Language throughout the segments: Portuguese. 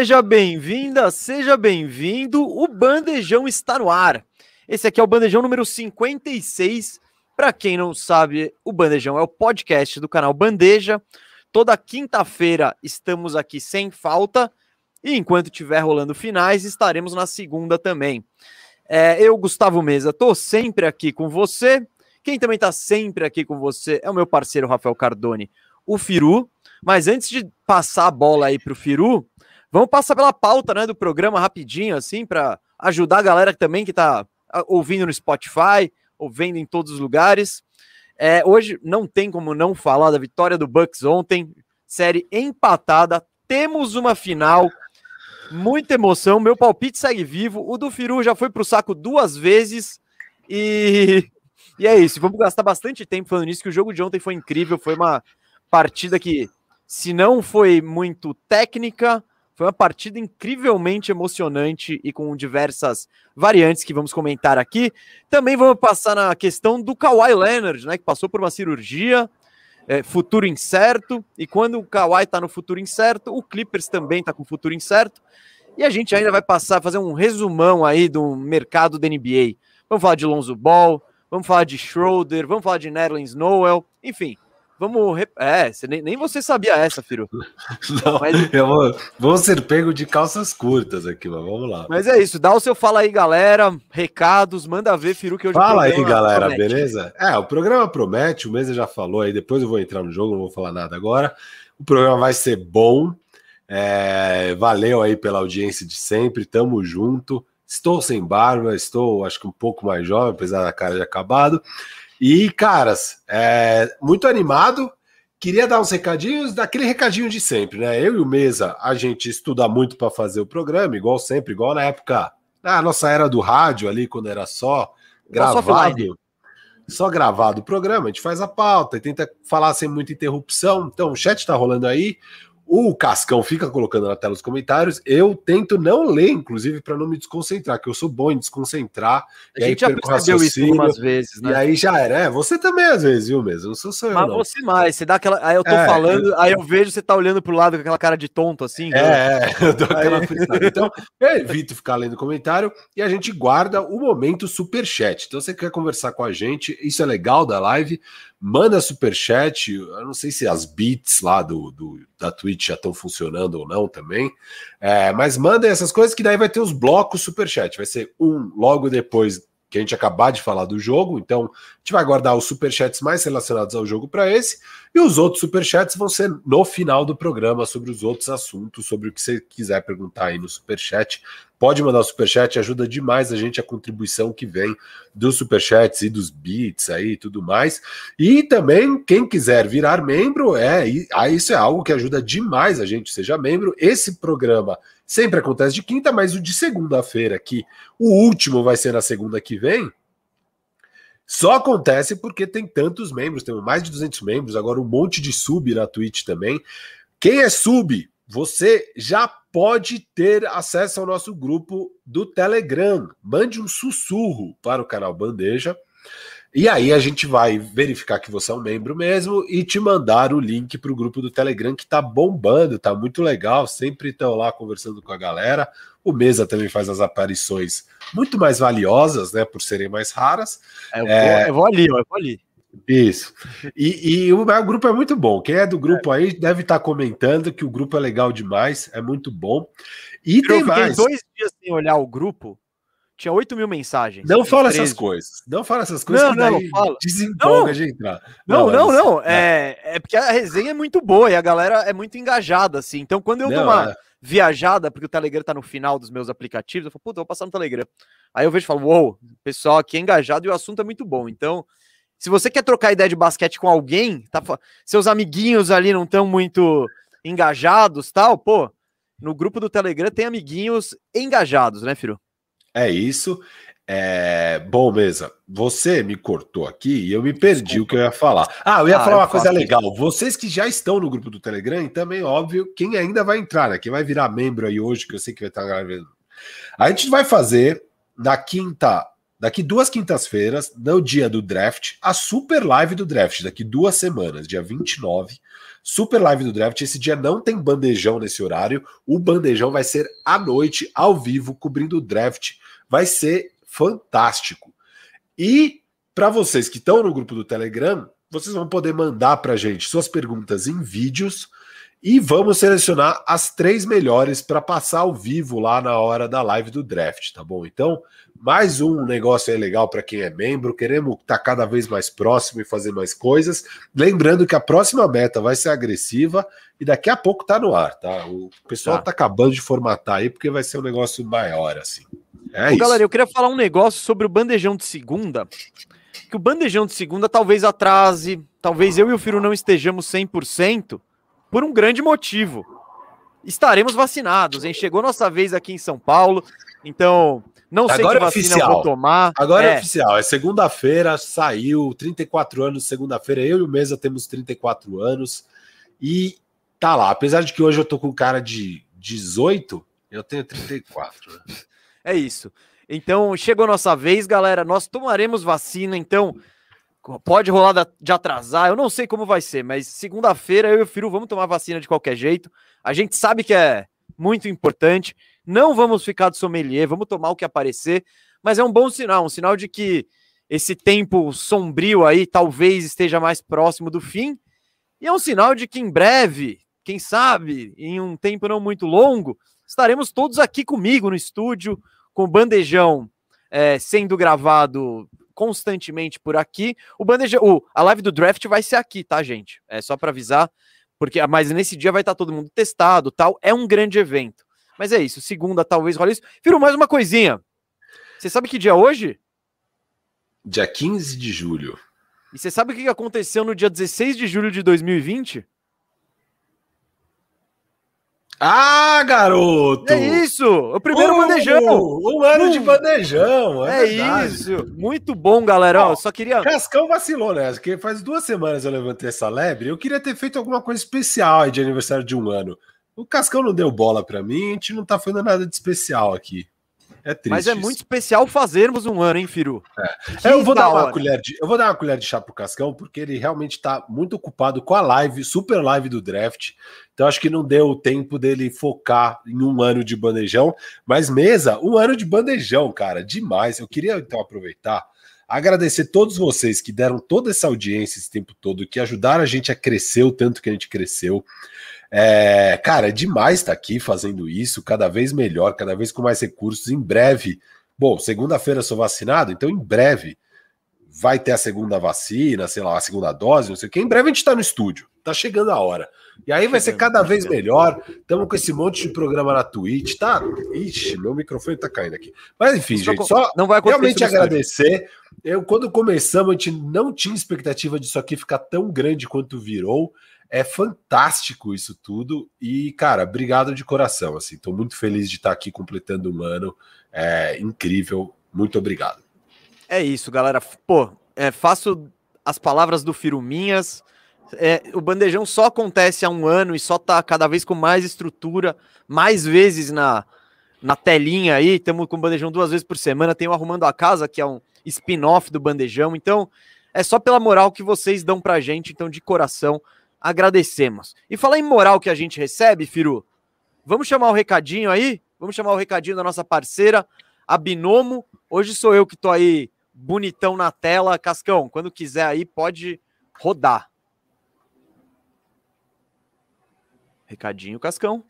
Seja bem-vinda, seja bem-vindo. O Bandejão está no ar. Esse aqui é o Bandejão número 56. Para quem não sabe, o Bandejão é o podcast do canal Bandeja. Toda quinta-feira estamos aqui sem falta. E enquanto estiver rolando finais, estaremos na segunda também. É, eu, Gustavo Mesa, estou sempre aqui com você. Quem também está sempre aqui com você é o meu parceiro Rafael Cardone, o Firu. Mas antes de passar a bola aí para o Firu, vamos passar pela pauta né, do programa rapidinho, assim, para ajudar a galera também que está ouvindo no Spotify, ouvindo em todos os lugares. É, hoje não tem como não falar da vitória do Bucks ontem, série empatada. Temos uma final, muita emoção. Meu palpite segue vivo. O do Firu já foi para o saco duas vezes e e é isso, vamos gastar bastante tempo falando nisso, que o jogo de ontem foi incrível, foi uma partida que, se não foi muito técnica, foi uma partida incrivelmente emocionante e com diversas variantes que vamos comentar aqui. Também vamos passar na questão do Kawhi Leonard, né, que passou por uma cirurgia, é, futuro incerto, e quando o Kawhi está no futuro incerto, o Clippers também está com futuro incerto, e a gente ainda vai passar, fazer um resumão aí do mercado da NBA. Vamos falar de Lonzo Ball, vamos falar de Schroeder, vamos falar de Nerlens Noel, enfim. Vamos. É, você, nem, nem você sabia essa, Firo. Não, mas... eu vou, vou ser pego de calças curtas aqui, mas vamos lá. Mas é isso, dá o seu fala aí, galera. Recados, manda ver, Firu, que hoje Fala aí, galera, promete. beleza? É, o programa promete, o Mesa já falou aí, depois eu vou entrar no jogo, não vou falar nada agora. O programa vai ser bom. É, valeu aí pela audiência de sempre, tamo junto. Estou sem barba, estou acho que um pouco mais jovem, apesar da cara de acabado. E, caras, é, muito animado. Queria dar uns recadinhos, daquele recadinho de sempre, né? Eu e o Mesa, a gente estuda muito para fazer o programa, igual sempre, igual na época, na nossa era do rádio ali, quando era só gravado. Só gravado o programa, a gente faz a pauta e tenta falar sem muita interrupção. Então, o chat tá rolando aí. O Cascão fica colocando na tela os comentários. Eu tento não ler, inclusive, para não me desconcentrar, que eu sou bom em desconcentrar. A gente já percebeu isso algumas vezes, né? E aí já era. É, você também às vezes, viu mesmo? Não sou só eu. Mas não. você mais. Você dá aquela. Aí eu tô é, falando, aí eu vejo você tá olhando pro lado com aquela cara de tonto, assim. É, é eu dou aquela aí... Então, eu evito ficar lendo comentário e a gente guarda o momento super chat. Então, você quer conversar com a gente, isso é legal da live manda super chat. Eu não sei se as beats lá do, do da Twitch já estão funcionando ou não também, é, mas mandem essas coisas que daí vai ter os blocos super chat. Vai ser um logo depois que a gente acabar de falar do jogo. Então, a gente vai guardar os superchats mais relacionados ao jogo para esse, e os outros superchats vão ser no final do programa sobre os outros assuntos, sobre o que você quiser perguntar aí no superchat. Pode mandar o superchat, ajuda demais a gente a contribuição que vem dos superchats e dos bits aí e tudo mais. E também, quem quiser virar membro, é, aí isso é algo que ajuda demais a gente, seja membro. Esse programa Sempre acontece de quinta, mas o de segunda-feira, que o último vai ser na segunda que vem, só acontece porque tem tantos membros, temos mais de 200 membros, agora um monte de sub na Twitch também. Quem é sub, você já pode ter acesso ao nosso grupo do Telegram. Mande um sussurro para o canal Bandeja e aí a gente vai verificar que você é um membro mesmo e te mandar o link para o grupo do Telegram que tá bombando, tá muito legal. Sempre estão lá conversando com a galera. O Mesa também faz as aparições muito mais valiosas, né? Por serem mais raras. É, eu, é... Vou, eu, vou, ali, eu vou ali. Isso. E, e o, o, grupo é muito bom. Quem é do grupo é. aí deve estar tá comentando que o grupo é legal demais, é muito bom. E eu tem mais. dois dias sem olhar o grupo tinha 8 mil mensagens. Não fala 13. essas coisas. Não fala essas coisas não, que não, fala. desempolga não. de entrar. Não, não, não. não. É, é porque a resenha é muito boa e a galera é muito engajada, assim. Então, quando eu não, dou uma é. viajada, porque o Telegram tá no final dos meus aplicativos, eu falo, puta, vou passar no Telegram. Aí eu vejo e falo, uou, wow, o pessoal aqui é engajado e o assunto é muito bom. Então, se você quer trocar ideia de basquete com alguém, tá, seus amiguinhos ali não estão muito engajados tal, pô, no grupo do Telegram tem amiguinhos engajados, né, Firo? É isso. É... Bom, mesa, você me cortou aqui e eu me perdi Desculpa. o que eu ia falar. Ah, eu ia ah, falar uma coisa legal. Vocês que já estão no grupo do Telegram, também, óbvio, quem ainda vai entrar, né? Quem vai virar membro aí hoje, que eu sei que vai estar gravando. A gente vai fazer na quinta daqui duas quintas-feiras, no dia do draft, a super live do draft, daqui duas semanas, dia 29. Super live do draft. Esse dia não tem bandejão nesse horário. O bandejão vai ser à noite, ao vivo, cobrindo o draft. Vai ser fantástico. E para vocês que estão no grupo do Telegram, vocês vão poder mandar para gente suas perguntas em vídeos e vamos selecionar as três melhores para passar ao vivo lá na hora da live do draft, tá bom? Então, mais um negócio aí legal para quem é membro. Queremos estar tá cada vez mais próximo e fazer mais coisas. Lembrando que a próxima meta vai ser agressiva e daqui a pouco tá no ar, tá? O pessoal tá, tá acabando de formatar aí porque vai ser um negócio maior, assim. É Ô, isso. Galera, eu queria falar um negócio sobre o bandejão de segunda. Que o bandejão de segunda talvez atrase, talvez eu e o Firo não estejamos 100% por um grande motivo. Estaremos vacinados, hein? Chegou nossa vez aqui em São Paulo, então não sei Agora que é oficial. eu vou tomar. Agora é, é oficial, é segunda-feira, saiu, 34 anos, segunda-feira, eu e o Mesa temos 34 anos e tá lá. Apesar de que hoje eu tô com cara de 18, eu tenho 34. Né? É isso. Então, chegou nossa vez, galera. Nós tomaremos vacina, então Pode rolar de atrasar, eu não sei como vai ser, mas segunda-feira eu e o Firu vamos tomar vacina de qualquer jeito. A gente sabe que é muito importante. Não vamos ficar de sommelier, vamos tomar o que aparecer, mas é um bom sinal, um sinal de que esse tempo sombrio aí talvez esteja mais próximo do fim. E é um sinal de que em breve, quem sabe, em um tempo não muito longo, estaremos todos aqui comigo no estúdio, com o bandejão é, sendo gravado constantemente por aqui. O bandeja, o, a live do draft vai ser aqui, tá, gente? É só para avisar, porque mas nesse dia vai estar tá todo mundo testado, tal. É um grande evento. Mas é isso, segunda talvez rola isso. Mais uma coisinha. Você sabe que dia é hoje? Dia 15 de julho. E você sabe o que aconteceu no dia 16 de julho de 2020? Ah, garoto! É isso! O primeiro uh, bandejão! Um ano uh, de bandejão! É, é isso! Muito bom, galera! Ó, só queria. Cascão vacilou, né? Porque faz duas semanas eu levantei essa lebre. Eu queria ter feito alguma coisa especial de aniversário de um ano. O Cascão não deu bola para mim, a gente não tá fazendo nada de especial aqui. É triste. Mas é muito especial fazermos um ano, hein, Firu? É. Eu vou dar uma colher de, eu vou dar uma colher de chá pro Cascão, porque ele realmente está muito ocupado com a live, super live do draft. Então acho que não deu tempo dele focar em um ano de bandejão, mas mesa, um ano de bandejão, cara, demais. Eu queria então aproveitar agradecer todos vocês que deram toda essa audiência esse tempo todo, que ajudaram a gente a crescer o tanto que a gente cresceu. É, cara, é demais estar tá aqui fazendo isso, cada vez melhor, cada vez com mais recursos. Em breve, bom, segunda-feira sou vacinado, então em breve vai ter a segunda vacina, sei lá, a segunda dose, não sei o que. Em breve a gente está no estúdio, tá chegando a hora. E aí vai ser cada vez melhor. Estamos com esse monte de programa na Twitch, tá? Ixi, meu microfone tá caindo aqui. Mas enfim, só gente, só não vai realmente agradecer. Eu, quando começamos, a gente não tinha expectativa disso aqui ficar tão grande quanto virou. É fantástico isso tudo e, cara, obrigado de coração. Assim, estou muito feliz de estar aqui completando um ano. É incrível. Muito obrigado. É isso, galera. Pô, é, faço as palavras do Firuminhas. É, o bandejão só acontece há um ano e só tá cada vez com mais estrutura, mais vezes na, na telinha aí. Estamos com o bandejão duas vezes por semana. Tem o Arrumando a Casa, que é um spin-off do bandejão. Então, é só pela moral que vocês dão pra gente. Então, de coração, agradecemos. E falar em moral que a gente recebe, Firu, vamos chamar o recadinho aí? Vamos chamar o recadinho da nossa parceira, a Binomo. Hoje sou eu que tô aí bonitão na tela. Cascão, quando quiser aí, pode rodar. Recadinho, Cascão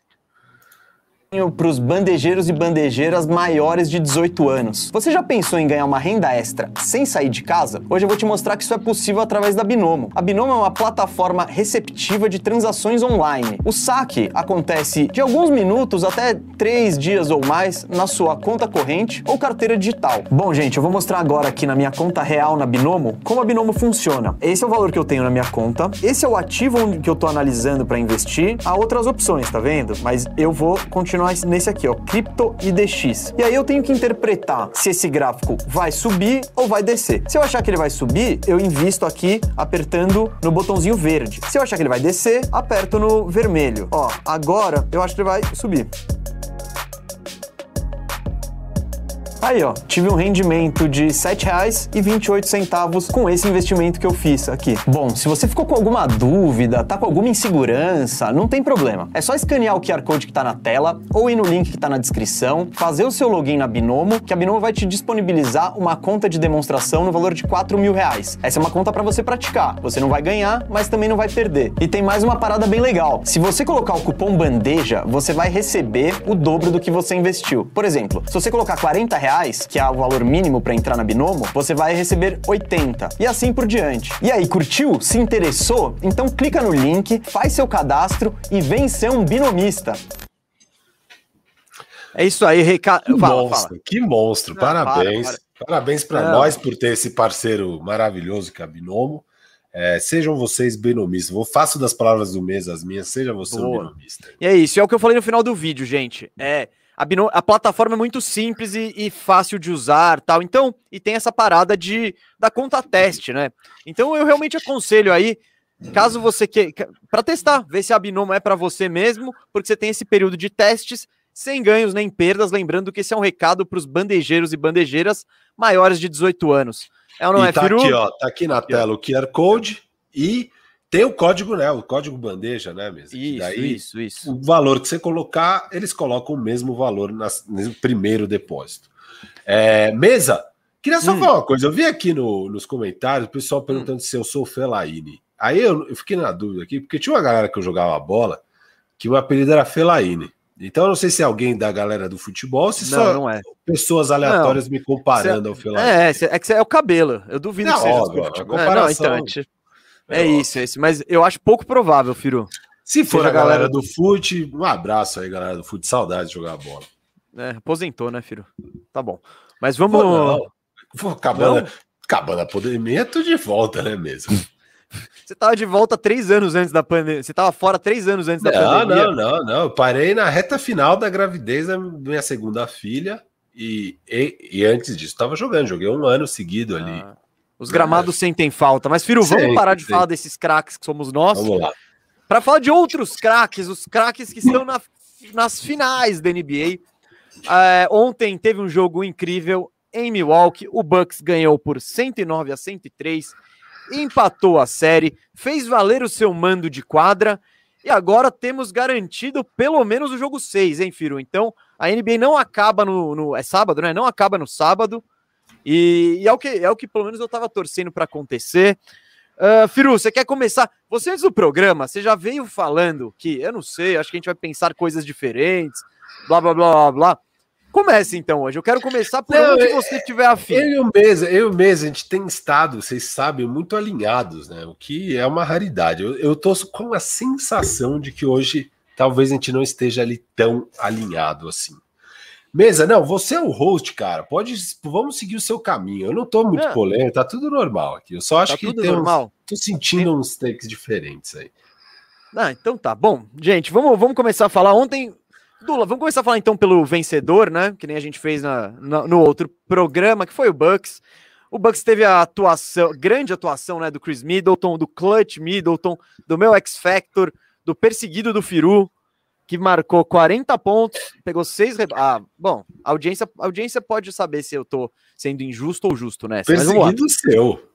para os bandejeiros e bandejeiras maiores de 18 anos. Você já pensou em ganhar uma renda extra sem sair de casa? Hoje eu vou te mostrar que isso é possível através da Binomo. A Binomo é uma plataforma receptiva de transações online. O saque acontece de alguns minutos até três dias ou mais na sua conta corrente ou carteira digital. Bom, gente, eu vou mostrar agora aqui na minha conta real na Binomo como a Binomo funciona. Esse é o valor que eu tenho na minha conta, esse é o ativo que eu estou analisando para investir. Há outras opções, tá vendo? Mas eu vou continuar continuar nesse aqui, ó, Crypto IDX. E aí eu tenho que interpretar se esse gráfico vai subir ou vai descer. Se eu achar que ele vai subir, eu invisto aqui apertando no botãozinho verde. Se eu achar que ele vai descer, aperto no vermelho. Ó, agora eu acho que ele vai subir. Aí, ó, tive um rendimento de R$ 7,28 com esse investimento que eu fiz aqui. Bom, se você ficou com alguma dúvida, tá com alguma insegurança, não tem problema. É só escanear o QR Code que tá na tela ou ir no link que tá na descrição, fazer o seu login na Binomo, que a Binomo vai te disponibilizar uma conta de demonstração no valor de 4 mil reais. Essa é uma conta para você praticar. Você não vai ganhar, mas também não vai perder. E tem mais uma parada bem legal. Se você colocar o cupom bandeja, você vai receber o dobro do que você investiu. Por exemplo, se você colocar 40 reais, que é o valor mínimo para entrar na Binomo, você vai receber 80 e assim por diante. E aí, curtiu? Se interessou? Então clica no link, faz seu cadastro e vem ser um binomista. É isso aí, recado. Que fala, monstro, fala. que monstro. Não, Parabéns. Para, para. Parabéns para nós por ter esse parceiro maravilhoso que é a Binomo. É, sejam vocês benomistas. Vou faço das palavras do mês as minhas, seja você Boa. um benomista. E é isso, é o que eu falei no final do vídeo, gente. É, a, a plataforma é muito simples e, e, fácil de usar, tal. Então, e tem essa parada de da conta teste, né? Então, eu realmente aconselho aí, caso você queira, para testar, ver se a Binomo é para você mesmo, porque você tem esse período de testes sem ganhos nem perdas, lembrando que esse é um recado para os bandejeiros e bandejeiras maiores de 18 anos. É ou não e é, tá Firu? aqui, ó, tá aqui na tela o QR Code e tem o código, né? O código bandeja, né, mesmo? Isso, daí, isso, isso. O valor que você colocar, eles colocam o mesmo valor nas, no primeiro depósito. É, mesa, queria só hum. falar uma coisa. Eu vi aqui no, nos comentários o pessoal perguntando hum. se eu sou Felaine. Aí eu, eu, fiquei na dúvida aqui, porque tinha uma galera que eu jogava bola que o apelido era Felaine. Então eu não sei se é alguém da galera do futebol, se não, só não é. pessoas aleatórias não. me comparando ao Felaine. É, é que é o cabelo. Eu duvido não, que seja. Óbvio, a comparação... É, não, então, é, é isso, é isso. Mas eu acho pouco provável, Firu. Se for a galera, galera do fute, um abraço aí, galera do fute. Saudade de jogar bola. É, aposentou, né, Firu? Tá bom. Mas vamos. Pô, Pô, acabando, acabando a pandemia, tô de volta, né mesmo? Você tava de volta três anos antes da pandemia. Você tava fora três anos antes da não, pandemia. Não, não, não. Eu parei na reta final da gravidez da minha segunda filha. E, e, e antes disso, tava jogando. Joguei um ano seguido ali. Os gramados sentem falta. Mas, Firo, vamos parar de falar desses craques que somos nós. Vamos lá. Para falar de outros craques, os craques que estão na, nas finais da NBA. É, ontem teve um jogo incrível em Milwaukee. O Bucks ganhou por 109 a 103 empatou a série, fez valer o seu mando de quadra e agora temos garantido pelo menos o jogo 6, hein, Firo? Então a NBA não acaba no, no. é sábado, né? Não acaba no sábado. E, e, é, o que, é o que pelo menos eu tava torcendo para acontecer. Uh, Firu, você quer começar? Você antes do programa, você já veio falando que, eu não sei, acho que a gente vai pensar coisas diferentes, blá blá blá blá blá. Comece então hoje. Eu quero começar por Não, onde é, você tiver afim. Eu e o Mesa, eu o Mesa, a gente tem estado, vocês sabem, muito alinhados, né? O que é uma raridade. Eu, eu tô com a sensação de que hoje talvez a gente não esteja ali tão alinhado assim. Mesa, não, você é o host, cara. Pode, vamos seguir o seu caminho. Eu não tô muito é. polêmico, tá tudo normal aqui. Eu só acho tá que tudo tem normal. Uns, tô sentindo uns takes diferentes aí. Ah, então tá. Bom, gente, vamos, vamos começar a falar. Ontem Dula, vamos começar a falar então pelo vencedor, né? Que nem a gente fez na, na, no outro programa, que foi o Bucks. O Bucks teve a atuação, grande atuação, né? Do Chris Middleton, do Clutch Middleton, do meu X Factor, do perseguido do Firu, que marcou 40 pontos, pegou seis. Re... Ah, bom, a audiência, a audiência pode saber se eu tô sendo injusto ou justo nessa. Perseguido seu.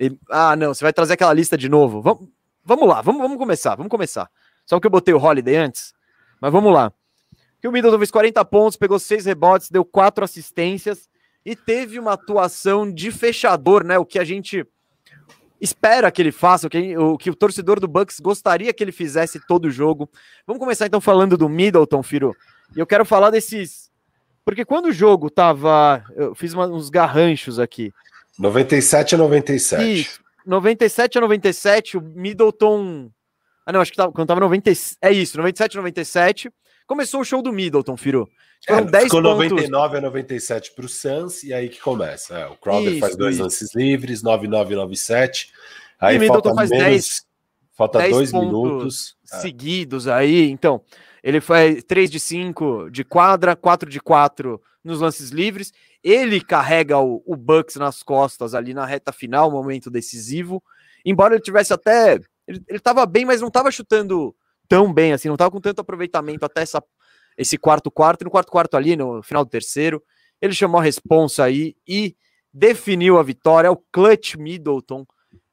E... Ah, não, você vai trazer aquela lista de novo. Vamos, vamos lá, vamos, vamos começar, vamos começar. Só que eu botei o Holiday antes, mas vamos lá que o Middleton fez 40 pontos, pegou seis rebotes, deu quatro assistências e teve uma atuação de fechador, né? O que a gente espera que ele faça, o que, o que o torcedor do Bucks gostaria que ele fizesse todo o jogo. Vamos começar então falando do Middleton, Firo. E eu quero falar desses. Porque quando o jogo tava. Eu fiz uma, uns garranchos aqui. 97 a 97. Isso. 97 a 97, o Middleton. Ah, não, acho que tava, quando tava 90. É isso, 97 a 97. Começou o show do Middleton, Firo. Foram é, 10 ficou pontos. 99 a 97 para o Suns, e aí que começa. É, o Crowder isso, faz dois isso. lances livres, 99 97. Aí e Middleton faz menos, 10. Falta 10 dois minutos. É. Seguidos aí. Então, ele faz 3 de 5 de quadra, 4 de 4 nos lances livres. Ele carrega o, o Bucks nas costas ali na reta final, momento decisivo. Embora ele tivesse até. Ele, ele tava bem, mas não estava chutando tão bem assim, não estava com tanto aproveitamento até essa, esse quarto quarto, e no quarto quarto ali, no final do terceiro, Ele chamou a responsa aí e definiu a vitória. É o Clutch Middleton.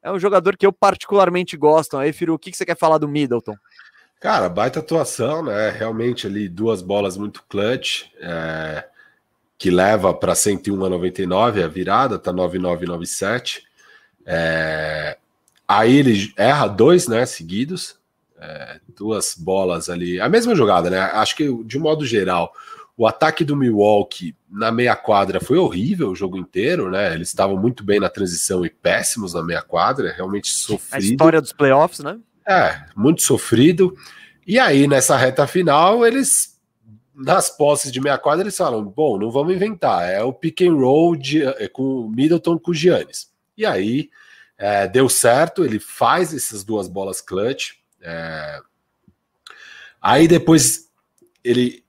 É um jogador que eu particularmente gosto. Aí, Firu, o que você quer falar do Middleton? Cara, baita atuação, né? Realmente ali duas bolas muito clutch, é, que leva para 101 a 99, a virada, tá 9997. É, aí ele erra dois, né, seguidos, é, duas bolas ali, a mesma jogada, né? Acho que de modo geral, o ataque do Milwaukee na meia quadra foi horrível o jogo inteiro, né? Eles estavam muito bem na transição e péssimos na meia quadra, realmente sofrido. A história dos playoffs, né? É, muito sofrido. E aí, nessa reta final, eles, nas posses de meia quadra, eles falam: bom, não vamos inventar, é o pick and roll de, é, com o Middleton com o Giannis. E aí, é, deu certo, ele faz essas duas bolas clutch. É... Aí depois ele.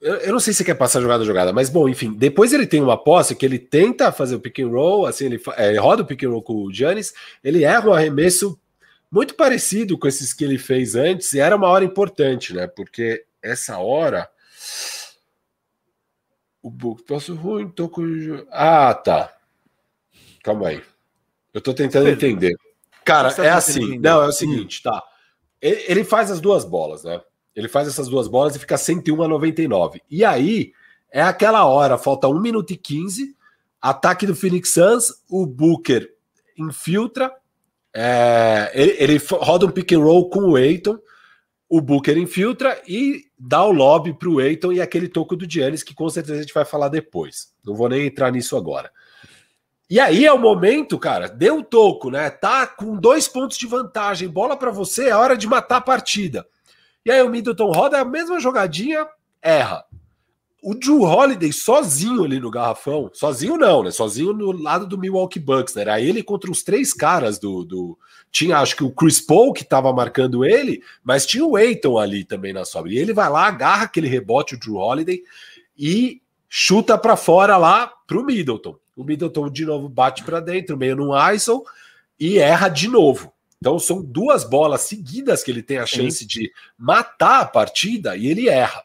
Eu, não sei se quer passar jogada a jogada, mas bom, enfim, depois ele tem uma posse que ele tenta fazer o pick and roll, assim, ele, é, ele roda o pick and roll com o Giannis, ele erra um arremesso muito parecido com esses que ele fez antes, e era uma hora importante, né? Porque essa hora. O book posso ruim, tô com. Ah, tá. Calma aí. Eu tô tentando entender. Cara, é assim. Não, é o seguinte, tá. Ele faz as duas bolas, né? Ele faz essas duas bolas e fica 101 a 99. E aí é aquela hora, falta 1 minuto e 15, ataque do Phoenix Suns, o Booker infiltra, é, ele, ele, roda um pick and roll com o Eiton, o Booker infiltra e dá o lobby para o Eiton e aquele toco do Giannis, que com certeza a gente vai falar depois. Não vou nem entrar nisso agora. E aí é o momento, cara, deu o toco, né? Tá com dois pontos de vantagem, bola para você, é hora de matar a partida. E aí o Middleton roda a mesma jogadinha, erra o Drew Holiday sozinho ali no garrafão, sozinho não, né? Sozinho no lado do Milwaukee Bucks, né? Era ele contra os três caras do. do... Tinha, acho que o Chris Paul que estava marcando ele, mas tinha o Aiton ali também na sobra. E ele vai lá, agarra aquele rebote, o Drew Holiday, e chuta para fora lá pro Middleton. O Middleton de novo bate para dentro, meio no ISO, e erra de novo. Então são duas bolas seguidas que ele tem a chance Sim. de matar a partida e ele erra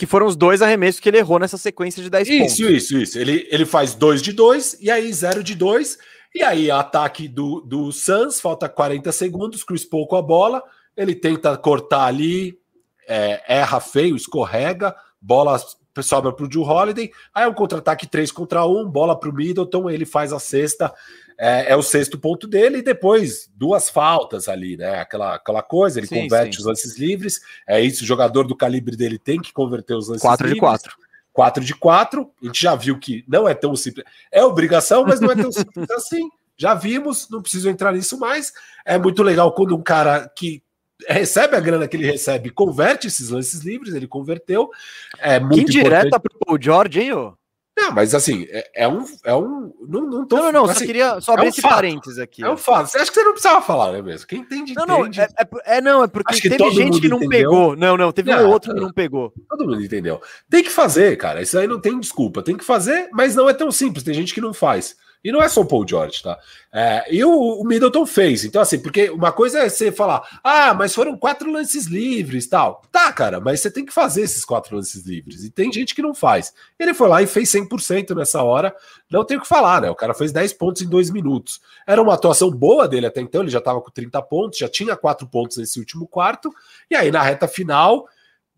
que foram os dois arremessos que ele errou nessa sequência de 10 isso, pontos. Isso, isso, isso. Ele, ele faz 2 de 2 e aí 0 de 2. E aí, ataque do, do Suns, falta 40 segundos, Chris Paul com a bola, ele tenta cortar ali, é, erra feio, escorrega, bola sobra para o Drew Holiday, aí é um contra-ataque 3 contra 1, bola para o Middleton, ele faz a sexta, é, é, o sexto ponto dele, e depois duas faltas ali, né? Aquela, aquela coisa, ele sim, converte sim. os lances livres. É isso, o jogador do calibre dele tem que converter os lances 4 livres. 4 de 4. 4 de 4. A gente já viu que não é tão simples. É obrigação, mas não é tão simples assim. Já vimos, não preciso entrar nisso mais. É muito legal quando um cara que recebe a grana que ele recebe, converte esses lances livres, ele converteu. É muito que indireta pro Paul George, hein, ô? Não, mas assim, é, é, um. É um não, não, tô, não, não, assim, só queria só abrir é um esse fato, parênteses aqui. É um fato. Você acha que você não precisava falar, né mesmo? Quem entende, não, não, É, é, é, não, é porque Acho teve gente que não entendeu. pegou. Não, não, teve não, um outro que não pegou. Todo mundo entendeu. Tem que fazer, cara. Isso aí não tem desculpa. Tem que fazer, mas não é tão simples. Tem gente que não faz. E não é só o Paul George, tá? É, e o, o, Middleton fez. Então, assim, porque uma coisa é você falar, ah, mas foram quatro lances livres tal. Tá, cara, mas você tem que fazer esses quatro lances livres. E tem gente que não faz. Ele foi lá e fez 100% nessa hora. Não tem o que falar, né? O cara fez 10 pontos em dois minutos. Era uma atuação boa dele até então. Ele já estava com 30 pontos, já tinha quatro pontos nesse último quarto. E aí, na reta final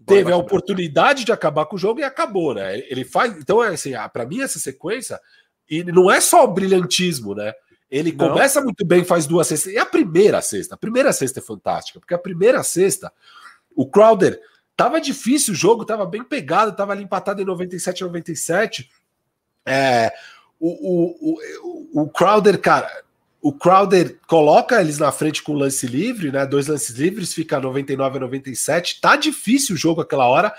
teve a oportunidade de acabar com o jogo e acabou, né? Ele faz. Então, é assim, para mim, essa sequência e não é só o brilhantismo, né? Ele não. começa muito bem, faz duas cestas. E a primeira cesta? A primeira cesta é fantástica, porque a primeira cesta, o Crowder tava difícil o jogo, tava bem pegado, tava ali empatado em 97 a 97. É, o, o, o, o Crowder, cara, o Crowder coloca eles na frente com lance livre, né? Dois lances livres, fica 99 a 97. Tá difícil o jogo aquela hora.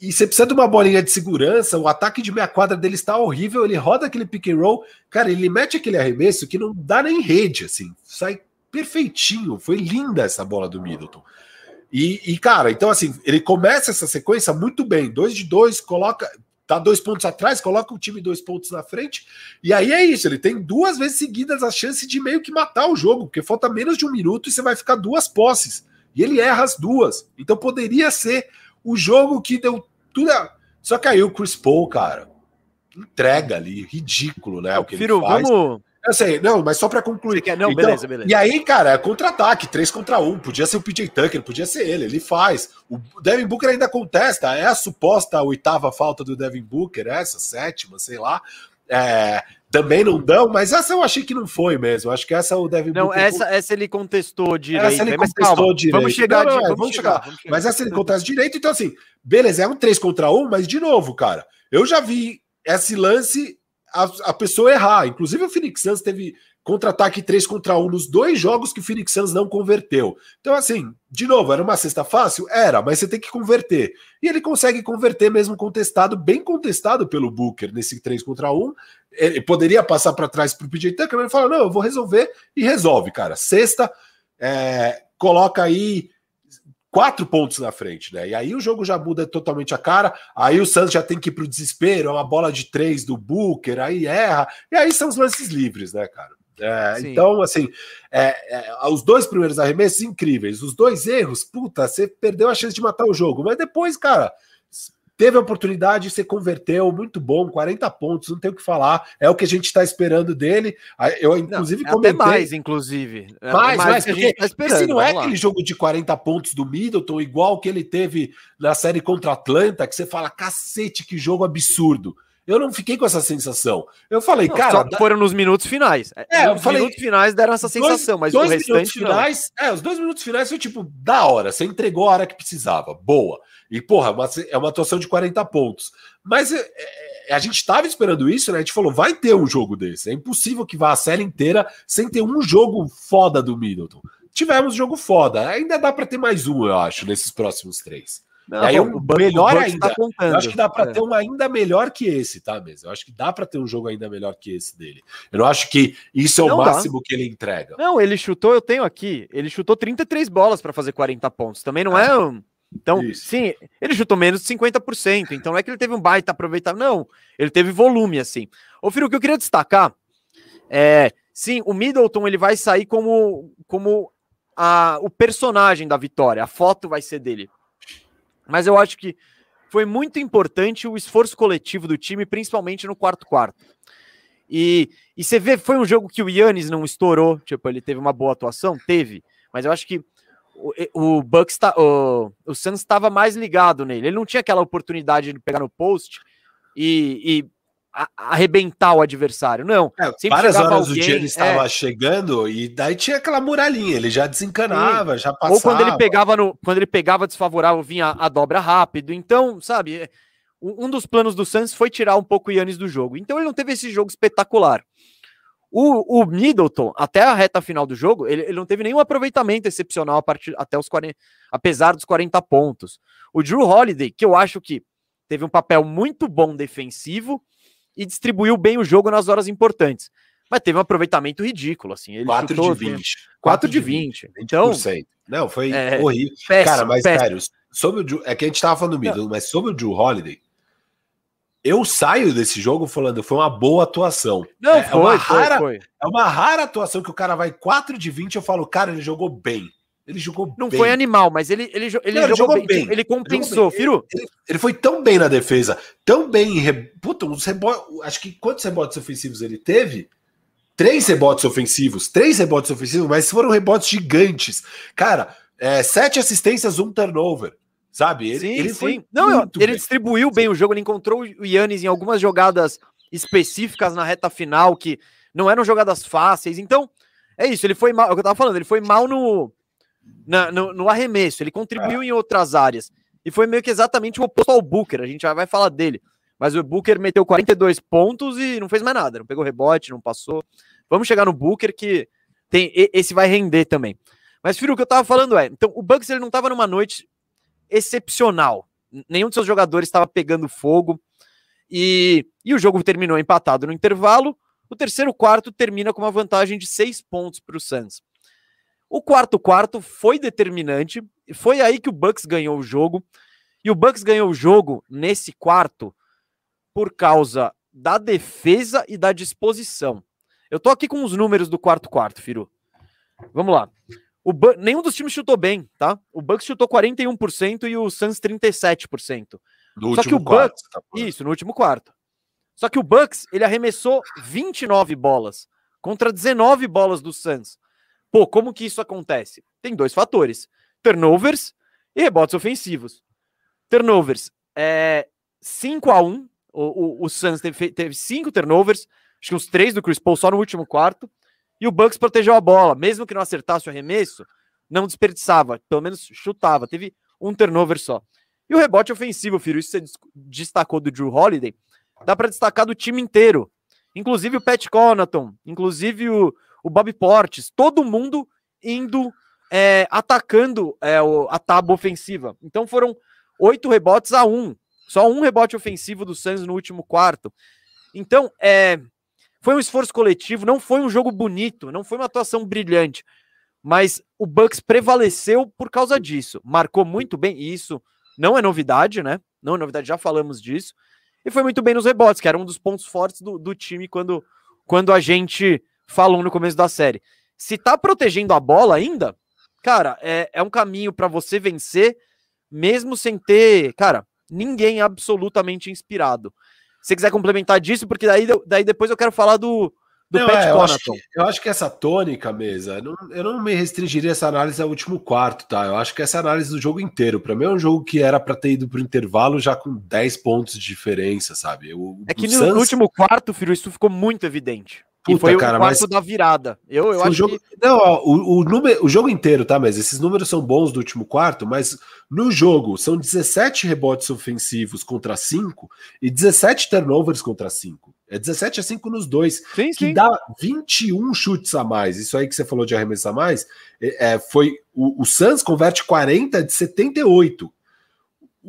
E você precisa de uma bolinha de segurança, o ataque de meia quadra dele está horrível, ele roda aquele pick and roll, cara, ele mete aquele arremesso que não dá nem rede, assim, sai perfeitinho, foi linda essa bola do Middleton. E, e, cara, então assim, ele começa essa sequência muito bem, dois de dois, coloca, tá dois pontos atrás, coloca o time dois pontos na frente, e aí é isso, ele tem duas vezes seguidas a chance de meio que matar o jogo, porque falta menos de um minuto e você vai ficar duas posses, e ele erra as duas, então poderia ser o jogo que deu tudo. Só que aí o Chris Paul, cara, entrega ali, ridículo, né? O que Firo, vamos. Eu sei, não, mas só para concluir. Quer... Não, então, beleza, beleza. E aí, cara, é contra-ataque, 3 contra 1. Podia ser o PJ Tucker, podia ser ele, ele faz. O Devin Booker ainda contesta, é a suposta oitava falta do Devin Booker, essa, sétima, sei lá. É, também não dão, mas essa eu achei que não foi mesmo. Acho que essa o Devin não, Booker. Essa, essa ele contestou direito. Essa ele contestou calma, direito. Vamos chegar, não, não, vamos, vamos chegar, chegar. Vamos chegar. Mas essa ele contesta direito, então assim, beleza, é um 3 contra 1, mas de novo, cara, eu já vi esse lance a, a pessoa errar. Inclusive o Phoenix Suns teve contra-ataque 3 contra 1 nos dois jogos que o Phoenix Suns não converteu. Então, assim, de novo, era uma cesta fácil? Era, mas você tem que converter. E ele consegue converter mesmo contestado, bem contestado pelo Booker nesse 3 contra 1. Ele poderia passar para trás para o PJ Tucker, mas ele fala: não, eu vou resolver e resolve, cara. Sexta, é, coloca aí quatro pontos na frente, né? E aí o jogo já muda totalmente a cara. Aí o Santos já tem que ir para o desespero, é uma bola de três do Booker, aí erra. E aí são os lances livres, né, cara? É, então, assim, é, é, os dois primeiros arremessos incríveis, os dois erros, puta, você perdeu a chance de matar o jogo, mas depois, cara, teve a oportunidade, você converteu, muito bom, 40 pontos, não tem o que falar, é o que a gente está esperando dele. Eu, inclusive, não, é comentei. Até mais, inclusive. É mais, mais, mais porque tá se não é lá. aquele jogo de 40 pontos do Middleton, igual que ele teve na série contra Atlanta, que você fala, cacete, que jogo absurdo. Eu não fiquei com essa sensação. Eu falei, não, cara. foram nos minutos finais. É, eu falei. minutos finais deram essa sensação, dois, mas dois o restante. Finais, não. É, os dois minutos finais foi tipo, da hora. Você entregou a hora que precisava. Boa. E, porra, uma, é uma atuação de 40 pontos. Mas é, é, a gente estava esperando isso, né? A gente falou, vai ter um jogo desse. É impossível que vá a série inteira sem ter um jogo foda do Middleton. Tivemos jogo foda. Ainda dá para ter mais um, eu acho, nesses próximos três. Não, aí um melhor tá ainda. Tá eu acho que dá para é. ter um ainda melhor que esse, tá, mesmo? Eu acho que dá para ter um jogo ainda melhor que esse dele. Eu não acho que isso é o não máximo dá. que ele entrega. Não, ele chutou, eu tenho aqui, ele chutou 33 bolas para fazer 40 pontos. Também não é, é um. Então, isso. sim, ele chutou menos de 50%. Então não é que ele teve um baita aproveitamento, não. Ele teve volume, assim. Ô, Firo, o que eu queria destacar é. Sim, o Middleton ele vai sair como, como a, o personagem da vitória. A foto vai ser dele. Mas eu acho que foi muito importante o esforço coletivo do time, principalmente no quarto quarto. E, e você vê, foi um jogo que o Yannis não estourou, tipo, ele teve uma boa atuação, teve, mas eu acho que o, o Bucks tá, o, o Suns estava mais ligado nele. Ele não tinha aquela oportunidade de pegar no post e, e arrebentar o adversário. Não. É, várias horas alguém, do dia ele estava é... chegando e daí tinha aquela muralhinha, ele já desencanava, Sim. já passava. Ou quando ele pegava no, quando ele pegava desfavorável, vinha a, a dobra rápido. Então, sabe, é, um dos planos do Suns foi tirar um pouco o Yannis do jogo. Então ele não teve esse jogo espetacular. O, o Middleton, até a reta final do jogo, ele, ele não teve nenhum aproveitamento excepcional a partir, até os 40, apesar dos 40 pontos. O Drew Holiday, que eu acho que teve um papel muito bom defensivo, e distribuiu bem o jogo nas horas importantes. Mas teve um aproveitamento ridículo, assim. Ele 4 chutou, de 20. 4 de 20. 20. Então, Não, foi é, horrível. Péssimo, Cara, mas péssimo. sério, sobre o Drew, é que a gente tava falando do Middleton, mas sobre o Drew Holiday, eu saio desse jogo falando, foi uma boa atuação. Não, é, foi, uma rara, foi, foi. É uma rara atuação que o cara vai 4 de 20, eu falo, cara, ele jogou bem. Ele jogou Não bem. foi animal, mas ele, ele, ele, não, jogou, ele jogou, bem. bem. Ele compensou, Firu. Ele, ele, foi tão bem na defesa, tão bem. Puta, uns rebotes. Acho que quantos rebotes ofensivos ele teve? Três rebotes ofensivos. Três rebotes ofensivos, mas foram rebotes gigantes. Cara, é, sete assistências, um turnover. Sabe? Ele, sim, ele foi. Não, ele bem. distribuiu bem o jogo. Ele encontrou o Yannis em algumas jogadas específicas na reta final que não eram jogadas fáceis. Então, é isso. Ele foi mal. É o que eu tava falando, ele foi mal no na, no, no, arremesso, ele contribuiu é. em outras áreas. E foi meio que exatamente o oposto ao Booker. A gente já vai falar dele. Mas o Booker meteu 42 pontos e não fez mais nada. Não pegou rebote, não passou. Vamos chegar no Booker que tem esse vai render também. Mas, Firo, o que eu tava falando é: então, o Bucks ele não tava numa noite excepcional. Nenhum dos seus jogadores estava pegando fogo. E, e o jogo terminou empatado no intervalo. O terceiro quarto termina com uma vantagem de seis pontos para o Suns. O quarto quarto foi determinante, foi aí que o Bucks ganhou o jogo. E o Bucks ganhou o jogo nesse quarto por causa da defesa e da disposição. Eu tô aqui com os números do quarto quarto, Firu. Vamos lá. O Nenhum dos times chutou bem, tá? O Bucks chutou 41% e o Suns 37%. No Só que o Bucks. Quarto, tá isso, no último quarto. Só que o Bucks, ele arremessou 29 bolas contra 19 bolas do Suns. Pô, como que isso acontece? Tem dois fatores: turnovers e rebotes ofensivos. Turnovers, é 5 a 1 o, o, o Suns teve, teve cinco turnovers, acho que uns três do Chris Paul só no último quarto, e o Bucks protegeu a bola, mesmo que não acertasse o arremesso, não desperdiçava, pelo menos chutava, teve um turnover só. E o rebote ofensivo, filho, isso você destacou do Drew Holiday, dá para destacar do time inteiro, inclusive o Pat Connaughton, inclusive o, o Bob Portes, todo mundo indo é, atacando é, o, a tábua ofensiva. Então foram oito rebotes a um. Só um rebote ofensivo do Suns no último quarto. Então, é, foi um esforço coletivo, não foi um jogo bonito, não foi uma atuação brilhante, mas o Bucks prevaleceu por causa disso. Marcou muito bem, e isso não é novidade, né? Não é novidade, já falamos disso. E foi muito bem nos rebotes, que era um dos pontos fortes do, do time quando, quando a gente falou no começo da série. Se tá protegendo a bola ainda, cara, é, é um caminho para você vencer, mesmo sem ter, cara, ninguém absolutamente inspirado. Se você quiser complementar disso, porque daí, daí depois eu quero falar do, do não, Pat é, eu, acho que, eu acho que essa tônica, mesa, não, eu não me restringiria essa análise ao último quarto, tá? Eu acho que essa análise do jogo inteiro. Para mim é um jogo que era para ter ido pro intervalo já com 10 pontos de diferença, sabe? O, é que no, último quarto, filho, isso ficou muito evidente. Puta, e foi o cara, quarto mas... da virada. Eu, eu acho jogo... que... Não, ó, o, o, número, o jogo inteiro, tá? Mas esses números são bons do último quarto, mas no jogo são 17 rebotes ofensivos contra 5 e 17 turnovers contra 5. É 17 a 5 nos dois, sim, que sim. dá 21 chutes a mais. Isso aí que você falou de arremessar mais, é, é, foi o, o Suns converte 40 de 78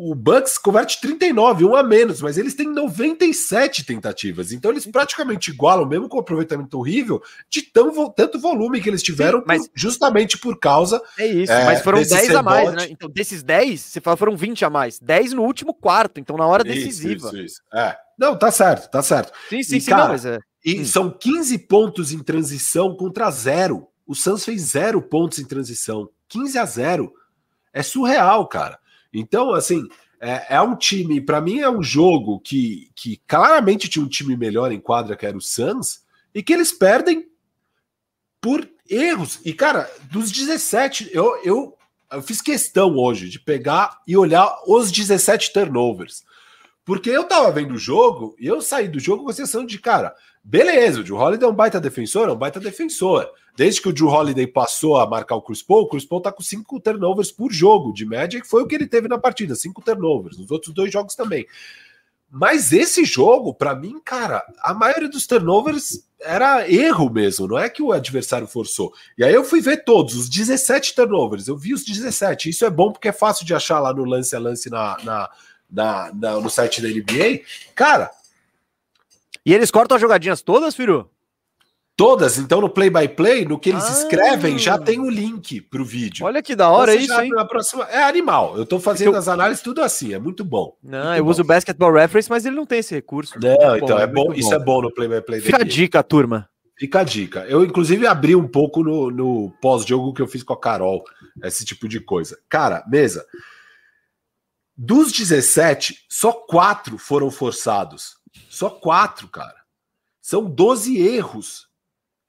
o Bucks converte 39, um a menos, mas eles têm 97 tentativas. Então eles praticamente igualam, mesmo com o aproveitamento horrível, de tão, tanto volume que eles tiveram, Sim, mas justamente por causa. É isso, é, mas foram 10 a mais, né? Então desses 10, você fala, foram 20 a mais. 10 no último quarto, então na hora decisiva. Isso, isso, isso. É. Não, tá certo, tá certo. Sim, sim, e, sim, cara, não, mas é. E hum. são 15 pontos em transição contra zero. O Suns fez zero pontos em transição. 15 a 0. É surreal, cara. Então, assim, é, é um time, para mim é um jogo que, que claramente tinha um time melhor em quadra, que era o Suns, e que eles perdem por erros. E, cara, dos 17, eu, eu, eu fiz questão hoje de pegar e olhar os 17 turnovers. Porque eu tava vendo o jogo e eu saí do jogo com a sensação de, cara, beleza, o Drew Holiday é um baita defensor, é um baita defensor. Desde que o Drew Holiday passou a marcar o Chris Paul, o Chris Paul tá com cinco turnovers por jogo de média, que foi o que ele teve na partida, cinco turnovers, nos outros dois jogos também. Mas esse jogo, para mim, cara, a maioria dos turnovers era erro mesmo, não é que o adversário forçou. E aí eu fui ver todos, os 17 turnovers, eu vi os 17. Isso é bom porque é fácil de achar lá no lance a lance na, na, na, na no site da NBA. Cara. E eles cortam as jogadinhas todas, Firu? Todas, então no play by play, no que eles ah. escrevem, já tem o link para o vídeo. Olha que da hora isso, hein? Próxima... É animal. Eu estou fazendo eu... as análises tudo assim, é muito bom. Não, muito eu bom. uso o Basketball Reference, mas ele não tem esse recurso. Não, então bom, é, é bom, isso é bom no play by play. Fica a dica, turma. Fica a dica. Eu, inclusive, abri um pouco no, no pós-jogo que eu fiz com a Carol, esse tipo de coisa. Cara, mesa. Dos 17, só quatro foram forçados. Só quatro, cara. São 12 erros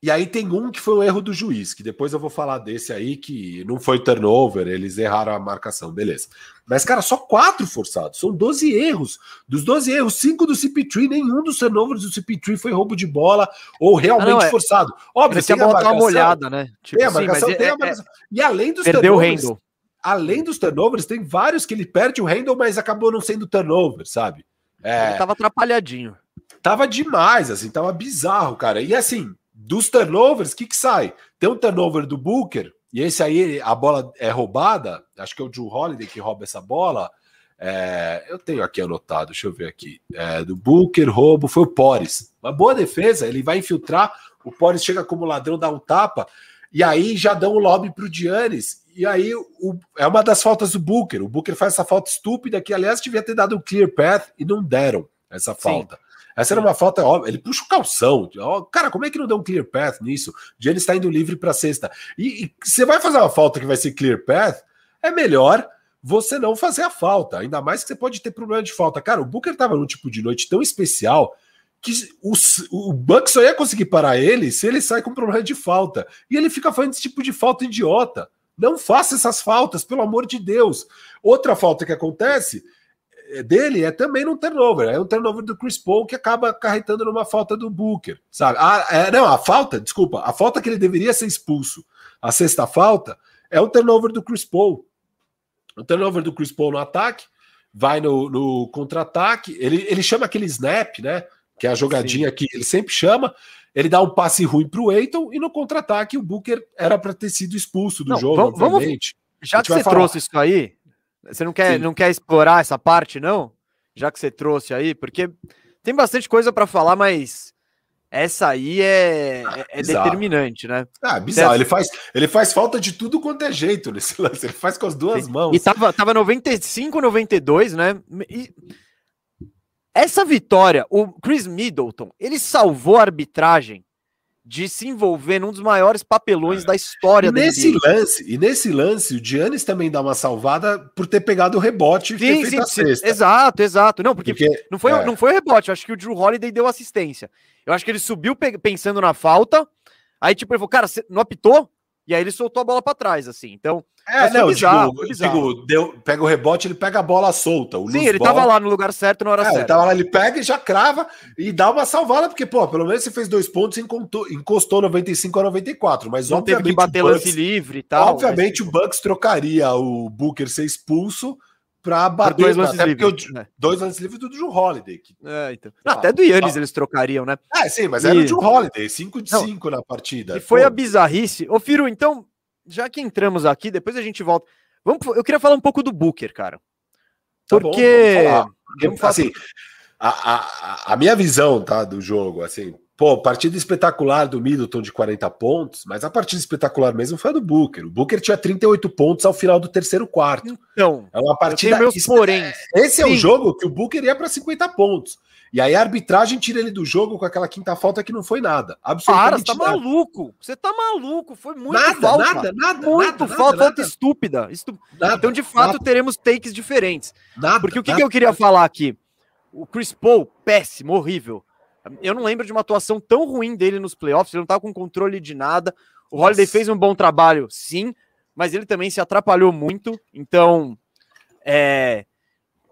e aí tem um que foi um erro do juiz, que depois eu vou falar desse aí, que não foi turnover, eles erraram a marcação, beleza. Mas, cara, só quatro forçados, são 12 erros. Dos 12 erros, cinco do CP3, nenhum dos turnovers do CP3 foi roubo de bola ou realmente ah, não, é... forçado. Óbvio, tem a, bola uma olhada, né? Tipo, tem a marcação, sim, tem a é, marcação. É... E além dos Perdeu turnovers, o além dos turnovers, tem vários que ele perde o handle, mas acabou não sendo turnover, sabe? É... Ele tava atrapalhadinho. Tava demais, assim, tava bizarro, cara. E assim, dos turnovers, o que, que sai? Tem um turnover do Booker, e esse aí a bola é roubada. Acho que é o Drew Holiday que rouba essa bola. É, eu tenho aqui anotado, deixa eu ver aqui. É, do Booker, roubo, foi o Pores. Uma boa defesa, ele vai infiltrar. O Pores chega como ladrão, dá um tapa, e aí já dão o lobby para o Giannis. E aí o, é uma das faltas do Booker. O Booker faz essa falta estúpida que, aliás, devia ter dado um clear path e não deram essa falta. Sim. Essa era uma falta óbvia. Ele puxa o calção. Cara, como é que não deu um clear path nisso? O Giannis está indo livre para sexta. E, e você vai fazer uma falta que vai ser clear path, é melhor você não fazer a falta. Ainda mais que você pode ter problema de falta. Cara, o Booker estava num tipo de noite tão especial que o, o Bucks só ia conseguir parar ele se ele sai com problema de falta. E ele fica fazendo esse tipo de falta idiota. Não faça essas faltas, pelo amor de Deus. Outra falta que acontece dele é também um turnover. É um turnover do Chris Paul que acaba acarretando numa falta do Booker, sabe? Ah, é, não, a falta, desculpa, a falta que ele deveria ser expulso, a sexta falta, é o turnover do Chris Paul. O turnover do Chris Paul no ataque, vai no, no contra-ataque, ele, ele chama aquele snap, né? Que é a jogadinha Sim. que ele sempre chama. Ele dá um passe ruim para o Eiton e no contra-ataque o Booker era para ter sido expulso do Não, jogo, vamos, obviamente. já que você falar. trouxe isso aí, você não quer, não quer explorar essa parte, não? Já que você trouxe aí, porque tem bastante coisa para falar, mas essa aí é, ah, é determinante, né? Ah, bizarro. Ele faz, ele faz falta de tudo quanto é jeito nesse lance. Ele faz com as duas Sim. mãos. E tava, tava 95, 92, né? E essa vitória, o Chris Middleton, ele salvou a arbitragem de se envolver num dos maiores papelões da história e nesse lance E nesse lance, o Giannis também dá uma salvada por ter pegado o rebote e sim, ter feito sim, a cesta. Exato, exato. Não, porque, porque não, foi, é. não foi o rebote, eu acho que o Drew Holiday deu assistência. Eu acho que ele subiu pensando na falta, aí tipo, ele falou, cara, você não apitou? E aí ele soltou a bola para trás, assim. Então, é, não, bizarro, digo, digo deu, pega o rebote, ele pega a bola solta. Sim, ele ball. tava lá no lugar certo na hora é, certa. Ele tava lá, ele pega e já crava e dá uma salvada, porque, pô, pelo menos você fez dois pontos e encostou, encostou 95 a 94. Mas Não obviamente. Teve que bater Bucks, lance livre e tal. Obviamente, mas... o Bucks trocaria o Booker ser expulso para bater dois lances livres. né? Dois lances livres do Drew Holiday. Que... É, então. Não, ah, até do Yannis ah. eles trocariam, né? É, sim, mas e... era o Drew Holiday, 5 de 5 na partida. E foi Pô. a bizarrice. Ô, Firo, então, já que entramos aqui, depois a gente volta. Vamos, eu queria falar um pouco do Booker, cara. Tá Porque. Bom, vamos falar. assim, a, a, a minha visão tá, do jogo, assim, Pô, partida espetacular do Middleton de 40 pontos, mas a partida espetacular mesmo foi a do Booker. O Booker tinha 38 pontos ao final do terceiro quarto. Então, é uma partida. Meus porém. Esse Sim. é o jogo que o Booker ia para 50 pontos. E aí a arbitragem tira ele do jogo com aquela quinta falta que não foi nada. Absolutamente Para, você tá maluco. Você tá maluco. Foi muito nada, falta. Nada, nada, muito nada, falta, nada, falta estúpida. Estu... Nada, então, de fato, nada. teremos takes diferentes. Nada, Porque o que, que eu queria falar aqui? O Chris Paul, péssimo, horrível. Eu não lembro de uma atuação tão ruim dele nos playoffs, ele não estava com controle de nada. O Nossa. Holiday fez um bom trabalho, sim, mas ele também se atrapalhou muito. Então, é,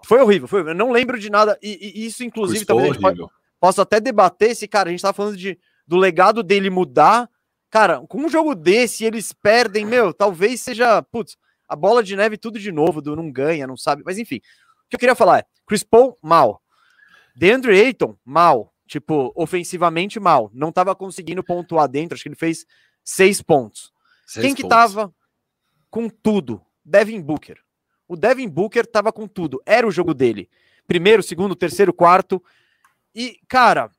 foi horrível. Foi, eu não lembro de nada. E, e isso, inclusive, talvez pode, possa até debater se, cara, a gente estava falando de, do legado dele mudar. Cara, com um jogo desse, eles perdem, meu, talvez seja, putz, a bola de neve tudo de novo, do não ganha, não sabe. Mas enfim, o que eu queria falar é: Chris Paul, mal. DeAndre Ayton, mal. Tipo, ofensivamente mal. Não estava conseguindo pontuar dentro. Acho que ele fez seis pontos. Seis Quem que pontos. tava com tudo? Devin Booker. O Devin Booker tava com tudo. Era o jogo dele. Primeiro, segundo, terceiro, quarto. E, cara,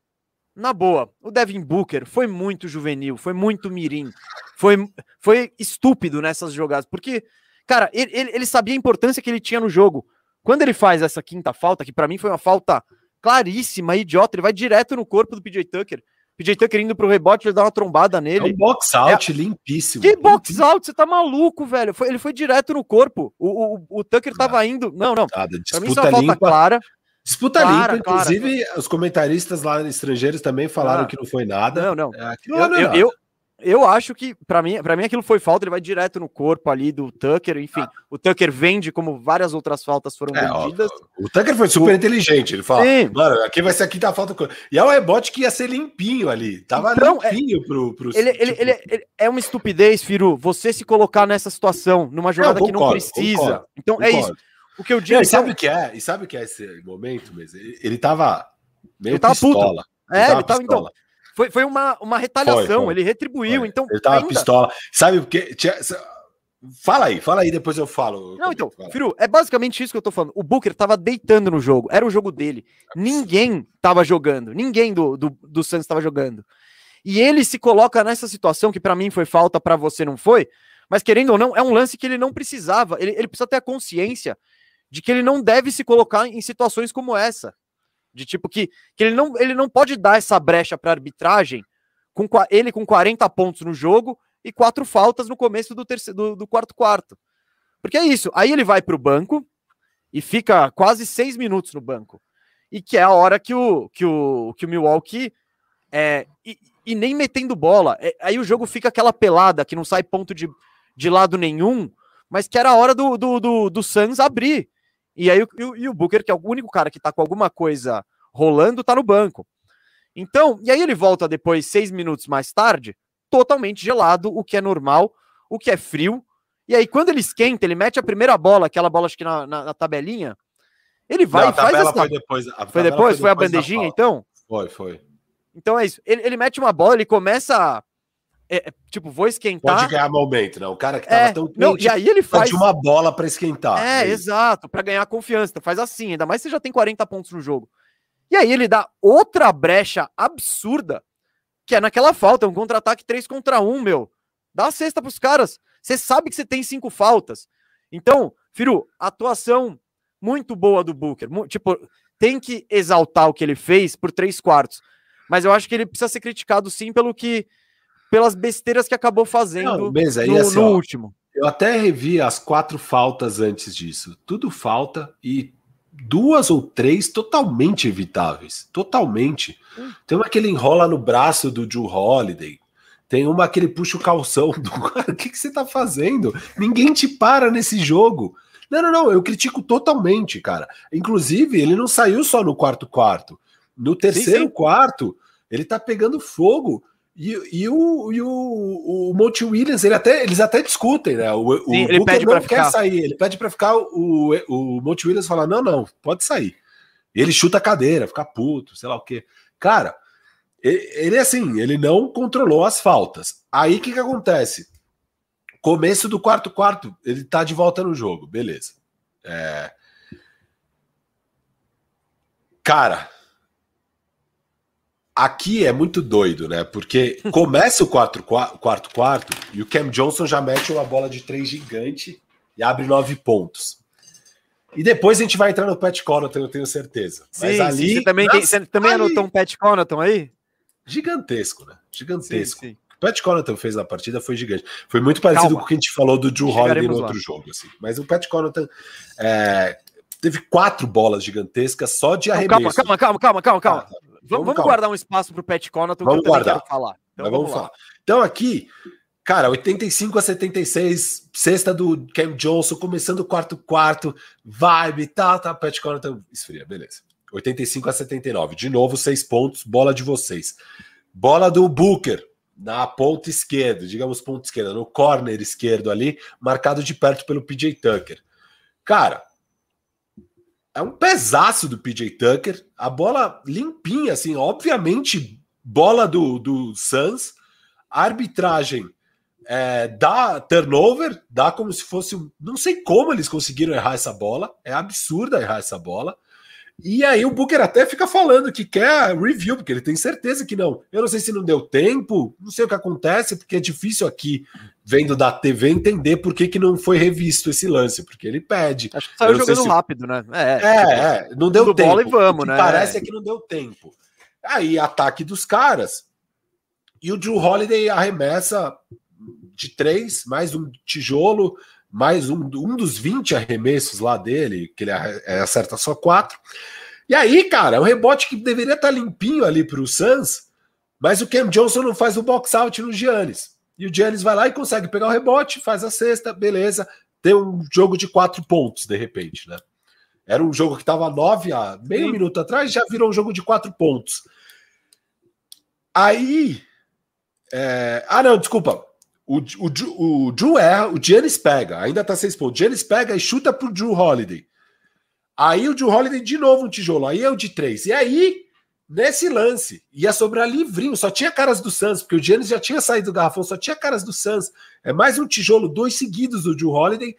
na boa, o Devin Booker foi muito juvenil, foi muito mirim, foi, foi estúpido nessas jogadas, porque, cara, ele, ele, ele sabia a importância que ele tinha no jogo. Quando ele faz essa quinta falta, que para mim foi uma falta claríssima, idiota. Ele vai direto no corpo do PJ Tucker. PJ Tucker indo pro rebote, ele dá uma trombada nele. É um box out é... limpíssimo. Que box out? Você tá maluco, velho? Foi, ele foi direto no corpo. O, o, o Tucker tava indo. Não, não. Nada, disputa pra mim, limpa. Clara. Disputa clara, limpa, inclusive clara. os comentaristas lá estrangeiros também falaram ah, que não foi nada. Não, não. É, eu, eu, eu, eu acho que, para mim, para mim aquilo foi falta, ele vai direto no corpo ali do Tucker, enfim. Ah. O Tucker vende como várias outras faltas foram é, vendidas. Ó, o Tucker foi super o... inteligente, ele fala, Sim. mano, aqui vai ser tá falta. E é o rebote que ia ser limpinho ali, tava então, é limpinho é... pro, pro ele, tipo... ele, ele, ele, é uma estupidez, Firu, você se colocar nessa situação, numa jogada concordo, que não precisa. Concordo, então concordo. é isso. O que eu digo. e sabe o que é? E sabe o que é esse momento, mas ele, ele tava meio ele tava pistola. Puto. É, ele tava, então, foi, foi uma, uma retaliação, foi, foi. ele retribuiu. Então, ele tava ainda... pistola. Sabe porque. Fala aí, fala aí, depois eu falo. Não, então, Firu, é basicamente isso que eu tô falando. O Booker tava deitando no jogo, era o jogo dele. Ninguém tava jogando, ninguém do, do, do Santos tava jogando. E ele se coloca nessa situação que para mim foi falta, para você não foi, mas querendo ou não, é um lance que ele não precisava. Ele, ele precisa ter a consciência de que ele não deve se colocar em situações como essa. De tipo que, que ele, não, ele não pode dar essa brecha para arbitragem com ele com 40 pontos no jogo e quatro faltas no começo do, terceiro, do, do quarto quarto. Porque é isso. Aí ele vai para o banco e fica quase seis minutos no banco. e que é a hora que o, que o, que o Milwaukee é, e, e nem metendo bola. É, aí o jogo fica aquela pelada que não sai ponto de, de lado nenhum, mas que era a hora do, do, do, do Suns abrir. E aí o, e o Booker, que é o único cara que tá com alguma coisa rolando, tá no banco. Então, e aí ele volta depois, seis minutos mais tarde, totalmente gelado, o que é normal, o que é frio. E aí, quando ele esquenta, ele mete a primeira bola, aquela bola acho que na, na, na tabelinha, ele vai Não, e faz essa... foi depois. A foi depois? Foi, foi a bandejinha, então? Foi, foi. Então é isso. Ele, ele mete uma bola, ele começa. É, é tipo, vou esquentar. Pode ganhar momento, né? O cara que tava é, tão quente, não, e aí ele faz uma bola para esquentar. É, é exato, para ganhar confiança. Então faz assim, ainda mais se você já tem 40 pontos no jogo. E aí ele dá outra brecha absurda, que é naquela falta, um contra-ataque 3 contra 1, meu. Dá a cesta pros caras. Você sabe que você tem cinco faltas. Então, Firu, atuação muito boa do Booker. Tipo, tem que exaltar o que ele fez por três quartos. Mas eu acho que ele precisa ser criticado sim pelo que. Pelas besteiras que acabou fazendo Não, beleza, no, assim, no ó, último. Eu até revi as quatro faltas antes disso. Tudo falta e duas ou três totalmente evitáveis. Totalmente. Hum. Tem uma que ele enrola no braço do Joe Holiday. Tem uma que ele puxa o calção do cara. O que, que você tá fazendo? Ninguém te para nesse jogo. Não, não, não. Eu critico totalmente, cara. Inclusive, ele não saiu só no quarto quarto. No terceiro sim, sim. quarto, ele tá pegando fogo. E, e, o, e o, o Monte Williams, ele até, eles até discutem, né? O, sim, o ele pede não quer sair, ele pede para ficar. O, o Monte Williams fala: não, não, pode sair. Ele chuta a cadeira, fica puto, sei lá o quê. Cara, ele assim, ele não controlou as faltas. Aí o que, que acontece? Começo do quarto quarto, ele tá de volta no jogo, beleza. É... Cara, aqui é muito doido, né? Porque começa o quarto, quarto quarto e o Cam Johnson já mete uma bola de três gigante e abre nove pontos. E depois a gente vai entrar no Pat Connaughton, eu tenho certeza. Mas sim, ali, sim. Você também, tem, você também ali... anotou um Pat Connaughton aí? Gigantesco, né? Gigantesco. Sim, sim. O Pat Connaughton fez na partida foi gigante. Foi muito parecido Calma. com o que a gente falou do Drew Holiday no outro lá. jogo. Assim. Mas o Pat Connaughton é, teve quatro bolas gigantescas só de arremesso. Calma, calma, calma, calma, calma. Ah, vamos, vamos guardar um espaço para o Pat Connaughton vamos que eu guardar. quero falar. Então, vamos, vamos falar. Então aqui, cara, 85 a 76, sexta do Cam Johnson, começando o quarto quarto, vibe, tá, tá, Pat Connaughton esfria, beleza. 85 a 79. De novo, seis pontos, bola de vocês. Bola do Booker na ponta esquerda, digamos ponta esquerda, no corner esquerdo ali, marcado de perto pelo PJ Tucker. Cara, é um pesaço do PJ Tucker, a bola limpinha, assim, obviamente, bola do, do Suns, a arbitragem é, dá turnover, dá como se fosse. Não sei como eles conseguiram errar essa bola, é absurda errar essa bola. E aí o Booker até fica falando que quer review, porque ele tem certeza que não. Eu não sei se não deu tempo, não sei o que acontece, porque é difícil aqui, vendo da TV, entender por que, que não foi revisto esse lance, porque ele pede. Acho que saiu jogando se... rápido, né? É, é, é não deu tempo. Bola e vamos, né? Parece é que não deu tempo. Aí, ataque dos caras. E o Drew Holiday arremessa de três, mais um tijolo, mais um, um dos 20 arremessos lá dele, que ele acerta só quatro. E aí, cara, é um rebote que deveria estar tá limpinho ali para o Suns, mas o Cam Johnson não faz o box out no Giannis. E o Giannis vai lá e consegue pegar o rebote, faz a cesta, beleza. Tem um jogo de quatro pontos, de repente, né? Era um jogo que estava nove a meio Sim. minuto atrás, já virou um jogo de quatro pontos. Aí. É... Ah, não, desculpa. O, o, o Drew erra, o Giannis pega, ainda tá seis pontos. O Giannis pega e chuta pro Drew Holiday. Aí o Drew Holiday de novo um tijolo, aí é o de três. E aí, nesse lance, ia sobrar livrinho, só tinha caras do Suns, porque o Giannis já tinha saído do garrafão, só tinha caras do Suns. É mais um tijolo, dois seguidos do Drew Holiday.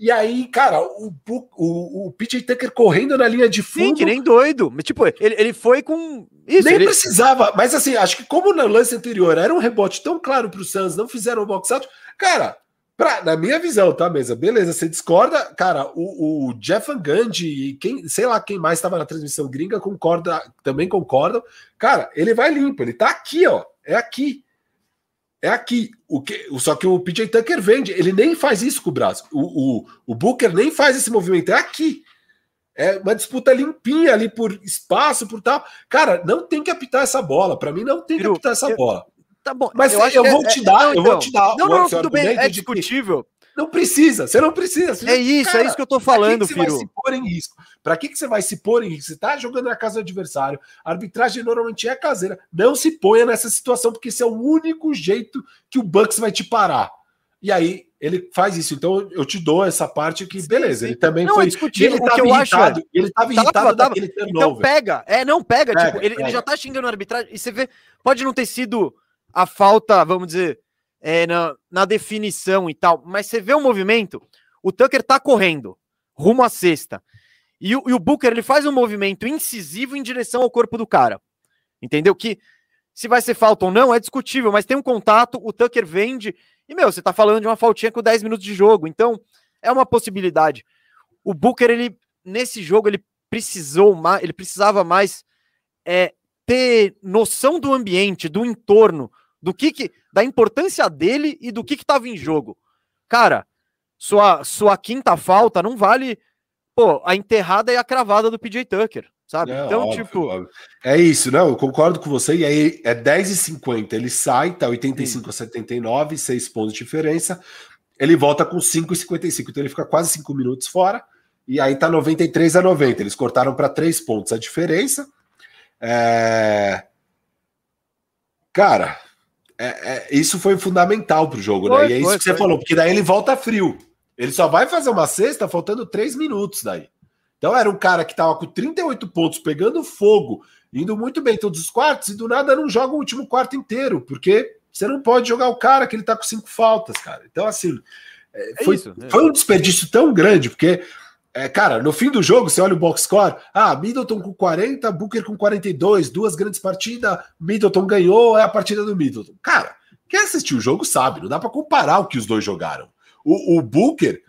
E aí, cara, o, o, o PJ Tucker correndo na linha de fundo. Sim, que nem doido. Tipo, ele, ele foi com. Isso, nem ele... precisava. Mas assim, acho que como no lance anterior era um rebote tão claro para o Suns, não fizeram o box out. Cara, pra, na minha visão, tá, mesa? Beleza, você discorda. Cara, o, o Jeff Van Gundy e quem, sei lá quem mais estava na transmissão gringa concorda, também concordam. Cara, ele vai limpo, ele tá aqui, ó. É aqui. É aqui. O que, só que o PJ Tucker vende. Ele nem faz isso com o braço. O, o, o Booker nem faz esse movimento. É aqui. É uma disputa limpinha ali por espaço, por tal. Cara, não tem que apitar essa bola. Para mim, não tem que apitar essa eu, bola. Tá bom. Mas eu, eu vou é, te dar, não, eu vou te dar. Não, não, tudo bem, é discutível. Não precisa, você não precisa. Você é isso, cara, é isso que eu tô falando, filho. Para que, você vai se pôr em risco? Para que, que você vai se pôr em risco? Você tá jogando na casa do adversário, a arbitragem normalmente é caseira. Não se ponha nessa situação, porque esse é o único jeito que o Bucks vai te parar. E aí ele faz isso. Então eu te dou essa parte que, beleza, ele também não, foi. É discutível, ele que eu irritado, acho. Ele estava irritado tava, Então pega, é, não pega. pega, tipo, ele, pega. ele já tá xingando a arbitragem. E você vê, pode não ter sido a falta, vamos dizer, é, na, na definição e tal, mas você vê o movimento, o Tucker tá correndo rumo à cesta. E o, e o Booker ele faz um movimento incisivo em direção ao corpo do cara. Entendeu? Que se vai ser falta ou não é discutível, mas tem um contato, o Tucker vende. E, meu, você tá falando de uma faltinha com 10 minutos de jogo. Então, é uma possibilidade. O Booker, ele, nesse jogo, ele precisou mais, ele precisava mais é, ter noção do ambiente, do entorno, do que, que da importância dele e do que estava em jogo. Cara, sua, sua quinta falta não vale pô, a enterrada e a cravada do PJ Tucker, sabe? Não, então, óbvio, tipo. Óbvio. É isso, não, eu concordo com você. E aí é 10,50. Ele sai, tá 85 Sim. a 79, 6 pontos de diferença. Ele volta com 5,55. Então ele fica quase 5 minutos fora. E aí tá 93 a 90. Eles cortaram para 3 pontos a diferença. É... Cara, é, é, isso foi fundamental para o jogo, né? foi, né? E é isso foi, que você foi. falou, porque daí ele volta frio. Ele só vai fazer uma cesta faltando três minutos daí. Então era um cara que estava com 38 pontos, pegando fogo, indo muito bem todos os quartos, e do nada não joga o último quarto inteiro, porque você não pode jogar o cara que ele tá com cinco faltas, cara. Então, assim, é, é foi, isso, né? foi um desperdício tão grande, porque é, cara, no fim do jogo, você olha o box score, ah, Middleton com 40, Booker com 42, duas grandes partidas, Middleton ganhou, é a partida do Middleton. Cara, quem assistiu o jogo sabe, não dá para comparar o que os dois jogaram. O, o, Booker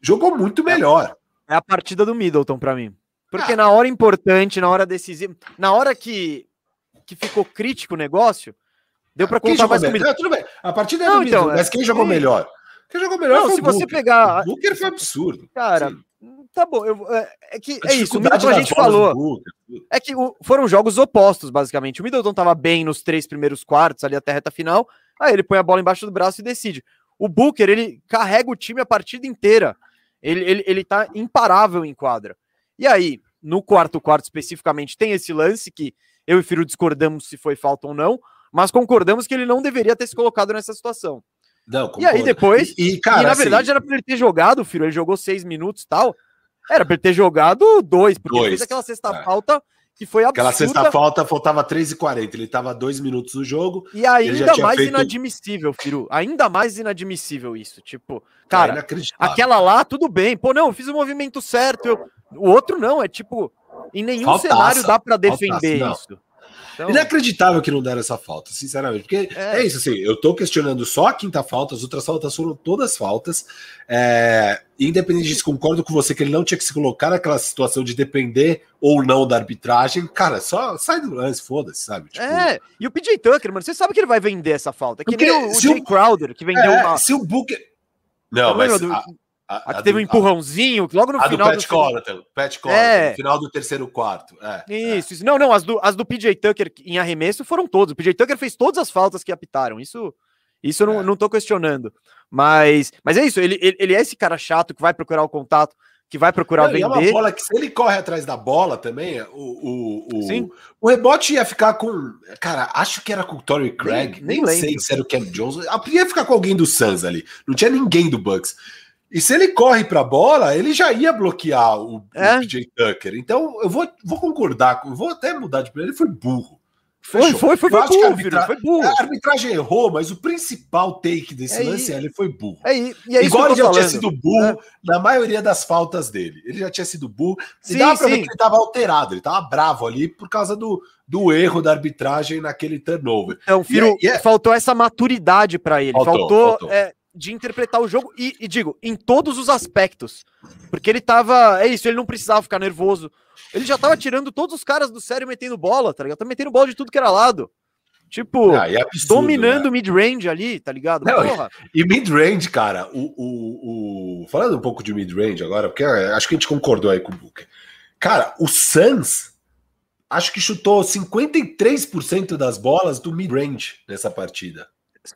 jogou muito melhor. É a partida do Middleton para mim. Porque ah. na hora importante, na hora decisiva, na hora que, que ficou crítico o negócio, deu para contar mais melhor? tudo bem. A partida é não, do então, Middleton, mas quem jogou melhor? Quem jogou melhor não, se você pegar. O Booker foi absurdo. Cara, Sim. Tá bom, eu, é, é que é isso, o Middleton a gente falou. É que o, foram jogos opostos, basicamente. O Middleton tava bem nos três primeiros quartos, ali até a reta final. Aí ele põe a bola embaixo do braço e decide. O Booker, ele carrega o time a partida inteira. Ele, ele, ele tá imparável em quadra. E aí, no quarto quarto especificamente, tem esse lance que eu e Firo discordamos se foi falta ou não, mas concordamos que ele não deveria ter se colocado nessa situação. Não, e aí depois, e, e, cara, e na assim, verdade era para ele ter jogado, Firo, ele jogou seis minutos e tal. Era pra ele ter jogado dois, porque dois. fez aquela sexta é. falta que foi absurda. Aquela sexta falta faltava 3,40. Ele tava dois minutos no jogo. E ainda mais feito... inadmissível, Firu. Ainda mais inadmissível isso. Tipo, cara, é aquela lá, tudo bem. Pô, não, eu fiz o movimento certo. Eu... O outro não, é tipo, em nenhum Faltaça. cenário dá para defender Faltaça, isso. Então... Inacreditável que não deram essa falta, sinceramente. Porque é. é. isso, assim, eu tô questionando só a quinta falta, as outras faltas foram todas faltas. É, independente disso, concordo com você que ele não tinha que se colocar naquela situação de depender ou não da arbitragem. Cara, só sai do lance, foda-se, sabe? Tipo... É, e o PJ Tucker, mano, você sabe que ele vai vender essa falta. Que Porque nem o, o Jay Crowder, que vendeu é, uma... Se o Booker... Não, mas... Do... A... A, a, teve um empurrãozinho logo no a final. Do Pat do Connaughton, Pat Connaughton, é. no final do terceiro quarto. É, isso, é. isso, Não, não, as do, as do PJ Tucker em arremesso foram todos. O PJ Tucker fez todas as faltas que apitaram. Isso, isso eu não, é. não tô questionando. Mas, mas é isso, ele, ele, ele, é esse cara chato que vai procurar o contato, que vai procurar não, vender. é uma bola que se ele corre atrás da bola também, o, o, o, Sim. o rebote ia ficar com. Cara, acho que era com o Torrey Craig. Nem, nem, nem sei se era o Cam Jones. Ia ficar com alguém do Suns ali. Não tinha ninguém do Bucks. E se ele corre para a bola, ele já ia bloquear o, é? o PJ Tucker. Então eu vou, vou concordar, eu vou até mudar de ele foi burro. Foi, Fechou. foi, foi, foi, burro, arbitra... foi burro. A arbitragem errou, mas o principal take desse é lance é ele foi burro. É, e é Igual ele já falando. tinha sido burro é. na maioria das faltas dele. Ele já tinha sido burro. E sim, dava pra sim. ver que ele estava alterado, ele estava bravo ali por causa do, do erro da arbitragem naquele turnover. Então, Firo, e, e faltou essa maturidade para ele. Faltou, faltou, faltou. É, de interpretar o jogo e, e, digo, em todos os aspectos. Porque ele tava. É isso, ele não precisava ficar nervoso. Ele já tava tirando todos os caras do sério metendo bola, tá ligado? Tá metendo bola de tudo que era lado. Tipo, ah, é absurdo, dominando né? mid-range ali, tá ligado? Não, e, e mid-range, cara, o, o, o, falando um pouco de mid-range agora, porque acho que a gente concordou aí com o Booker. Cara, o Suns acho que chutou 53% das bolas do mid-range nessa partida.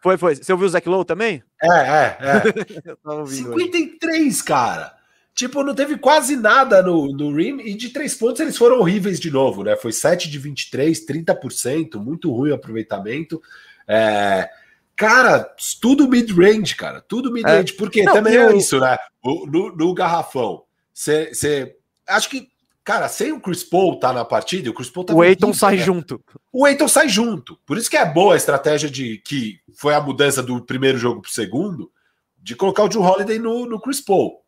Foi, foi. Você ouviu o Zach Lowe também? É, é, é. 53, aí. cara. Tipo, não teve quase nada no, no rim e de três pontos eles foram horríveis de novo, né? Foi 7 de 23, 30%, muito ruim o aproveitamento. É, cara, tudo mid-range, cara, tudo mid-range, é. porque não, também eu... é isso, né? No, no garrafão, você. Acho que Cara, sem o Chris Paul tá na partida, o Chris Paul tá O Eiton sai né? junto. O Eiton sai junto. Por isso que é boa a estratégia de que foi a mudança do primeiro jogo pro segundo, de colocar o Drew Holiday no, no Chris Paul.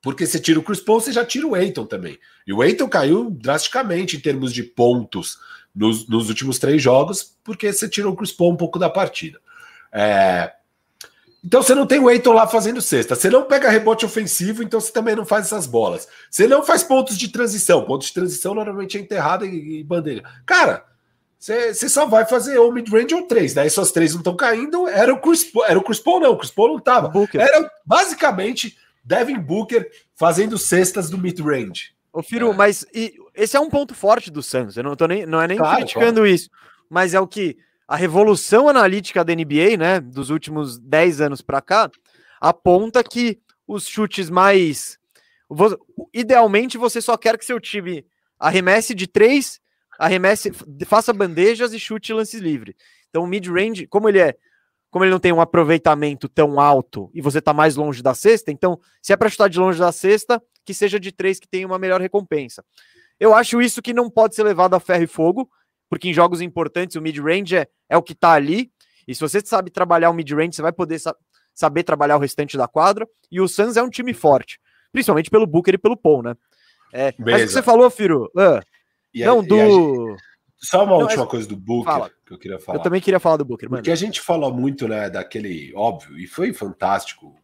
Porque você tira o Chris Paul, você já tira o Eiton também. E o Eiton caiu drasticamente em termos de pontos nos, nos últimos três jogos, porque você tirou o Chris Paul um pouco da partida. É, então você não tem o Eiton lá fazendo cesta. Você não pega rebote ofensivo, então você também não faz essas bolas. Você não faz pontos de transição. Pontos de transição normalmente é enterrado e, bandeira. Cara, você, você só vai fazer ou mid-range ou três. Daí suas três não estão caindo. Era o Chris Paul, era o Chris Paul, não. O Chris Paul não tava. Booker. Era basicamente Devin Booker fazendo cestas do mid-range. Ô, Firo, é. mas e, esse é um ponto forte do Santos. Eu não, tô nem, não é nem claro, criticando claro. isso. Mas é o que a revolução analítica da NBA, né, dos últimos 10 anos para cá, aponta que os chutes mais. Idealmente, você só quer que seu time arremesse de três, arremesse, faça bandejas e chute lances livres. Então, o mid-range, como ele é. Como ele não tem um aproveitamento tão alto e você está mais longe da cesta, então, se é para chutar de longe da cesta, que seja de três que tenha uma melhor recompensa. Eu acho isso que não pode ser levado a ferro e fogo, porque em jogos importantes o mid-range é, é o que está ali. E se você sabe trabalhar o mid-range, você vai poder sa saber trabalhar o restante da quadra. E o Suns é um time forte, principalmente pelo Booker e pelo Paul, né? É, mas o que você falou, Firo, uh, não, a, do. Só uma não, última coisa do Booker fala. que eu queria falar. Eu também queria falar do Booker, mano. Porque a gente falou muito, né, daquele óbvio, e foi fantástico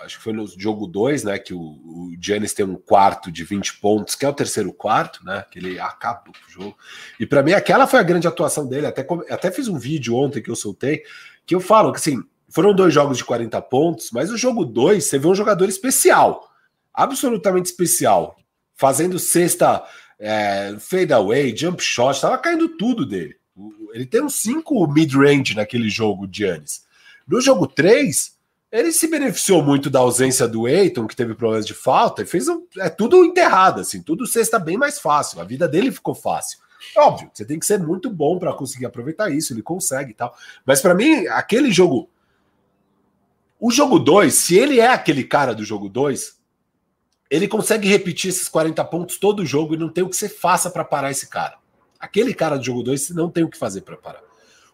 acho que foi no jogo 2, né, que o, o Giannis tem um quarto de 20 pontos, que é o terceiro quarto, né, que ele acaba o jogo. E para mim aquela foi a grande atuação dele, até até fiz um vídeo ontem que eu soltei, que eu falo que assim, foram dois jogos de 40 pontos, mas o jogo 2, você vê um jogador especial, absolutamente especial, fazendo cesta é, fade away, jump shot, tava caindo tudo dele. Ele tem uns 5 mid-range naquele jogo, Giannis. No jogo 3, ele se beneficiou muito da ausência do Eiton, que teve problemas de falta, e fez um, é tudo enterrado, assim, tudo sexta bem mais fácil. A vida dele ficou fácil. Óbvio, você tem que ser muito bom para conseguir aproveitar isso, ele consegue e tal. Mas para mim, aquele jogo. O jogo 2, se ele é aquele cara do jogo 2, ele consegue repetir esses 40 pontos todo o jogo e não tem o que você faça para parar esse cara. Aquele cara do jogo 2, não tem o que fazer para parar.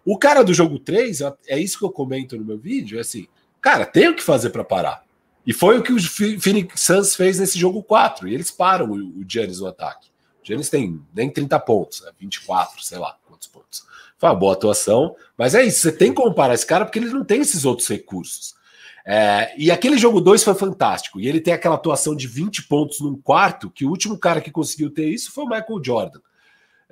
O cara do jogo 3, é isso que eu comento no meu vídeo, é assim Cara, tem o que fazer para parar. E foi o que o Phoenix Suns fez nesse jogo 4. E eles param o, Giannis no ataque. O Giannis tem nem 30 pontos, né? 24, sei lá quantos pontos. Foi uma boa atuação. Mas é isso, você tem que comparar esse cara porque ele não tem esses outros recursos. É, e aquele jogo 2 foi fantástico. E ele tem aquela atuação de 20 pontos num quarto, que o último cara que conseguiu ter isso foi o Michael Jordan.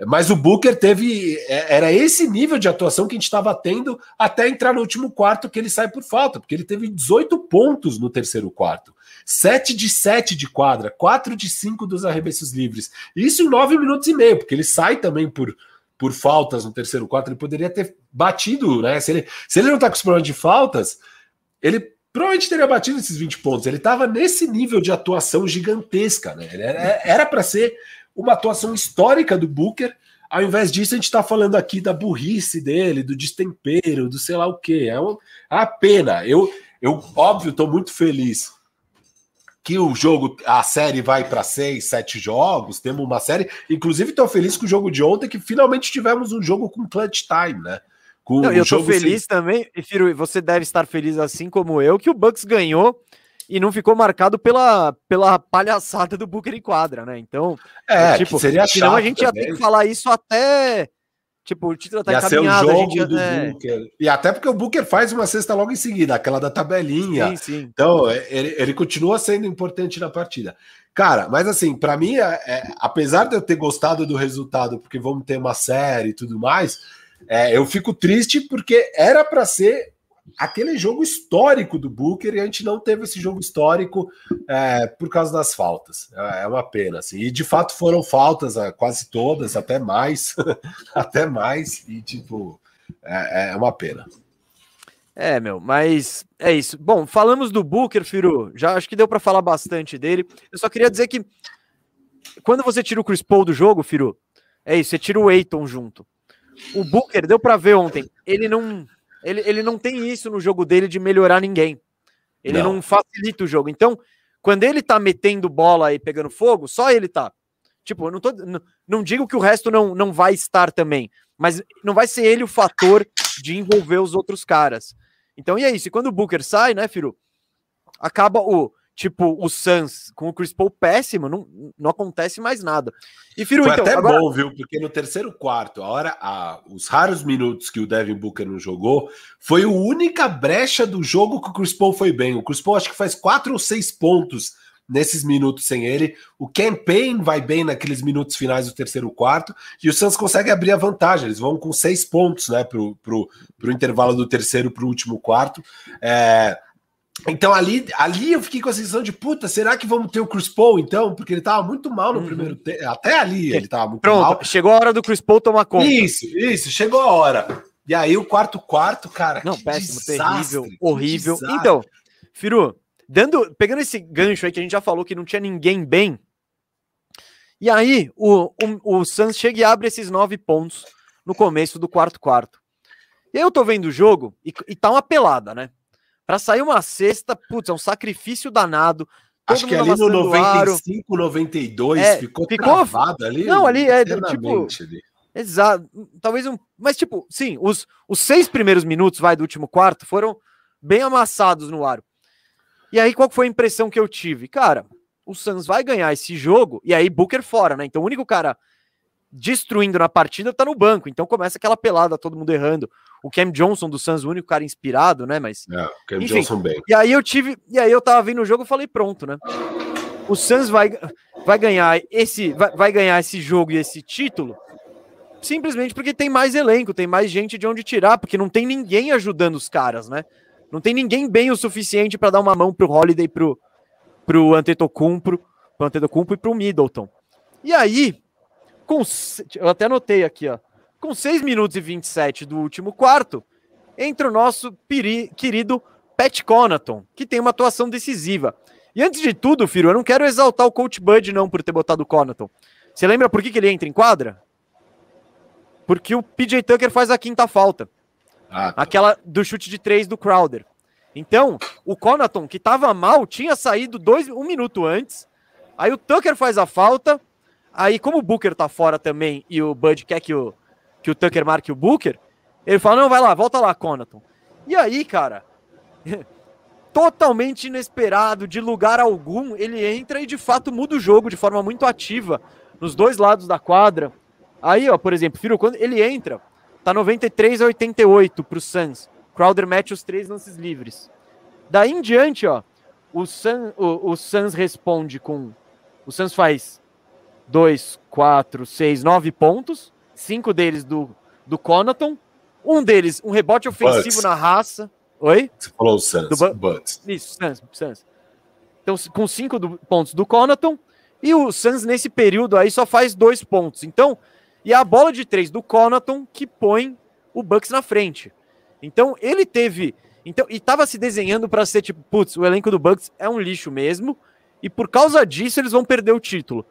Mas o Booker teve. É, era esse nível de atuação que a gente estava tendo até entrar no último quarto que ele sai por falta, porque ele teve 18 pontos no terceiro quarto. 7 de 7 de quadra, 4 de 5 dos arremessos livres. Isso em 9 minutos e meio, porque ele sai também por, por faltas no terceiro quarto. Ele poderia ter batido, né? Se ele, se ele não tá com os problemas de faltas, ele provavelmente teria batido esses 20 pontos. Ele estava nesse nível de atuação gigantesca, né? Era para ser uma atuação histórica do Booker. Ao invés disso, a gente está falando aqui da burrice dele, do destempero, do sei lá o quê. É uma, é uma pena. Eu, eu óbvio, estou muito feliz que o jogo, a série vai para seis, sete jogos, temos uma série. Inclusive, estou feliz com o jogo de ontem, que finalmente tivemos um jogo com clutch time, né? Com Não, eu estou feliz sem... também, e Firo, você deve estar feliz assim como eu, que o Bucks ganhou e não ficou marcado pela, pela palhaçada do Booker em quadra, né? Então, é, tipo, seria senão a gente ia ter que falar isso até Tipo, o título tá ia encaminhado. Ser o jogo do até... Booker. E até porque o Booker faz uma cesta logo em seguida, aquela da tabelinha. Sim, sim. Então, é, ele, ele continua sendo importante na partida. Cara, mas assim, para mim, é, é, apesar de eu ter gostado do resultado, porque vamos ter uma série e tudo mais, é, eu fico triste porque era para ser aquele jogo histórico do Booker e a gente não teve esse jogo histórico é, por causa das faltas. É, é uma pena, assim. E de fato foram faltas, é, quase todas, até mais, até mais, e tipo, é, é uma pena. É, meu, mas é isso. Bom, falamos do Booker, Firu. Já acho que deu para falar bastante dele. Eu só queria dizer que quando você tira o Chris Paul do jogo, Firu, é isso, você tira o Aiton junto. O Booker, deu para ver ontem, ele não, ele, ele não tem isso no jogo dele de melhorar ninguém. Ele não. não facilita o jogo. Então, quando ele tá metendo bola e pegando fogo, só ele tá. Tipo, eu não, tô, não, não digo que o resto não, não vai estar também, mas não vai ser ele o fator de envolver os outros caras. Então, e é isso. E quando o Booker sai, né, Firu? Acaba o. Tipo, o Suns com o Chris Paul péssimo, não, não acontece mais nada. E Firu, Foi então, até agora... bom, viu? Porque no terceiro quarto, a hora, a, os raros minutos que o Devin Booker não jogou, foi a única brecha do jogo que o Chris Paul foi bem. O Chris Paul acho que faz quatro ou seis pontos nesses minutos sem ele. O campaign vai bem naqueles minutos finais do terceiro quarto e o Santos consegue abrir a vantagem. Eles vão com seis pontos né, para o intervalo do terceiro para o último quarto. É, então ali, ali eu fiquei com a sensação de puta, será que vamos ter o Chris Paul então? Porque ele tava muito mal no uhum. primeiro tempo. Até ali ele tava muito Pronto, mal. Chegou a hora do Chris Paul tomar conta. Isso, isso, chegou a hora. E aí o quarto quarto, cara. Não, péssimo, desastre, terrível, horrível. Então, Firu, dando, pegando esse gancho aí que a gente já falou que não tinha ninguém bem. E aí o, o, o Suns chega e abre esses nove pontos no começo do quarto quarto. Eu tô vendo o jogo e, e tá uma pelada, né? Para sair uma cesta, putz, é um sacrifício danado. Acho que ali no 95, aro. 92 é, ficou, ficou travado ali. Não, ali é tipo. Ali. Exato. Talvez um. Mas, tipo, sim, os, os seis primeiros minutos, vai, do último quarto, foram bem amassados no aro. E aí, qual foi a impressão que eu tive? Cara, o Suns vai ganhar esse jogo, e aí Booker fora, né? Então o único cara destruindo na partida tá no banco. Então começa aquela pelada, todo mundo errando. O Cam Johnson do Suns, o único cara inspirado, né? Mas. É, Cam enfim, Johnson bem. E aí eu tive. E aí eu tava vendo o jogo e falei, pronto, né? O Suns vai, vai ganhar esse. Vai, vai ganhar esse jogo e esse título simplesmente porque tem mais elenco, tem mais gente de onde tirar, porque não tem ninguém ajudando os caras, né? Não tem ninguém bem o suficiente para dar uma mão pro Holiday, pro, pro Antetokounmpo, pro Antetokounmpo e pro Middleton. E aí, com, eu até anotei aqui, ó, com 6 minutos e 27 do último quarto, entra o nosso piri, querido Pat Conaton, que tem uma atuação decisiva. E antes de tudo, Firo, eu não quero exaltar o Coach Bud não por ter botado o Conaton. Você lembra por que, que ele entra em quadra? Porque o PJ Tucker faz a quinta falta. Ah, tá. Aquela do chute de três do Crowder. Então, o Conaton, que estava mal, tinha saído dois, um minuto antes. Aí o Tucker faz a falta. Aí, como o Booker tá fora também e o Bud quer que o, que o Tucker marque o Booker, ele fala: não, vai lá, volta lá, Conaton. E aí, cara, totalmente inesperado, de lugar algum, ele entra e de fato muda o jogo de forma muito ativa nos dois lados da quadra. Aí, ó, por exemplo, Firo, quando ele entra, Tá 93 a 88 pro Suns. Crowder mete os três lances livres. Daí em diante, ó, o, Sun, o, o Suns responde com. O Suns faz 2, 4, 6, 9 pontos. Cinco deles do, do Conaton. Um deles, um rebote ofensivo Bucks. na raça. Oi? Você falou o Suns. Do Bucks. Isso, Suns, Suns. Então, com cinco do, pontos do Conaton. E o Suns, nesse período aí, só faz dois pontos. Então, e a bola de três do Conaton que põe o Bucks na frente. Então ele teve. Então, e tava se desenhando para ser tipo, putz, o elenco do Bucks é um lixo mesmo. E por causa disso eles vão perder o título.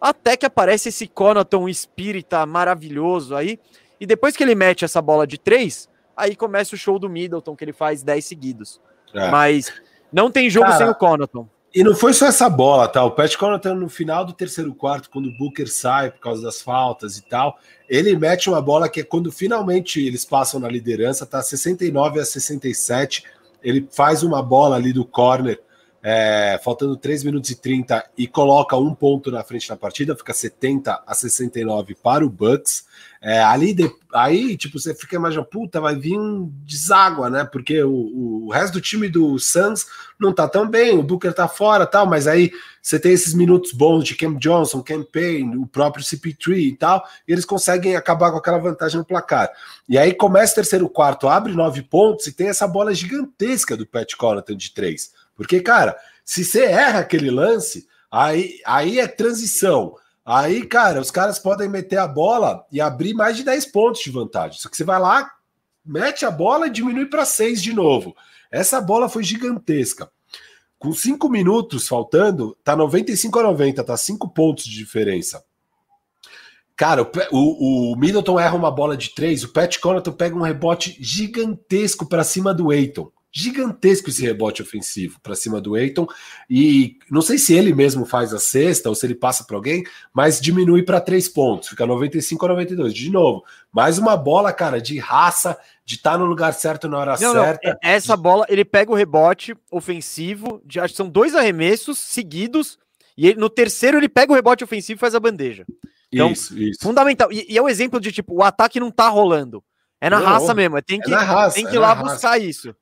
Até que aparece esse Conaton espírita maravilhoso aí. E depois que ele mete essa bola de três, aí começa o show do Middleton, que ele faz 10 seguidos. É. Mas não tem jogo Cara, sem o Conaton. E não foi só essa bola, tá? O Pat Connaughton no final do terceiro quarto, quando o Booker sai por causa das faltas e tal, ele mete uma bola que é quando finalmente eles passam na liderança, tá 69 a 67, ele faz uma bola ali do corner é, faltando 3 minutos e 30 e coloca um ponto na frente na partida, fica 70 a 69 para o Bucks. É, ali, de, aí, tipo, você fica imaginando, puta, vai vir um deságua, né? Porque o, o resto do time do Suns não tá tão bem, o Booker tá fora tal, mas aí você tem esses minutos bons de Cam Johnson, Cam Payne, o próprio CP3 e tal, e eles conseguem acabar com aquela vantagem no placar. E aí começa o terceiro quarto, abre nove pontos e tem essa bola gigantesca do Pat Connaughton de três. Porque, cara, se você erra aquele lance, aí, aí é transição. Aí, cara, os caras podem meter a bola e abrir mais de 10 pontos de vantagem. Só que você vai lá, mete a bola e diminui para 6 de novo. Essa bola foi gigantesca. Com 5 minutos faltando, tá 95 a 90, tá 5 pontos de diferença. Cara, o, o, Middleton erra uma bola de 3, o Pat Connaughton pega um rebote gigantesco para cima do Eiton gigantesco esse rebote ofensivo para cima do Eiton. E não sei se ele mesmo faz a sexta ou se ele passa para alguém, mas diminui para três pontos, fica 95 a 92. De novo, mais uma bola, cara, de raça, de estar tá no lugar certo na hora não, certa. Não, é, essa bola, ele pega o rebote ofensivo, de, acho que são dois arremessos seguidos, e ele, no terceiro ele pega o rebote ofensivo e faz a bandeja. Então, isso, isso. fundamental. E, e, é o exemplo de tipo, o ataque não tá rolando. É na não, raça mesmo, tem é que, é raça, tem que ir lá buscar isso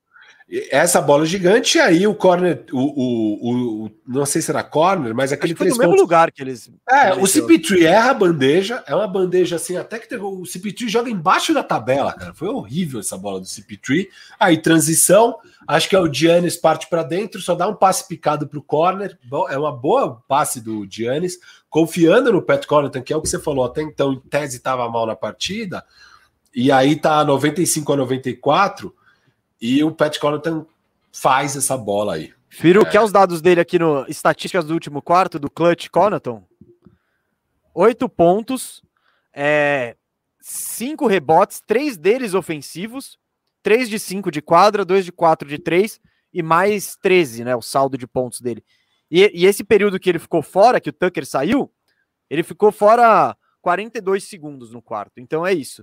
essa bola gigante, e aí o corner, o, o, o, não sei se era corner, mas aquele foi no mesmo lugar que eles. É, o CP3 erra a bandeja, é uma bandeja assim, até que o CP3 joga embaixo da tabela, cara. Foi horrível essa bola do CP3. Aí transição, acho que é o Giannis parte para dentro, só dá um passe picado para o corner. É uma boa passe do Giannis, confiando no Pat Connaughton, que é o que você falou, até então em tese estava mal na partida. E aí tá 95 a 94 e o Pat Connaughton faz essa bola aí. Firo, é. quer os dados dele aqui no estatísticas do último quarto do Clutch Connaughton? Oito pontos, é, cinco rebotes, três deles ofensivos, três de cinco de quadra, dois de quatro de três e mais 13, né? O saldo de pontos dele. E, e esse período que ele ficou fora, que o Tucker saiu, ele ficou fora 42 segundos no quarto. Então é isso.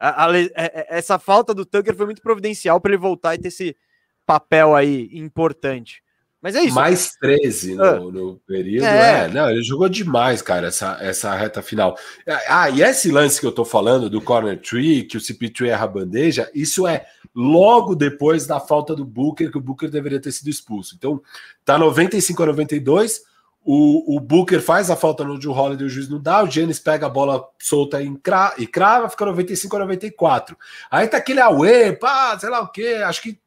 A, a, é, é, essa falta do Tucker foi muito providencial para ele voltar e ter esse papel aí importante. Mas é isso. Mais 13 no, ah. no período. É. é. não, ele jogou demais, cara, essa, essa reta final. Ah, e esse lance que eu tô falando do corner tree, que o CP3 erra a bandeja, isso é logo depois da falta do Booker, que o Booker deveria ter sido expulso. Então, tá 95 a 92. O, o Booker faz a falta no Joe Holiday, o juiz não dá. O Giannis pega a bola solta e, cra, e crava, fica 95 a 94. Aí tá aquele away, pá, sei lá o que. Acho que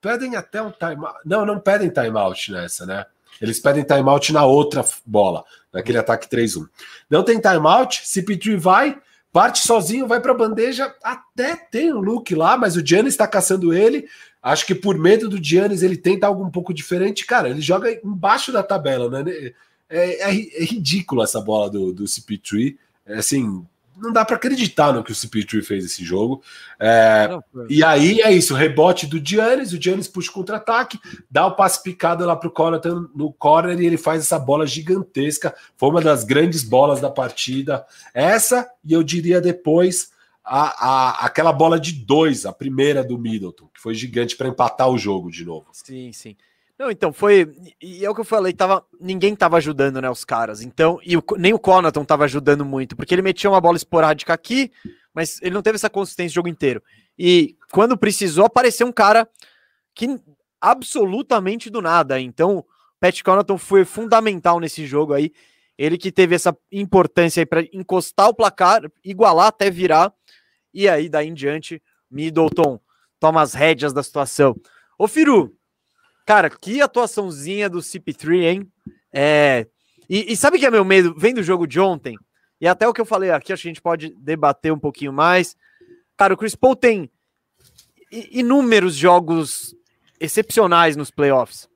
pedem até um timeout. Não, não pedem timeout nessa, né? Eles pedem timeout na outra bola, naquele ataque 3-1. Não tem timeout, CP3 vai, parte sozinho, vai para a bandeja, até tem um look lá, mas o Giannis está caçando ele. Acho que por medo do Giannis ele tenta algo um pouco diferente. Cara, ele joga embaixo da tabela, né? É, é, é ridículo essa bola do, do CP3. É, assim, não dá para acreditar no que o CP3 fez esse jogo. É, e aí é isso: rebote do Giannis, o Giannis puxa o contra-ataque, dá o passe picado lá para o Connaughton no corner e ele faz essa bola gigantesca. Foi uma das grandes bolas da partida. Essa, e eu diria depois, a, a, aquela bola de dois, a primeira do Middleton, que foi gigante para empatar o jogo de novo. Sim, sim. Não, então foi. E é o que eu falei, tava, ninguém tava ajudando, né, os caras. Então, e o, nem o Conaton tava ajudando muito, porque ele metia uma bola esporádica aqui, mas ele não teve essa consistência o jogo inteiro. E quando precisou, apareceu um cara que absolutamente do nada. Então, Pat Conaton foi fundamental nesse jogo aí. Ele que teve essa importância aí para encostar o placar, igualar até virar. E aí, daí em diante, Middleton toma as rédeas da situação. Ô, Firu, Cara, que atuaçãozinha do CP3, hein? É... E, e sabe que é meu medo? Vem do jogo de ontem, e até o que eu falei aqui, acho que a gente pode debater um pouquinho mais. Cara, o Chris Paul tem inúmeros jogos excepcionais nos playoffs,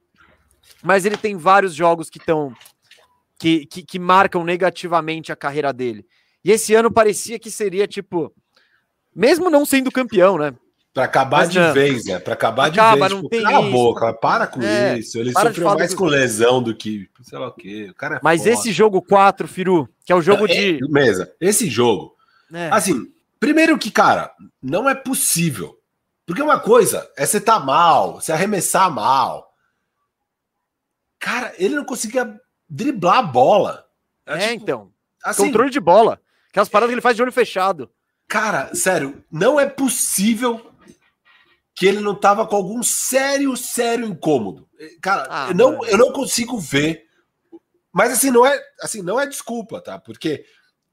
mas ele tem vários jogos que estão que, que, que, marcam negativamente a carreira dele. E esse ano parecia que seria tipo, mesmo não sendo campeão, né? Para acabar Mas, de não. vez, né? Para acabar Acaba, de vez. Não tipo, cala a boca, para com é, isso. Ele sofreu mais com lesão do que sei lá o quê. O cara é Mas foda. esse jogo 4, Firu, que é o jogo é, de. É, mesa. Esse jogo. É. Assim, primeiro que, cara, não é possível. Porque uma coisa é você tá mal, você arremessar mal. Cara, ele não conseguia driblar a bola. É, tipo, então. Assim, Controle de bola. Aquelas paradas que ele faz de olho fechado. Cara, sério, não é possível que ele não tava com algum sério, sério incômodo. Cara, ah, eu, não, eu não consigo ver. Mas assim, não é assim, não é desculpa, tá? Porque,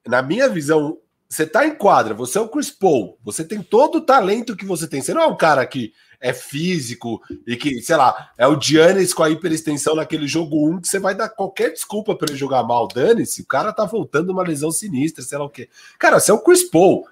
na minha visão, você tá em quadra, você é o Chris Paul, você tem todo o talento que você tem. Você não é um cara que é físico e que, sei lá, é o Giannis com a hiperextensão naquele jogo 1 que você vai dar qualquer desculpa para ele jogar mal. Dane-se, o cara tá voltando uma lesão sinistra, sei lá o quê. Cara, você é o Chris Paul.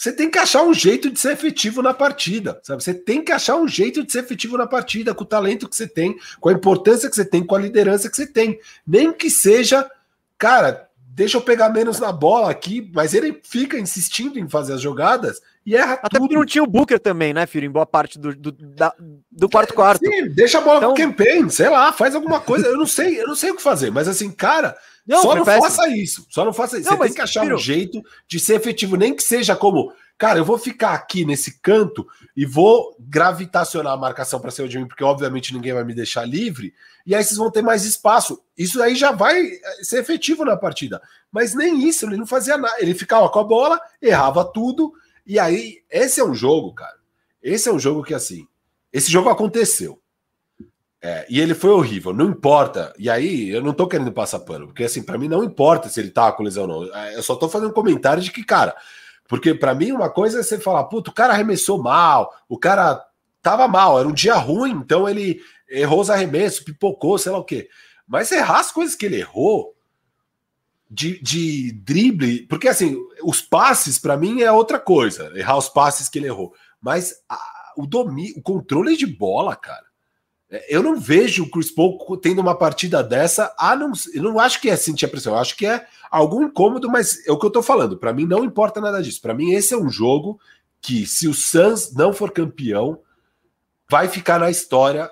Você tem que achar um jeito de ser efetivo na partida, sabe? Você tem que achar um jeito de ser efetivo na partida, com o talento que você tem, com a importância que você tem, com a liderança que você tem. Nem que seja, cara, deixa eu pegar menos na bola aqui, mas ele fica insistindo em fazer as jogadas e erra Até tudo. porque não tinha o Booker também, né, filho? Em boa parte do, do, da, do quarto quarto. Sim, deixa a bola então... com o campaign, sei lá, faz alguma coisa. Eu não sei, eu não sei o que fazer, mas assim, cara, não, só não faça isso. Só não faça isso. Não, Você tem que achar um jeito de ser efetivo, nem que seja como, cara, eu vou ficar aqui nesse canto e vou gravitacionar a marcação para ser o Jimmy, porque obviamente ninguém vai me deixar livre, e aí vocês vão ter mais espaço. Isso aí já vai eh, ser efetivo na partida. Mas nem isso, ele não fazia nada. Ele ficava com a bola, errava tudo e aí, esse é um jogo, cara. Esse é um jogo que, assim, esse jogo aconteceu. É, e ele foi horrível, não importa. E aí, eu não tô querendo passar pano, porque, assim, para mim não importa se ele tá com lesão ou não. É, eu só tô fazendo um comentário de que, cara, porque para mim uma coisa é você falar, puto, o cara arremessou mal, o cara tava mal, era um dia ruim, então ele errou os arremessos, pipocou, sei lá o quê. Mas errar as coisas que ele errou, de, de drible, porque assim, os passes para mim é outra coisa, errar os passes que ele errou, mas a, o domínio, o controle de bola, cara. Eu não vejo o Chris Paul tendo uma partida dessa. Ah, não, eu não acho que é sentir a pressão, eu acho que é algum incômodo, mas é o que eu tô falando. Para mim não importa nada disso. Para mim esse é um jogo que se o Suns não for campeão, vai ficar na história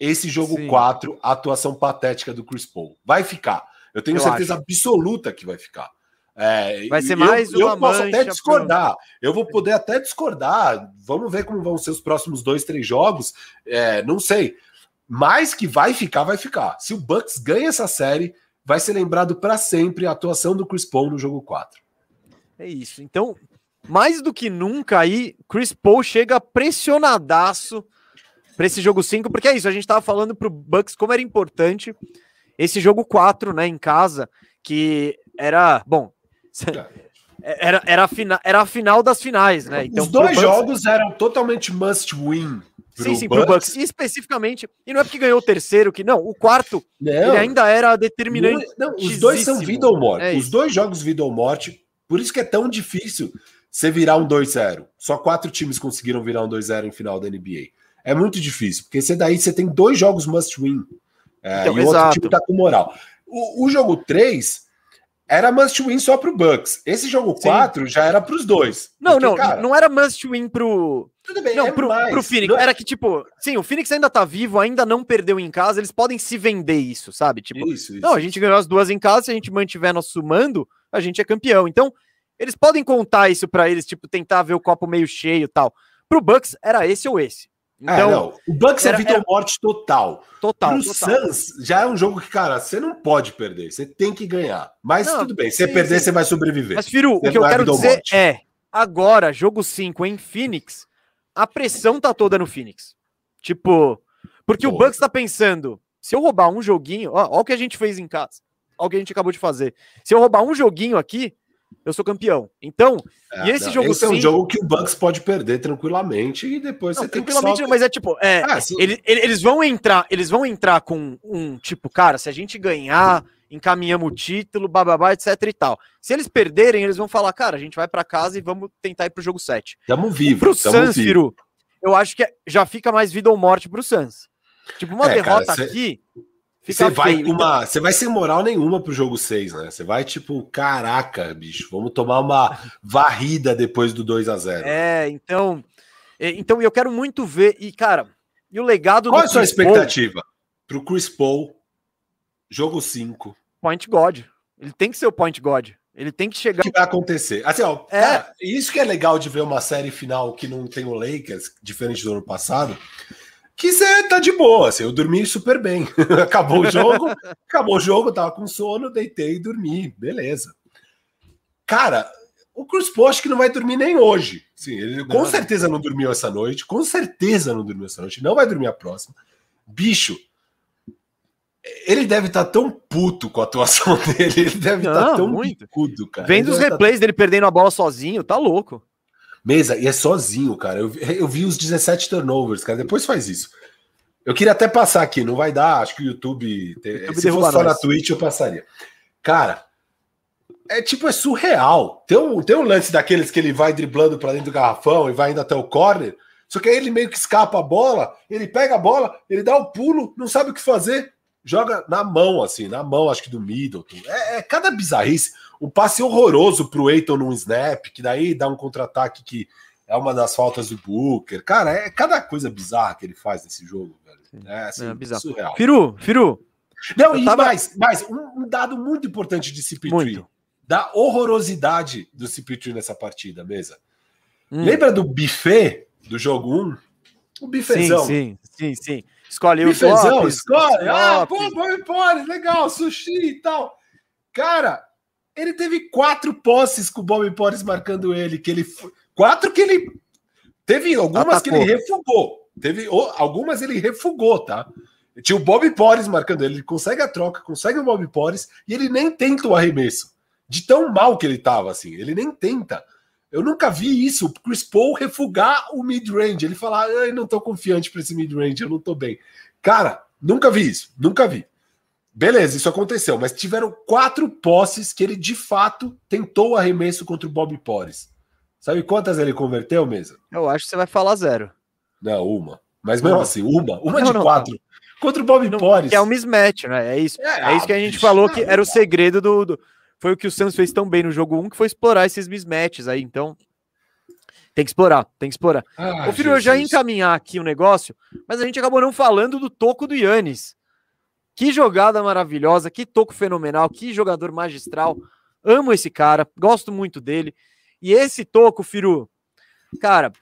esse jogo Sim. 4, a atuação patética do Chris Paul. Vai ficar. Eu tenho eu certeza acho. absoluta que vai ficar. É, vai ser mais eu, uma eu posso até discordar. Pro... Eu vou poder até discordar. Vamos ver como vão ser os próximos dois, três jogos. É, não sei. Mas que vai ficar, vai ficar. Se o Bucks ganha essa série, vai ser lembrado para sempre a atuação do Chris Paul no jogo 4. É isso. Então, mais do que nunca aí, Chris Paul chega pressionadaço para esse jogo 5, porque é isso, a gente estava falando pro Bucks como era importante esse jogo 4, né, em casa, que era, bom, era, era, a, fina, era a final das finais, né? Então, Os dois Bucks, jogos eram totalmente must win. Sim, sim, Bucks. pro Bucks. E especificamente, e não é porque ganhou o terceiro, que não, o quarto, não, ele ainda era determinante. Não, não, os dois são vida ou morte. É os dois jogos vida ou morte, por isso que é tão difícil você virar um 2-0. Só quatro times conseguiram virar um 2-0 em final da NBA. É muito difícil, porque você daí você tem dois jogos must win. É, então, e o outro time tá com moral. O, o jogo 3 era must win só pro Bucks. Esse jogo 4 já era pros dois. Não, porque, não, cara, não era must win pro. Tudo bem, não, é pro, mais. pro Phoenix. Não... Era que, tipo, sim, o Phoenix ainda tá vivo, ainda não perdeu em casa, eles podem se vender isso, sabe? Tipo, isso, isso, não, a gente ganhou as duas em casa, se a gente mantiver nosso mando, a gente é campeão. Então, eles podem contar isso para eles, tipo, tentar ver o copo meio cheio e tal. Pro Bucks era esse ou esse. É, então, é. O Bucks era, é vida ou morte total. Total. o Suns já é um jogo que, cara, você não pode perder, você tem que ganhar. Mas não, tudo bem, se você perder, sim. você vai sobreviver. Mas, Firu, o que eu quero dizer é: agora, jogo 5 em Phoenix, a pressão tá toda no Phoenix. Tipo, porque Pô. o Bucks tá pensando: se eu roubar um joguinho, ó, ó o que a gente fez em casa, ó o que a gente acabou de fazer. Se eu roubar um joguinho aqui, eu sou campeão. Então, é, e esse não, jogo esse sim, é um jogo que o Bucks pode perder tranquilamente e depois não, você tem tranquilamente, que só... mas é tipo, é, ah, ele, ele, eles vão entrar, eles vão entrar com um tipo, cara, se a gente ganhar, encaminhamos o título, bababá, etc e tal. Se eles perderem, eles vão falar, cara, a gente vai para casa e vamos tentar ir pro jogo 7. Tamo vivo, pro Suns, Firu, eu acho que é, já fica mais vida ou morte pro Suns. Tipo, uma é, derrota cara, aqui, você vai feio, uma, então. você vai sem moral nenhuma pro jogo 6, né? Você vai tipo, caraca, bicho, vamos tomar uma varrida depois do 2 a 0. É, então, então eu quero muito ver e cara, e o legado Qual é a sua expectativa Paul, pro Chris Paul jogo 5? Point God. Ele tem que ser o point God. Ele tem que chegar. O que vai acontecer? Assim, ó, é. Cara, isso que é legal de ver uma série final que não tem o Lakers, diferente do ano passado, você tá de boa, assim, eu dormi super bem. acabou o jogo, acabou o jogo, tava com sono, deitei e dormi, beleza. Cara, o Cruz acho que não vai dormir nem hoje. Sim, ele com certeza não dormiu essa noite, com certeza não dormiu essa noite, não vai dormir a próxima. Bicho, ele deve estar tá tão puto com a atuação dele, ele deve estar tá tão muito. Bicudo, cara. Vendo os tá replays tá... dele perdendo a bola sozinho, tá louco. Mesa, e é sozinho, cara. Eu, eu vi os 17 turnovers, cara. Depois faz isso. Eu queria até passar aqui, não vai dar, acho que o YouTube. YouTube se fosse só na Twitch, eu passaria. Cara, é tipo, é surreal. Tem um, tem um lance daqueles que ele vai driblando para dentro do garrafão e vai indo até o corner. Só que aí ele meio que escapa a bola, ele pega a bola, ele dá o um pulo, não sabe o que fazer, joga na mão, assim, na mão, acho que do Middleton. É, é cada bizarrice. Um passe horroroso pro Eiton num snap, que daí dá um contra-ataque que é uma das faltas do Booker. Cara, é cada coisa bizarra que ele faz nesse jogo, velho. É, assim, é bizarro. surreal. Firu, Firu. Não, e tava... mais, mais um, um, dado muito importante de CP3. Da horrorosidade do CP3 nessa partida, mesa. Hum. Lembra do buffet do jogo 1? O bifezão. Sim, sim, sim, sim. Escolhe o bifezão, escolhe. Ah, pô, pô, pô, legal, sushi e tal. Cara, ele teve quatro posses com o Bob Porres marcando ele, que ele quatro que ele teve algumas Atacou. que ele refugou. Teve algumas ele refugou, tá? Tinha o Bob Porres marcando ele, ele consegue a troca, consegue o Bob Porres e ele nem tenta o arremesso. De tão mal que ele tava assim, ele nem tenta. Eu nunca vi isso, o Chris Paul refugar o mid-range. Ele falar, eu não tô confiante para esse mid-range, eu não tô bem. Cara, nunca vi isso, nunca vi. Beleza, isso aconteceu, mas tiveram quatro posses que ele de fato tentou o arremesso contra o Bob Porres. Sabe quantas ele converteu, mesa? Eu acho que você vai falar zero. Não, uma. Mas mesmo não. assim, uma. Uma não, de não, quatro. Contra o Bob. Que é um mismatch, né? É isso. É, é isso que a gente bicho, falou que era o segredo do, do, Foi o que o Santos fez tão bem no jogo 1, que foi explorar esses mismatches aí. Então, tem que explorar, tem que explorar. Ah, Ô, filho, Jesus. eu já ia encaminhar aqui o negócio, mas a gente acabou não falando do toco do Yannis. Que jogada maravilhosa, que toco fenomenal, que jogador magistral. Amo esse cara, gosto muito dele. E esse toco, Firu, cara,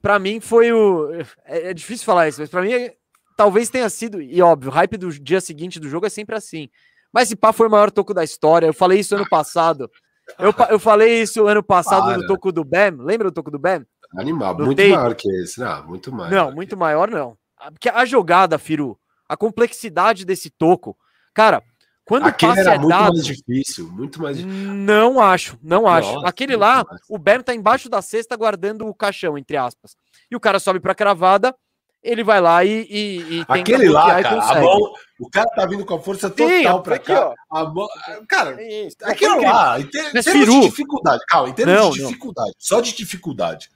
para mim foi o. É, é, difícil falar isso, mas para mim talvez tenha sido. E óbvio, o hype do dia seguinte do jogo é sempre assim. Mas esse pá foi o maior toco da história. Eu falei isso ano passado. Eu, eu falei isso ano passado Para. no toco do Bam. Lembra do toco do Bam? Animal, no muito tape. maior que esse. Não, muito maior. Não, muito maior não. Porque a jogada, Firu, a complexidade desse toco. Cara, quando Aquele era é muito dado, mais difícil, muito mais difícil. Não acho, não acho. Nossa, Aquele lá, mais. o Bam tá embaixo da cesta guardando o caixão, entre aspas. E o cara sobe pra cravada, ele vai lá e, e, e Aquele lá, cara, a mão, o cara tá vindo com a força total Sim, pra aqui, cá. A mão, cara, é aquilo lá, em termos de dificuldade, calma, em termos não, de dificuldade, não. só de dificuldade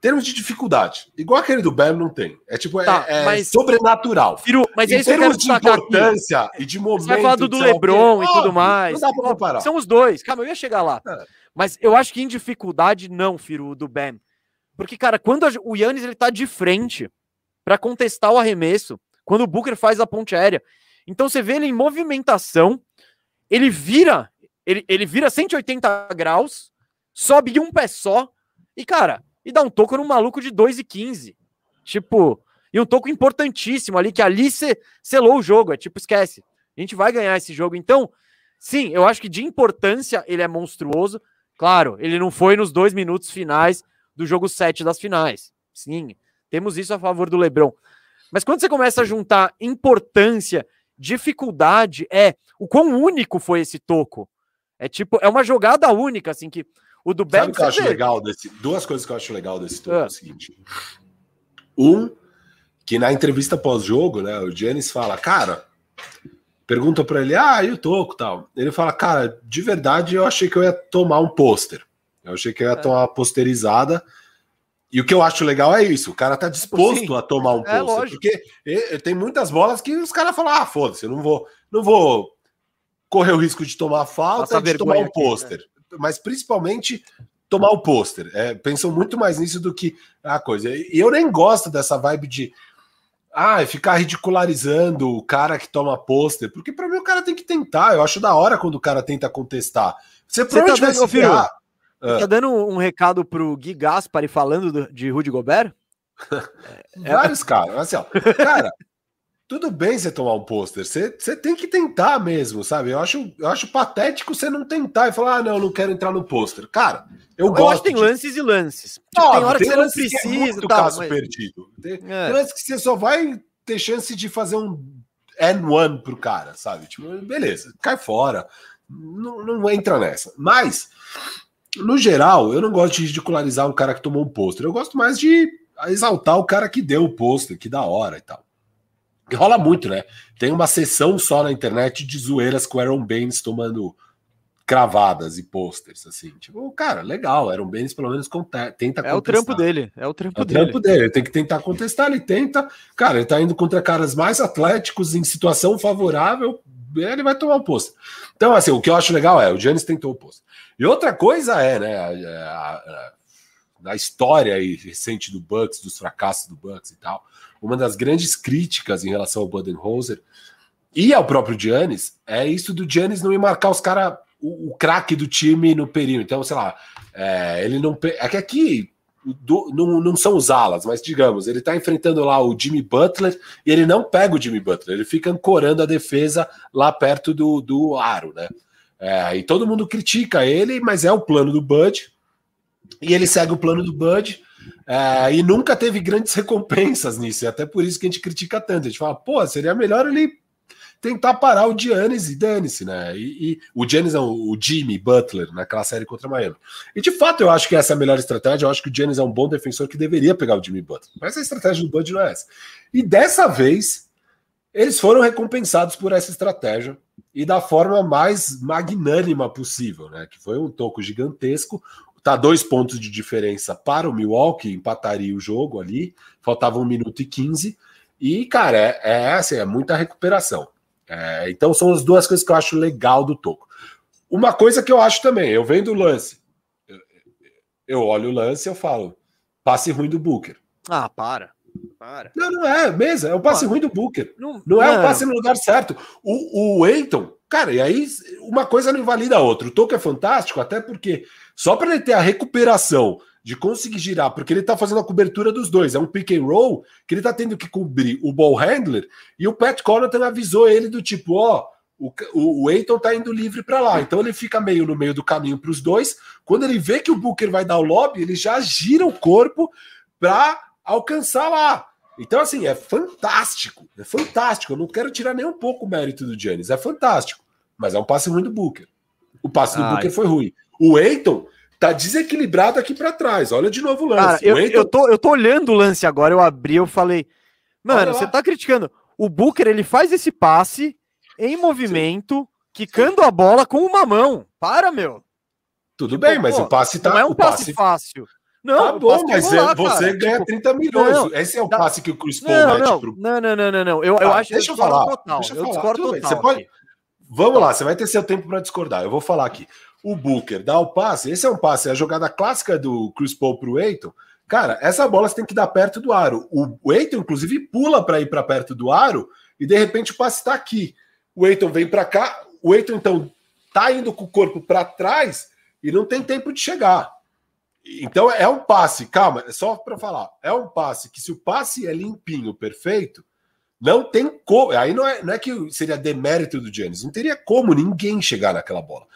termos de dificuldade, igual aquele do Bam não tem. É tipo, é, tá, é, mas... sobrenatural. Firu, mas em é termos de importância aqui. e de momento. Você vai falar do, do Lebron e tudo mais. Não dá pra comparar. São os dois. Calma, eu ia chegar lá. É. Mas eu acho que em dificuldade, não, Firu, do Bam. Porque, cara, quando a, o Yannis ele tá de frente para contestar o arremesso, quando o Booker faz a ponte aérea. Então você vê ele em movimentação, ele vira, ele, ele vira 180 graus, sobe um pé só, e, cara, e dá um toco num maluco de 2,15. Tipo, e um toco importantíssimo ali, que ali você selou o jogo. É tipo, esquece. A gente vai ganhar esse jogo. Então, sim, eu acho que de importância ele é monstruoso. Claro, ele não foi nos dois minutos finais do jogo 7 das finais. Sim, temos isso a favor do Lebron. Mas quando você começa a juntar importância, dificuldade, é o quão único foi esse toco. É tipo, é uma jogada única, assim, que o do Sabe o que eu acho legal desse. Duas coisas que eu acho legal desse toco é. é o seguinte. Um, que na entrevista pós-jogo, né, o Giannis fala, cara, pergunta para ele, ah, e o toco tal. Ele fala, cara, de verdade eu achei que eu ia tomar um pôster. Eu achei que eu ia é. tomar uma posterizada. E o que eu acho legal é isso, o cara tá disposto Sim. a tomar um é, pôster. Porque tem muitas bolas que os caras falam, ah, foda-se, eu não vou, não vou correr o risco de tomar falta e de tomar um pôster. Né? Mas principalmente tomar o pôster. É, pensam muito mais nisso do que a coisa. E eu nem gosto dessa vibe de ah, ficar ridicularizando o cara que toma pôster, porque para mim o cara tem que tentar. Eu acho da hora quando o cara tenta contestar. Você, Você tá dando, filho, ah. tá dando um recado pro Gui Gaspari falando de Rudy Gobert? Vários caras. Assim, ó, cara, tudo bem você tomar um pôster. Você, você tem que tentar mesmo, sabe? Eu acho, eu acho patético você não tentar e falar, ah, não, eu não quero entrar no pôster. Cara, eu, eu gosto. tem de... lances e lances. Tipo, tem hora tem que você não precisa. Que é tá, caso mas... perdido. Tem, é. tem lances que você só vai ter chance de fazer um N1 pro cara, sabe? Tipo, beleza, cai fora. Não, não entra nessa. Mas, no geral, eu não gosto de ridicularizar um cara que tomou um pôster. Eu gosto mais de exaltar o cara que deu o pôster, que da hora e tal. E rola muito, né? Tem uma sessão só na internet de zoeiras com Aaron Baines tomando cravadas e posters, assim. Tipo, cara, legal, Aaron Baines pelo menos tenta contestar. É o trampo dele, é o trampo é o dele. trampo dele, ele tem que tentar contestar, ele tenta. Cara, ele tá indo contra caras mais atléticos em situação favorável, ele vai tomar o posto. Então, assim, o que eu acho legal é, o Giannis tentou o posto. E outra coisa é, né, a, a, a, da história aí recente do Bucks, dos fracassos do Bucks e tal, uma das grandes críticas em relação ao Budenholzer e ao próprio Giannis é isso do Giannis não ir marcar os caras, o, o craque do time no período. Então, sei lá, é, ele não. É que aqui do, não, não são os alas, mas digamos, ele tá enfrentando lá o Jimmy Butler e ele não pega o Jimmy Butler, ele fica ancorando a defesa lá perto do, do aro, né? É, e todo mundo critica ele, mas é o plano do Bud, e ele segue o plano do Bud, é, e nunca teve grandes recompensas nisso, e até por isso que a gente critica tanto. A gente fala, pô, seria melhor ele tentar parar o Giannis e dane-se, né? E, e, o Giannis é o Jimmy Butler naquela série contra Miami. E de fato eu acho que essa é a melhor estratégia. Eu acho que o Giannis é um bom defensor que deveria pegar o Jimmy Butler. Mas a estratégia do Bud não é essa. E dessa vez eles foram recompensados por essa estratégia e da forma mais magnânima possível, né? Que foi um toco gigantesco. Tá dois pontos de diferença para o Milwaukee, empataria o jogo ali. Faltava um minuto e quinze. E, cara, é, é, assim, é muita recuperação. É, então são as duas coisas que eu acho legal do Toco. Uma coisa que eu acho também, eu vendo o lance, eu, olho o lance e eu falo, passe ruim do Booker. Ah, para. Para. Não, não é, mesa, é o passe ruim do Booker. Não, não é o passe no lugar certo. O, o Eiton, cara, e aí uma coisa não invalida a outra. O Toco é fantástico, até porque só para ele ter a recuperação de conseguir girar, porque ele tá fazendo a cobertura dos dois. É um pick and roll que ele tá tendo que cobrir o ball handler e o Pat Connaughton avisou ele do tipo, ó, o, o, o Eiton tá indo livre para lá. Então ele fica meio no meio do caminho para os dois. Quando ele vê que o Booker vai dar o lobby, ele já gira o corpo para alcançar lá. Então, assim, é fantástico. É fantástico. Eu não quero tirar nem um pouco o mérito do Giannis. É fantástico. Mas é um passe ruim do Booker. O passe do Ai. Booker foi ruim. O Eiton tá desequilibrado aqui para trás. Olha de novo o lance. Cara, eu, eu, tô, eu tô olhando o lance agora, eu abri, eu falei, mano, você tá criticando. O Booker, ele faz esse passe em movimento, Sim. quicando a bola com uma mão. Para, meu. Tudo tipo, bem, mas pô, o passe tá. Não é um passe, passe fácil. Não, tá bom, mas é, você cara. ganha tipo, 30 milhões. Não, Esse é o passe que o Chris Paul não, mete não, pro. Não, não, não, não, não. Eu, ah, eu acho deixa eu falar. Total. Deixa eu, eu falar. discordo total. Você pode... Vamos lá, você vai ter seu tempo para discordar. Eu vou falar aqui o Booker dá o passe, esse é um passe, é a jogada clássica do Chris Paul para o Eiton. Cara, essa bola você tem que dar perto do aro. O Eiton, inclusive, pula para ir para perto do aro e de repente o passe está aqui. O Eiton vem para cá, o Eiton então tá indo com o corpo para trás e não tem tempo de chegar. Então é um passe, calma, é só para falar, é um passe que se o passe é limpinho, perfeito, não tem como. Aí não é, não é que seria demérito do Giannis, não teria como ninguém chegar naquela bola.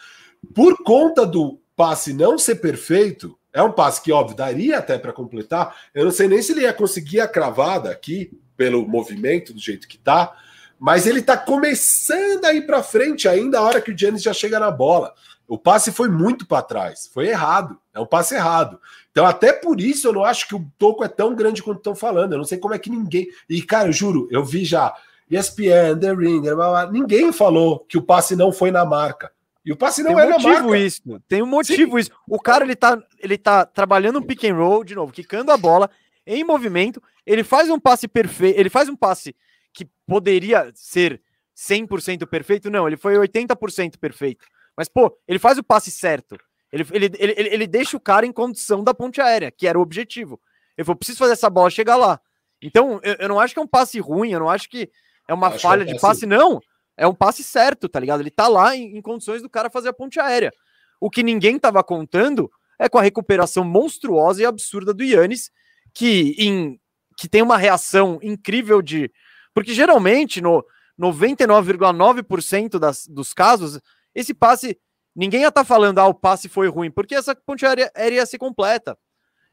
Por conta do passe não ser perfeito, é um passe que, óbvio, daria até para completar. Eu não sei nem se ele ia conseguir a cravada aqui, pelo movimento, do jeito que tá, mas ele tá começando a ir para frente ainda a hora que o Giannis já chega na bola. O passe foi muito para trás, foi errado, é um passe errado. Então, até por isso, eu não acho que o toco é tão grande quanto estão falando. Eu não sei como é que ninguém. E, cara, eu juro, eu vi já ESPN, The Ringer, ninguém falou que o passe não foi na marca. E o passe não tem um é motivo marca. isso. Tem um motivo Sim. isso. O cara ele tá, ele tá trabalhando um pick and roll de novo, quicando a bola em movimento, ele faz um passe perfeito, ele faz um passe que poderia ser 100% perfeito, não, ele foi 80% perfeito. Mas pô, ele faz o passe certo. Ele, ele, ele, ele deixa o cara em condição da ponte aérea, que era o objetivo. Ele falou, preciso fazer essa bola chegar lá. Então, eu, eu não acho que é um passe ruim, eu não acho que é uma falha é um de passe, não é um passe certo, tá ligado? Ele tá lá em, em, condições do cara fazer a ponte aérea. O que ninguém tava contando é com a recuperação monstruosa e absurda do Yannis, que em que tem uma reação incrível de. Porque geralmente, no 99,9% das, dos casos, esse passe. Ninguém ia estar tá falando, ah, o passe foi ruim, porque essa ponte aérea, aérea ia ser completa.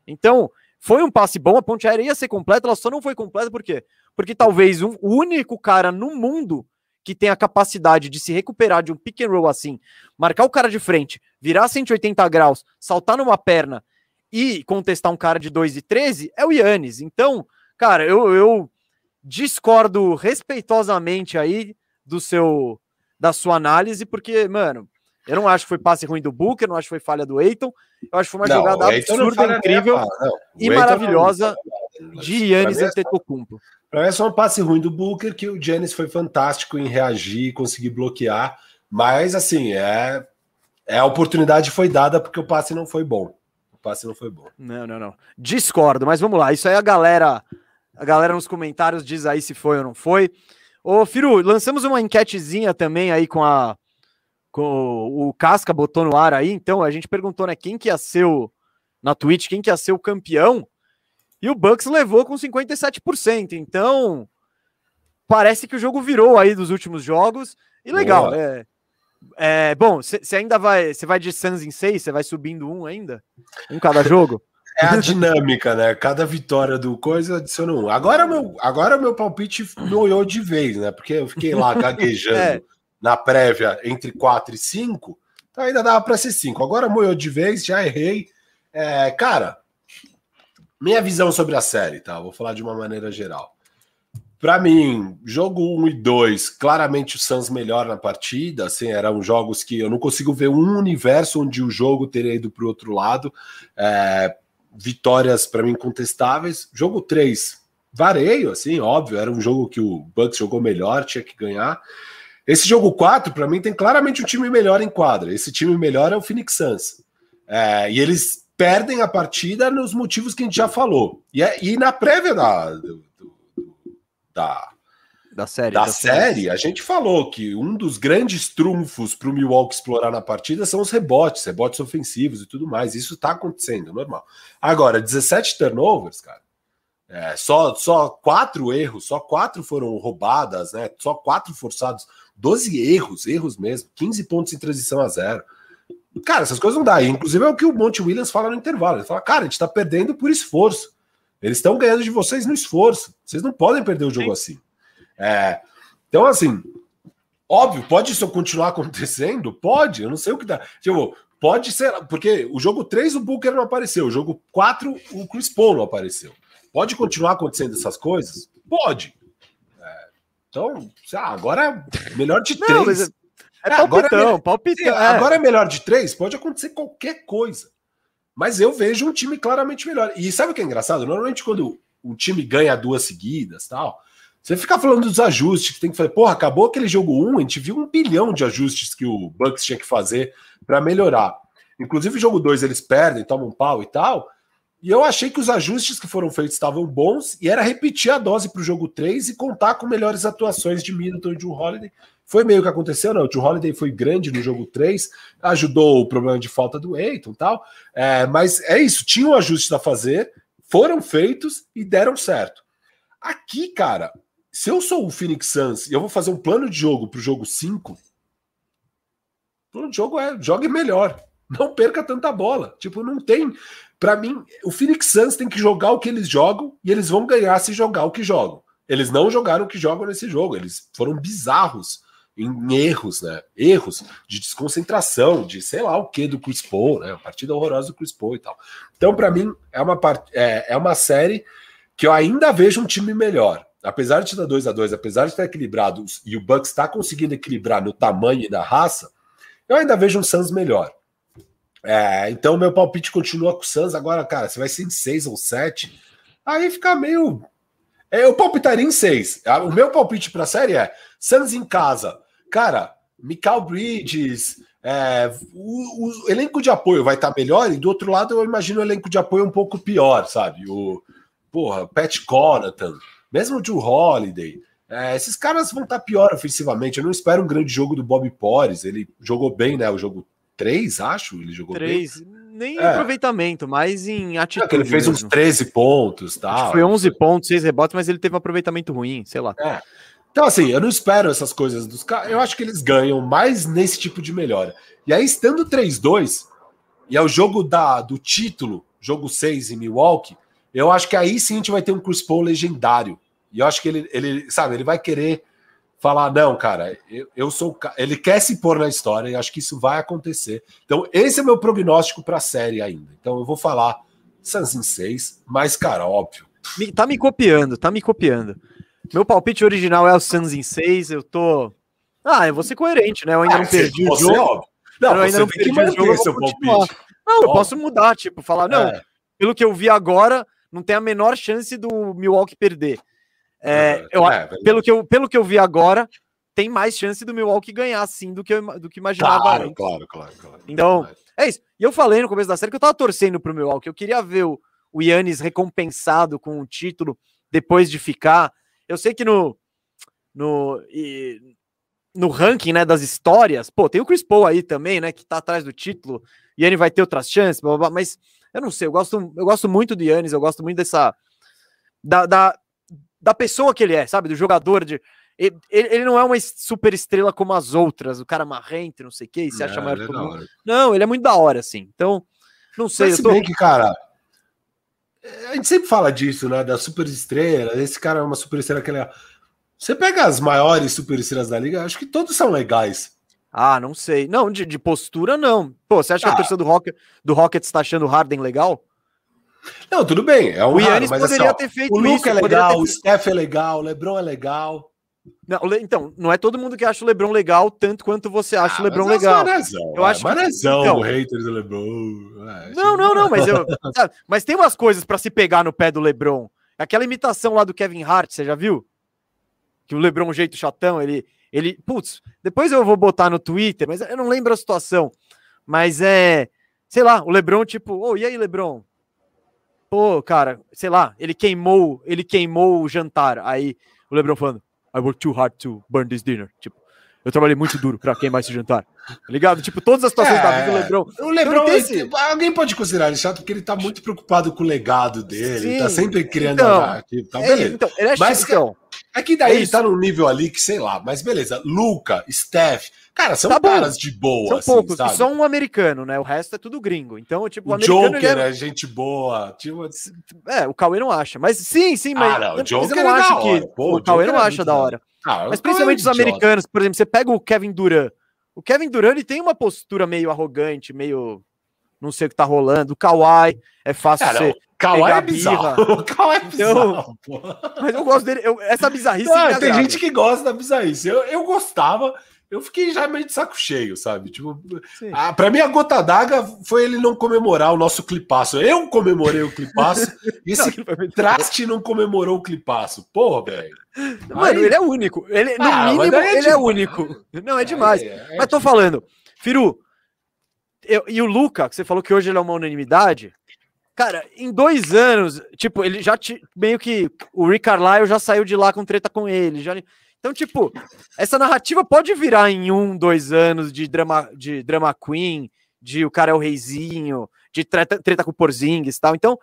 Então, foi um passe bom, a ponte aérea ia ser completa, ela só não foi completa por quê? Porque talvez um, o único cara no mundo que tem a capacidade de se recuperar de um pick and roll assim, marcar o cara de frente, virar 180 graus, saltar numa perna e contestar um cara de 2 e 13 é o Yannis. Então, cara, eu, eu discordo respeitosamente aí do seu da sua análise, porque, mano, eu não acho que foi passe ruim do Booker, não acho que foi falha do Eiton. Eu acho que foi uma não, jogada absurda, incrível e maravilhosa de Yannis é Antetokounmpo. Para mim é só um passe ruim do Booker, que o Giannis foi fantástico em reagir, conseguir bloquear. Mas, assim, é, é a oportunidade foi dada porque o passe não foi bom. O passe não foi bom. Não, não, não. Discordo, mas vamos lá. Isso aí a galera, a galera nos comentários diz aí se foi ou não foi. Ô, Firu, lançamos uma enquetezinha também aí com a com o Casca botou no ar aí, então a gente perguntou, né, quem que ia ser o na Twitch, quem que ia ser o campeão? E o Bucks levou com 57%. Então, parece que o jogo virou aí dos últimos jogos. E legal, é, é, bom, você ainda vai, você vai de Suns em 6, você vai subindo um ainda? Um cada jogo? É a dinâmica, né? Cada vitória do coisa adiciona um. Agora meu, agora meu palpite olhou de vez, né? Porque eu fiquei lá gaguejando é. na prévia entre 4 e 5, então ainda dava para ser 5. Agora moiou de vez, já errei. É, cara, minha visão sobre a série, tá? Vou falar de uma maneira geral. Para mim, jogo 1 e 2, claramente o Suns melhor na partida. Assim, eram jogos que eu não consigo ver um universo onde o jogo teria ido para o outro lado. É, vitórias, para mim, contestáveis. Jogo 3, vareio, assim, óbvio. Era um jogo que o Bucks jogou melhor, tinha que ganhar. Esse jogo 4, para mim, tem claramente um time melhor em quadra. Esse time melhor é o Phoenix Suns. É, e eles perdem a partida nos motivos que a gente já falou. E, é, e na prévia da, do, do, da, da série, da, da série, série, a gente falou que um dos grandes trunfos para o Milwaukee explorar na partida são os rebotes, rebotes ofensivos e tudo mais. Isso está acontecendo, normal. Agora, 17 turnovers, cara. É, só, só quatro erros, só quatro foram roubadas, né? Só quatro forçados, 12 erros, erros mesmo, 15 pontos em transição a zero. Cara, essas coisas não dá. inclusive é o que o Monte Williams fala no intervalo. Ele fala, cara, a gente tá perdendo por esforço. Eles estão ganhando de vocês no esforço. Vocês não podem perder o jogo Sim. assim. É, então, assim, óbvio, pode isso continuar acontecendo? Pode, eu não sei o que dá. Tipo, pode ser, porque o jogo 3 o Booker não apareceu, o jogo 4 o Chris Paul não apareceu. Pode continuar acontecendo essas coisas? Pode. É, então, agora é melhor de três. É, é palpitão, agora é, palpitão. É. Agora é melhor de três? Pode acontecer qualquer coisa. Mas eu vejo um time claramente melhor. E sabe o que é engraçado? Normalmente, quando um time ganha duas seguidas tal, você fica falando dos ajustes que tem que fazer. Porra, acabou aquele jogo 1, um, a gente viu um bilhão de ajustes que o Bucks tinha que fazer para melhorar. Inclusive, o jogo 2 eles perdem, tomam pau e tal. E eu achei que os ajustes que foram feitos estavam bons e era repetir a dose para o jogo 3 e contar com melhores atuações de Middleton e de Holiday, foi meio que aconteceu, não. O Joe Holiday foi grande no jogo 3, ajudou o problema de falta do Eiton e tal. É, mas é isso, tinham ajustes a fazer, foram feitos e deram certo. Aqui, cara, se eu sou o Phoenix Suns e eu vou fazer um plano de jogo para o jogo 5, o plano de jogo é jogue melhor. Não perca tanta bola. Tipo, não tem. Para mim, o Phoenix Suns tem que jogar o que eles jogam e eles vão ganhar se jogar o que jogam. Eles não jogaram o que jogam nesse jogo. Eles foram bizarros em erros, né? Erros de desconcentração, de sei lá o que do Chris Paul, né? A partida horrorosa do Chris Paul e tal. Então, para mim, é uma, part... é, é uma série que eu ainda vejo um time melhor. Apesar de estar 2 a 2 apesar de estar equilibrado e o Bucks está conseguindo equilibrar no tamanho e na raça, eu ainda vejo um Suns melhor. É, então, meu palpite continua com o Suns. Agora, cara, você vai ser em 6 ou 7, aí fica meio. É, eu palpitaria em 6. O meu palpite para a série é Suns em casa, cara, Michael Bridges, é, o, o, elenco de apoio vai estar tá melhor, e do outro lado eu imagino o elenco de apoio um pouco pior, sabe? O porra, Pat Connaughton, mesmo o Drew Holiday. É, esses caras vão estar tá pior ofensivamente. Eu não espero um grande jogo do Bob Porres. Ele jogou bem, né? O jogo 3, acho. Ele jogou 3. bem. nem É. aproveitamento, mas em É, atitude. que ele fez uns mesmo. 13 pontos, tá? foi 11 pontos, 6 rebotes, mas ele teve um aproveitamento ruim, sei lá. É. Então, assim, eu não espero essas coisas dos caras. Eu acho que eles ganham mais nesse tipo de melhora. E aí, estando 3-2, e é o jogo da, do título, jogo 6 em Milwaukee, eu acho que aí sim a gente vai ter um Chris Paul legendário. E eu acho que ele, ele sabe, ele vai querer falar: não, cara, eu, eu sou. o ca-" Ele quer se pôr na história e acho que isso vai acontecer. Então, esse é meu prognóstico para a série ainda. Então, eu vou falar Suns em 6, mas, cara, óbvio. Me- tá me copiando, tá me copiando. Meu palpite original é o Suns em 6, eu tô... Ah, eu vou ser coerente, né? Eu ainda Ah, não perdi o você, jogo. óbvio. Não, eu ainda não perdi o jogo, eu seu continuar. palpite. Não, eu Óbvio. posso mudar, tipo, falar, não, É. pelo que eu vi agora, não tem a menor chance do Milwaukee perder. É, eu, é, verdade. pelo, que eu, pelo que eu vi agora, tem mais chance do Milwaukee ganhar, sim, do que eu, do que imaginava Claro, antes. claro, claro, claro. Então, É isso. E eu falei no começo da série que eu tava torcendo pro Milwaukee. Eu queria ver o, o Yannis recompensado com o título depois de ficar. Eu sei que no no, e- no ranking né, das histórias, pô, tem o Chris Paul aí também, né, que tá atrás do título. Yannis vai ter outras chances, blá, blá, blá, mas eu não sei. Eu gosto, eu gosto muito do Yannis. Eu gosto muito dessa da, da, da pessoa que ele é, sabe, do jogador de ele, ele não é uma super estrela como as outras, o cara marrento, não sei o que, se acha É, maior ele é que hora. Não, ele é muito da hora, assim. Então, não sei, Mas eu se tô... bem que, cara, a gente sempre fala disso, né? Da super estrela. Esse cara é uma super estrela que ele é. Você pega as maiores super estrelas da liga, acho que todos são legais. Ah, não sei. Não, de, de postura, não. Pô, você acha que Ah. a torcida do, Rocket, do Rockets tá achando o Harden legal? Não, tudo bem, é um O Yannis poderia assim, ter feito o Luca isso. é poderia legal, ter o Steph é legal, o LeBron é legal. Não, o então, não é todo mundo que acha o LeBron legal tanto quanto você acha o LeBron Ah, é legal. Manezão, Eu acho que- Manezão, então- o hater do LeBron. é, Não, não, não, mas eu. sabe, mas tem umas coisas pra se pegar no pé do LeBron. Aquela imitação lá do Kevin Hart, você já viu? Que o LeBron, um jeito chatão, ele. Ele putz, depois eu vou botar no Twitter, mas eu não lembro a situação. Mas é. Sei lá, o LeBron, tipo, ô, e aí, LeBron? Pô, cara, sei lá, ele queimou, ele queimou o jantar. Aí o LeBron falando, I worked too hard to burn this dinner. Tipo, eu trabalhei muito duro pra queimar esse jantar. Tá ligado? Tipo, todas as situações da vida do É. LeBron. O LeBron, tem esse- ele- alguém pode considerar ele chato porque ele tá muito preocupado com o legado dele, ele tá Sim, sempre criando então, narrativa, tá, É, beleza. então, ele é Mas, então. É que daí É ele tá num nível ali que, sei lá, mas beleza. Luca, Steph, cara, são Tá caras de boa, São assim, poucos, sabe? só um americano, né? O resto é tudo gringo. Então, tipo, o O americano. Joker é, é gente boa. Tipo, é, o Cauê não acha. Mas sim, sim, mas, Ah, não, o mas Joker eu não é acho que. Pô, o Cauê não é acha da hora. ah, Mas o principalmente os é americanos, por exemplo, você pega o Kevin Durant. O Kevin Durant ele tem uma postura meio arrogante, meio. Não sei o que tá rolando. O Kawhi é fácil não, ser. o Kawhi é bizarro. O Kawhi é bizarro, pô. Mas eu gosto dele. eu- essa bizarrice. Me tem gente que gosta da bizarrice. Eu, eu gostava, eu fiquei já meio de saco cheio, sabe? Tipo, Sim. ah, pra mim a gota d'água foi ele não comemorar o nosso clipaço. Eu comemorei o clipaço e Não, esse traste não comemorou o clipaço. Porra, velho. Mano, Aí- ele é único. Ele, no Ah, mínimo, é ele é único. Não, é demais. É, é Mas tô falando, Firu, eu- e o Luca, que você falou que hoje ele é uma unanimidade, cara, em dois anos, tipo, ele já ti- meio que o Rick Carlisle já saiu de lá com treta com ele. Já, então, tipo, essa narrativa pode virar em um, dois anos de drama, de drama queen, de o cara é o reizinho, de treta, treta com o Porzingis e tal. Então,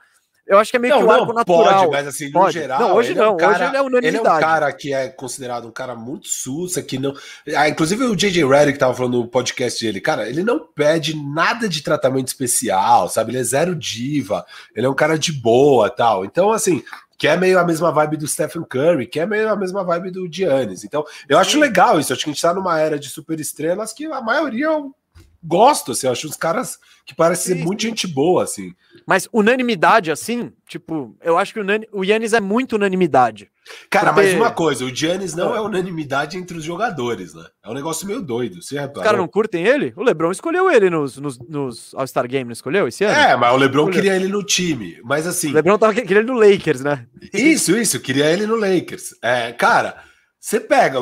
eu acho que é meio que Não, o arco não, natural. pode, mas assim, no Pode. geral. Não, hoje ele é um não, hoje cara- ele é Ele é um unanimidade. cara que é considerado um cara muito sussa, que não. Ah, inclusive o JJ Redick tava falando no podcast dele, cara, ele não pede nada de tratamento especial, sabe? Ele é zero diva, ele é um cara de boa tal. Então, assim. Que é meio a mesma vibe do Stephen Curry, que é meio a mesma vibe do Giannis. Então, eu acho legal isso. Acho que a gente tá numa era de superestrelas que a maioria eu gosto, assim. Acho uns caras que parecem ser muito gente boa, assim. Mas unanimidade, assim, tipo, eu acho que o, Yannis é muito unanimidade. Cara, Porque- mas uma coisa, o Giannis não é unanimidade entre os jogadores, né? É um negócio meio doido, você Os caras não curtem ele? O Lebron escolheu ele nos, nos, nos All-Star Game, não escolheu esse ano? É, mas o LeBron Olha. queria ele no time. Mas assim, O Lebron tava que- querendo no Lakers, né? isso, isso, queria ele no Lakers. É, cara, você pega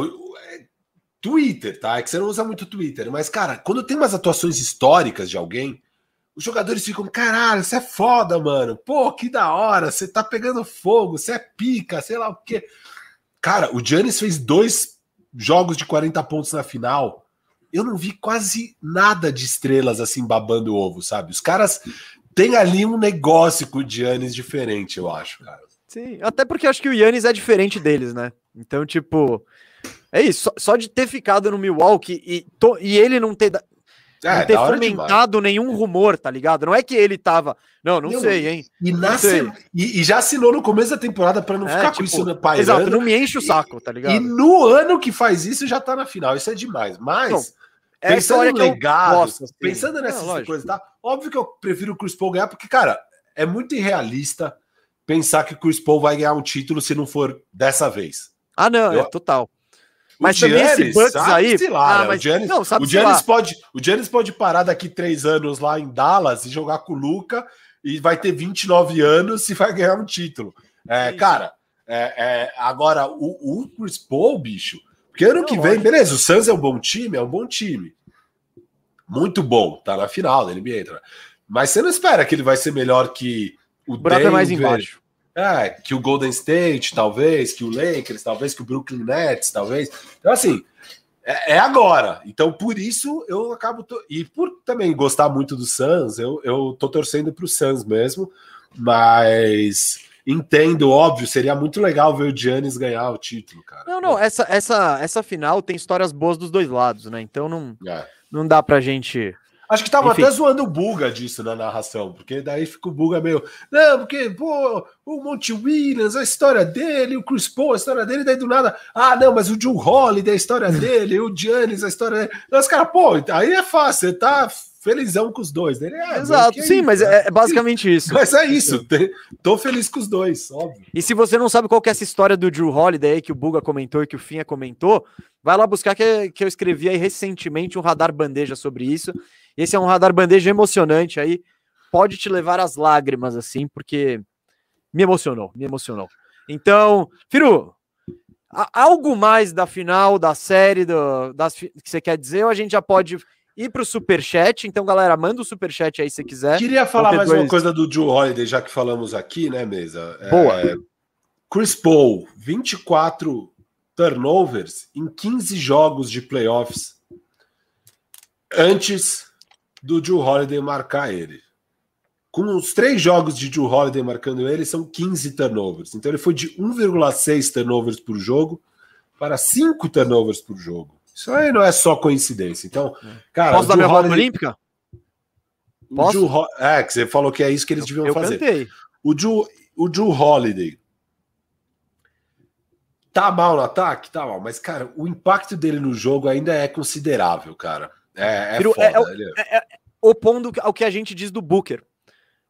Twitter, tá? É que você não usa muito Twitter, mas, cara, quando tem umas atuações históricas de alguém, os jogadores ficam, caralho, você é foda, mano. Pô, que da hora, você tá pegando fogo, você é pica, sei lá o quê. Cara, o Giannis fez dois jogos de 40 pontos na final. eu não vi quase nada de estrelas assim babando ovo, sabe? Os caras têm ali um negócio com o Giannis diferente, eu acho, cara. Sim, até porque eu acho que o Yannis é diferente deles, né? Então, tipo, é isso. Só, só de ter ficado no Milwaukee e, to, e ele não ter, É, não ter da hora fomentado nenhum rumor, tá ligado? Não é que ele tava. Não, não Meu, sei, hein? E, na sei. se- e, e já assinou no começo da temporada pra não É, ficar tipo, com isso no pairando. Exato, não me enche o saco, tá ligado? E no ano que faz isso já tá na final. Isso é demais. Mas, Não, É pensando que eu legado, gosto, assim. pensando nessas Não, lógico. coisas, tá? Óbvio que eu prefiro o Chris Paul ganhar, porque, cara, é muito irrealista pensar que o Chris Paul vai ganhar um título se não for dessa vez. Ah, não, é Eu- total. O Mas também esse Bucks aí- lá, Ah, né? mas- o Giannis, não, o Giannis pode, o Giannis pode parar daqui três anos lá em Dallas e jogar com o Luca e vai ter 29 anos e vai ganhar um título. É, cara, é, é, agora o, o Chris Paul, bicho, porque ano Não, que vem, beleza, o Suns é um bom time, é um bom time. Muito bom, tá na final da NBA. tá? Mas você não espera que ele vai ser melhor que o O buraco é mais Denver, embaixo. É, que o Golden State, talvez, que o Lakers, talvez, que o Brooklyn Nets, talvez. Então, assim, é, é agora. Então, por isso, eu acabo. to- E por também gostar muito do Suns, eu, eu tô torcendo pro Suns mesmo, mas entendo, óbvio, seria muito legal ver o Giannis ganhar o título, cara. Não, não, essa, essa, essa final tem histórias boas dos dois lados, né? Então não, É. não dá pra gente. Acho que tava Enfim. até zoando o Buga disso na narração, porque daí fica o Buga meio. Não, porque, pô, o Monte Williams, a história dele, o Chris Paul, a história dele, daí do nada. Ah, não, mas o Joe Holiday, a história dele, o Giannis, a história dele. Os caras, pô, aí é fácil, você tá felizão com os dois. Dele, é, Exato, é sim, isso, mas né? é, é basicamente isso. Mas é isso, tô feliz com os dois, óbvio. E se você não sabe qual que é essa história do Drew Holiday aí, que o Buga comentou e que o Finha comentou, vai lá buscar que, que eu escrevi aí recentemente um radar bandeja sobre isso. Esse é um radar bandeja emocionante aí, pode te levar às lágrimas, assim, porque me emocionou, me emocionou. Então, Firu, algo mais da final, da série, do, das, que você quer dizer, ou a gente já pode ir pro superchat? Então, galera, manda o superchat aí se quiser. Queria falar mais dois. uma coisa do Joe Holiday, já que falamos aqui, né, mesa? É, Boa. Chris Paul, 24 turnovers em 15 jogos de playoffs antes do Joe Holiday marcar ele. Com os três jogos de Joe Holiday marcando ele, são 15 turnovers. Então ele foi de 1,6 turnovers por jogo para 5 turnovers por jogo. Isso aí não é só coincidência. Então, cara, Posso dar minha volta Holiday- olímpica? o Posso? Drew Ho- É, que você falou que é isso que eles deviam Eu fazer. cantei. O Drew, o Drew Holiday tá mal no ataque? Tá mal, mas, cara, o impacto dele no jogo ainda é considerável, cara. É, é Firu, foda. é- é ele- opondo ao que a gente diz do Booker.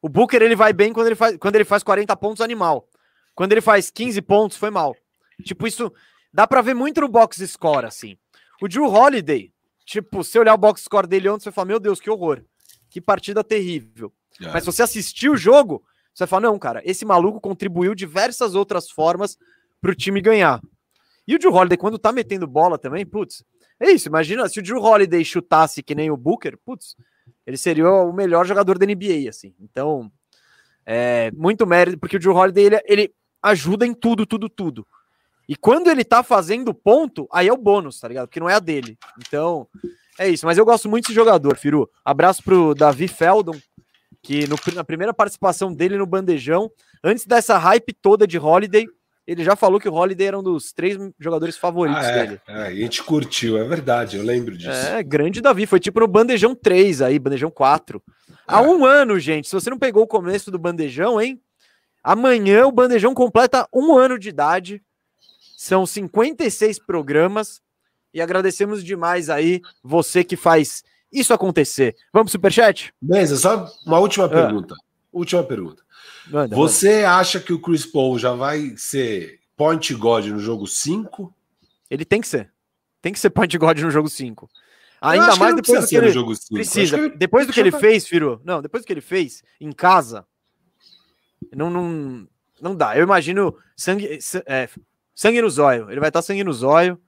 O Booker ele vai bem quando ele faz, quando ele faz 40 pontos animal. Quando ele faz 15 pontos, foi mal. Tipo, isso dá pra ver muito no box score, assim. O Drew Holiday, tipo, se olhar o box score dele ontem, você vai falar, meu Deus, que horror. Que partida terrível. é. Mas se você assistir o jogo, você vai falar, não, cara, esse maluco contribuiu diversas outras formas pro time ganhar. E o Drew Holiday, quando tá metendo bola também, putz, é isso. Imagina se o Drew Holiday chutasse que nem o Booker, putz, ele seria o melhor jogador da NBA, assim. Então, é muito mérito, porque o Drew Holiday, ele, ele ajuda em tudo, tudo, tudo. E quando ele tá fazendo ponto, aí é o bônus, tá ligado? Porque não é a dele. Então, é isso. Mas eu gosto muito desse jogador, Firu. Abraço pro Davi Feldon, que no- na primeira participação dele no Bandejão, antes dessa hype toda de Holiday, ele já falou que o Holiday era um dos três jogadores favoritos Ah, é, dele. é, a gente curtiu, é verdade, eu lembro disso. É, grande Davi. Foi tipo no Bandejão 3 aí, Bandejão 4. Há um ano, gente. Se você não pegou o começo do Bandejão, hein? Amanhã o Bandejão completa um ano de idade. São 56 programas. E agradecemos demais aí você que faz isso acontecer. Vamos pro superchat? Mesa, só uma última Ah. pergunta. Última pergunta. Manda, Você acha que o Chris Paul já vai ser point god no jogo 5? Ele tem que ser. Tem que ser point guard no jogo 5. Eu Ainda mais depois do que ele jogo 5. precisa. Depois do que ele fez, Firo. Não, depois do que ele fez em casa, não, não, não dá. Eu imagino sangue, sa- é, sangue no zóio. Ele vai estar sangue no zóio.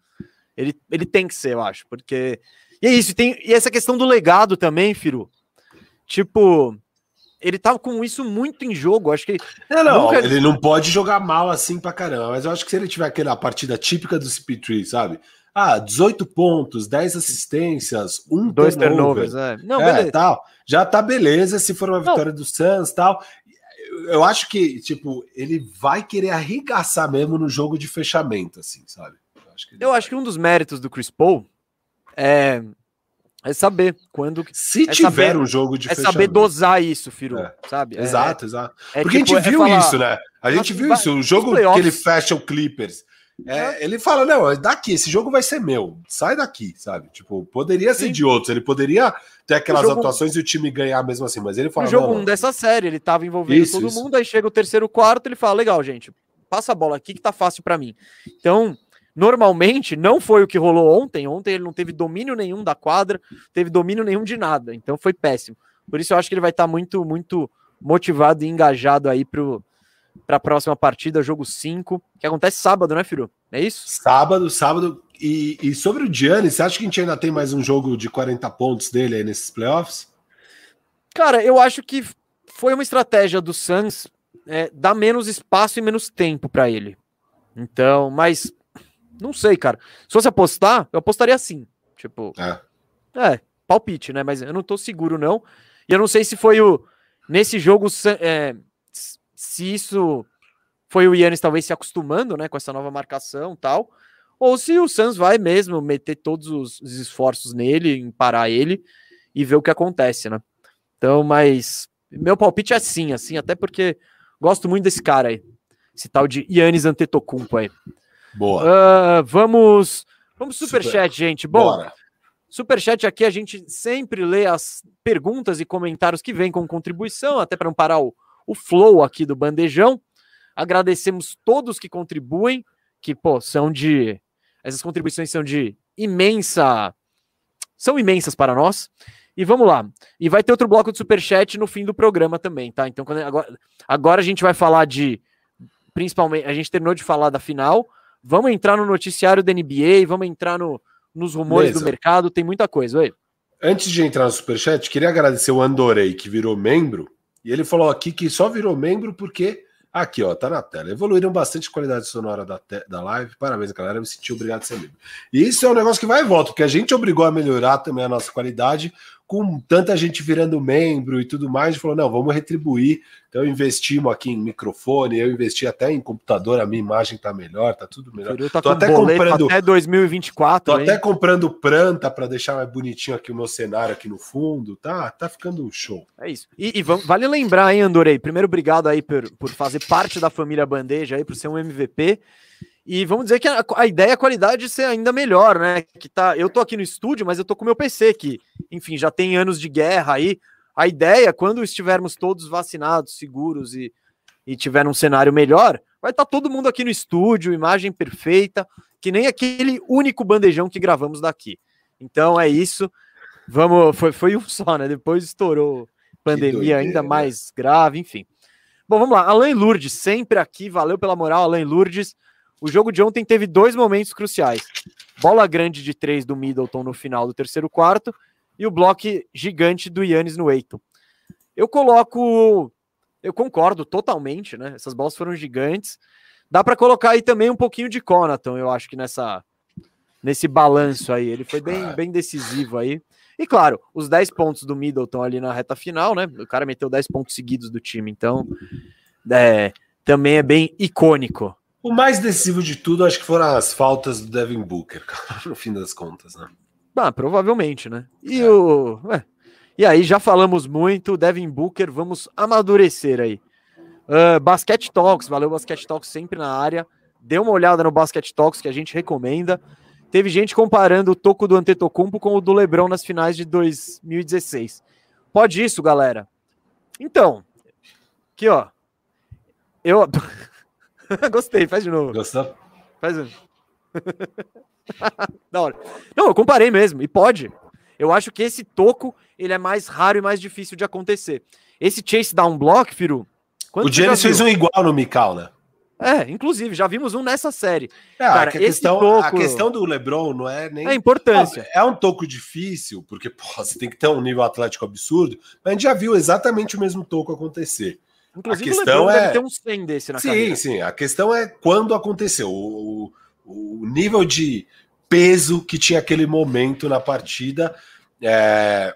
Ele, ele tem que ser, eu acho. Porque. E é isso. Tem, e essa questão do legado também, Firo. Tipo. Ele tá com isso muito em jogo. Acho que É, não, Nunca- ele não pode jogar mal assim pra caramba, mas eu acho que se ele tiver aquela partida típica do CP3, sabe? ah, 18 pontos, 10 assistências, um Dois turnover. turnovers, é. Não, é, beleza. tal. Já tá beleza se for uma Não. vitória do Suns tal. Eu- acho que, tipo, ele vai querer arregaçar mesmo no jogo de fechamento, assim, sabe? Eu acho que, ele Eu acho que um dos méritos do Chris Paul é, é saber quando. Se é tiver saber- um jogo de É fechamento. saber dosar isso, Firu. É. Sabe? É- Exato, exato. é Porque tipo, a gente é viu falar- isso, né? A gente viu isso. O jogo que ele fecha o Clippers. é, ele fala: não, é daqui, esse jogo vai ser meu. Sai daqui, sabe? Tipo, poderia ser Sim. de outros. Ele poderia ter aquelas jogo- atuações e o time ganhar mesmo assim, mas ele fala: No jogo não, 1 não. dessa série, ele tava envolvendo Isso, todo isso. mundo, aí chega o terceiro quarto, ele fala: legal, gente, passa a bola aqui que tá fácil pra mim. Então, normalmente, não foi o que rolou ontem. Ontem ele não teve domínio nenhum da quadra, teve domínio nenhum de nada. Então foi péssimo. Por isso eu acho que ele vai estar muito, muito motivado e engajado aí pro, pra próxima partida, jogo 5, que acontece sábado, né, Firu? É isso? Sábado, sábado. E, e sobre o Giannis, você acha que a gente ainda tem mais um jogo de 40 pontos dele aí nesses playoffs? Cara, eu acho que foi uma estratégia do Suns é, dar menos espaço e menos tempo pra ele. Então, mas não sei, cara. Se fosse apostar, eu apostaria assim. Tipo, É. é, palpite, né? Mas eu não tô seguro, não. E eu não sei se foi o. Nesse jogo, é, se isso foi o Yannis talvez se acostumando, né? Com essa nova marcação e tal. Ou se o Suns vai mesmo meter todos os, os esforços nele, em parar ele e ver o que acontece, né? Então, mas meu palpite é sim, assim, até porque gosto muito desse cara aí. Esse tal de Yannis Antetokounmpo aí. Boa. Ah, vamos, vamos Super. superchat, gente. Bom, Bora. Superchat aqui a gente sempre lê as perguntas e comentários que vêm com contribuição, até para não parar o, o flow aqui do bandejão. Agradecemos todos que contribuem, que, pô, são de. Essas contribuições são de imensa. São imensas para nós. E vamos lá. E vai ter outro bloco de superchat no fim do programa também, tá? Então, quando, agora, agora a gente vai falar de. Principalmente, a gente terminou de falar da final. Vamos entrar no noticiário da NBA, vamos entrar no, nos rumores Beleza. do mercado, tem muita coisa. Oi. Antes de entrar no Superchat, queria agradecer o Andorei, que virou membro. E ele falou aqui que só virou membro porque. Aqui, ó, tá na tela. Evoluíram bastante a qualidade sonora da, da live. Parabéns, galera. Me senti obrigado a ser membro. E isso é um negócio que vai e volta, porque a gente obrigou a melhorar também a nossa qualidade, com tanta gente virando membro e tudo mais. Falou, não, vamos retribuir. Então investimos aqui em microfone, eu investi até em computador, a minha imagem tá melhor, tá tudo melhor. Peru tá Tô com até comprando- até 2024. Tô hein? até comprando planta para deixar mais bonitinho aqui o meu cenário aqui no fundo. Tá, tá ficando um show. É isso. E, e vale lembrar, hein, Andorei? Primeiro, obrigado aí por, por fazer parte da família Bandeja aí, por ser um MVP. E vamos dizer que a, a ideia é a qualidade ser ainda melhor, né? Que tá, eu tô aqui no estúdio, mas eu tô com o meu PC, que, enfim, já tem anos de guerra aí. A ideia, quando estivermos todos vacinados, seguros e, e tiver um cenário melhor, vai estar todo mundo aqui no estúdio, imagem perfeita, que nem aquele único bandejão que gravamos daqui. Então é isso. Vamos, foi, foi um só, né? Depois estourou pandemia doideira, ainda né? mais grave, enfim. Bom, vamos lá. Alain Lourdes, sempre aqui, valeu pela moral, Alain Lourdes. O jogo de ontem teve dois momentos cruciais. Bola grande de três do Middleton no final do terceiro quarto e o bloco gigante do Yannis no Eiton. Eu coloco, eu concordo totalmente, né? Essas bolas foram gigantes. Dá para colocar aí também um pouquinho de Conaton, eu acho que nessa nesse balanço aí, ele foi bem, bem decisivo aí. E claro, os 10 pontos do Middleton ali na reta final, né? O cara meteu 10 pontos seguidos do time, então é, também é bem icônico. O mais decisivo de tudo, acho que foram as faltas do Devin Booker, no fim das contas, né? Ah, provavelmente, né? E É. o. ué, e aí, já falamos muito, Devin Booker, vamos amadurecer aí. Ah, Basket Talks, valeu Basket Talks sempre na área. Dê uma olhada no Basket Talks que a gente recomenda. Teve gente comparando o toco do Antetokounmpo com o do LeBron nas finais de 2016. Pode isso, galera? Então, aqui ó. Eu gostei, faz de novo. Gostou? Faz um. da hora. Não, eu comparei mesmo, e pode. Eu acho que esse toco, ele é mais raro e mais difícil de acontecer. Esse chase down block, Firu. o Giannis fez um igual no Mikal, né? É, inclusive, já vimos um nessa série. É, Cara, a, questão, toco- a questão do LeBron não é nem. É importância. É um toco difícil, porque pô, você tem que ter um nível atlético absurdo, mas a gente já viu exatamente o mesmo toco acontecer. Inclusive, a o questão LeBron é- deve ter uns 100 desse na sim, carreira. sim. A questão é quando aconteceu. O, o- o nível de peso que tinha aquele momento na partida. É...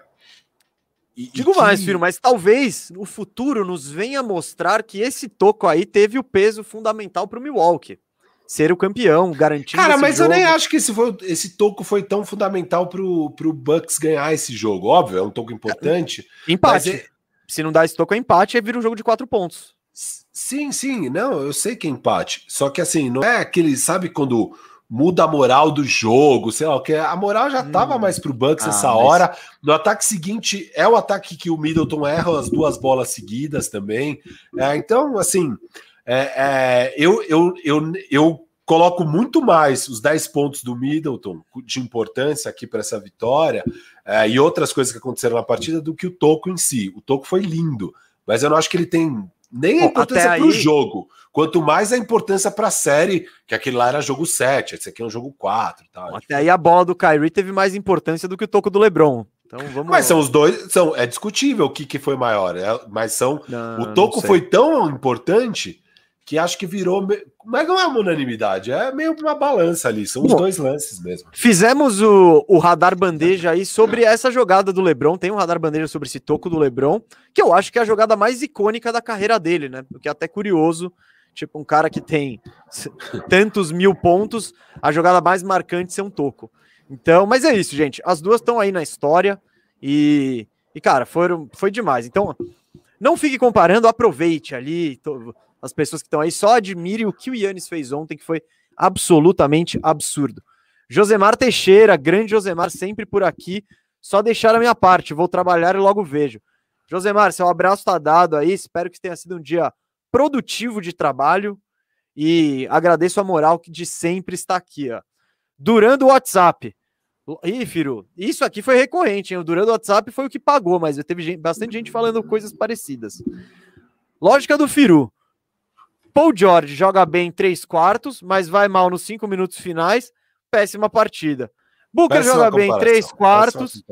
E, Digo e que... mais, filho, mas talvez o futuro nos venha mostrar que esse toco aí teve o peso fundamental para o Milwaukee ser o campeão, garantindo. Cara, mas jogo. eu nem acho que esse, foi, esse toco foi tão fundamental pro, pro Bucks ganhar esse jogo. Óbvio, é um toco importante. Empate. Se não dá esse toco, é empate, aí vira um jogo de quatro pontos. Sim, sim, não, eu sei que é empate. Só que assim, não é aquele, sabe quando muda a moral do jogo, sei lá, que a moral já tava hum. mais pro Bucks ah, essa mas... hora. No ataque seguinte, é o ataque que o Middleton erra as duas bolas seguidas também. É, então, assim, é, é, eu, eu, eu, eu coloco muito mais os 10 pontos do Middleton de importância aqui para essa vitória é, e outras coisas que aconteceram na partida do que o Toco em si. O Toco foi lindo, mas eu não acho que ele tem nem a importância para o aí... jogo, quanto mais a importância para a série, que aquele lá era jogo 7, esse aqui é um jogo 4. Tá? Bom, até aí a bola do Kyrie teve mais importância do que o toco do LeBron. Então vamos Mas são os dois, são, é discutível o que, que foi maior, é, mas são não, o toco foi tão importante que acho que virou. Mas não é uma unanimidade, é meio uma balança ali. São os dois lances mesmo. Fizemos o, o radar bandeja aí sobre essa jogada do Lebron. Tem um radar bandeja sobre esse toco do Lebron, que eu acho que é a jogada mais icônica da carreira dele, né? O que é até curioso. Tipo, um cara que tem tantos mil pontos, a jogada mais marcante ser um toco. Então, mas é isso, gente. As duas estão aí na história e, e cara, foram, foi demais. Então, não fique comparando, aproveite ali as pessoas que estão aí, só admirem o que o Yannis fez ontem, que foi absolutamente absurdo. Josemar Teixeira, grande Josemar, sempre por aqui. Só deixar a minha parte, vou trabalhar e logo vejo. Josemar, seu abraço está dado aí. Espero que tenha sido um dia produtivo de trabalho e agradeço a moral que de sempre está aqui. Ó. Durando o WhatsApp. Ih, Firu, isso aqui foi recorrente, hein? O Durando o WhatsApp foi o que pagou, mas teve gente, bastante gente falando coisas parecidas. Lógica do Firu. Paul George joga bem em três quartos, mas vai mal nos cinco minutos finais. Péssima partida. Booker péssima joga bem em três quartos,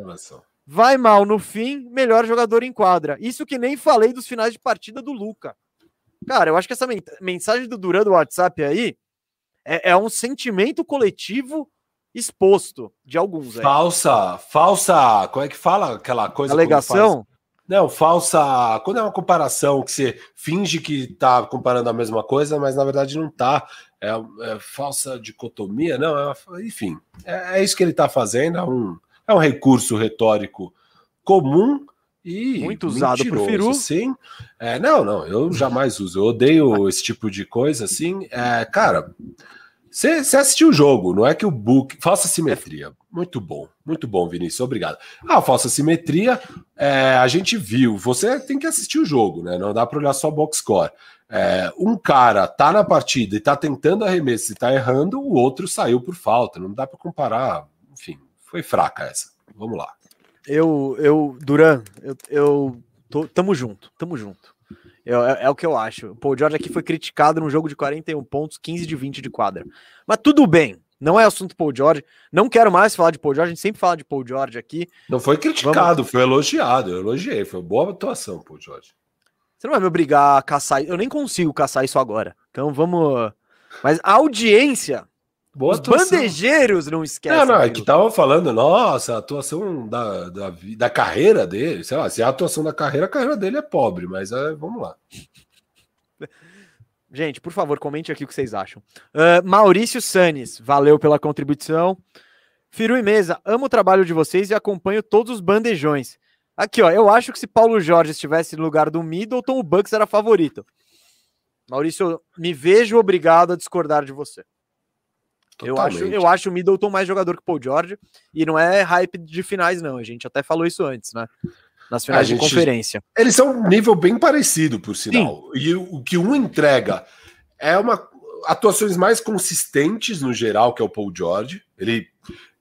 vai mal no fim, melhor jogador em quadra. Isso que nem falei dos finais de partida do Luca. Cara, eu acho que essa mensagem do Duran do WhatsApp aí é, é um sentimento coletivo exposto de alguns. Aí. Falsa, falsa, como é que fala aquela coisa? Alegação? Não, falsa. Quando é uma comparação que você finge que está comparando a mesma coisa, mas na verdade não está. É, é, falsa dicotomia, não, é uma, enfim. É, é, isso que ele está fazendo, é um, é um recurso retórico comum e muito usado por Firu. Sim. É, não, não, eu jamais uso. Eu odeio esse tipo de coisa assim. É, cara, você, assistiu o jogo, não é que o book. Falsa simetria. Muito bom, muito bom, Vinícius. Obrigado. Ah, falsa simetria, é, a gente viu. Você tem que assistir o jogo, né? Não dá para olhar só box score. É, um cara tá na partida e tá tentando arremesso e tá errando, o outro saiu por falta. Não dá para comparar. Enfim, foi fraca essa. Vamos lá. Eu, eu, Duran, eu, eu tô, tamo junto, tamo junto. É, é, é, o que eu acho. O Paul George aqui foi criticado num jogo de 41 pontos, 15 de 20 de quadra. Mas tudo bem. Não é assunto Paul George. Não quero mais falar de Paul George. A gente sempre fala de Paul George aqui. Não foi criticado, Vamos... foi elogiado. Eu elogiei. Foi boa atuação, Paul George. Você não vai me obrigar a caçar. Eu nem consigo caçar isso agora. Então vamos. Mas a audiência Boa Os atuação. bandejeiros não esquecem. Não, não, é que tava falando, nossa, a atuação da, da, da carreira dele, sei lá, se é a atuação da carreira, a carreira dele é pobre, mas é, vamos lá. Gente, por favor, comente aqui o que vocês acham. Uh, Maurício Sanes, valeu pela contribuição. Firu e Mesa, amo o trabalho de vocês e acompanho todos os bandejões. Aqui, ó, eu acho que se Paulo Jorge estivesse no lugar do Middleton, o Bucks era favorito. Maurício, me vejo obrigado a discordar de você. Eu acho, eu acho o Middleton mais jogador que o Paul George. E não é hype de finais, não. A gente até falou isso antes, né? Nas finais gente, de conferência. Eles são um nível bem parecido, por sinal. Sim. E o que um entrega é uma atuações mais consistentes no geral, que é o Paul George. Ele,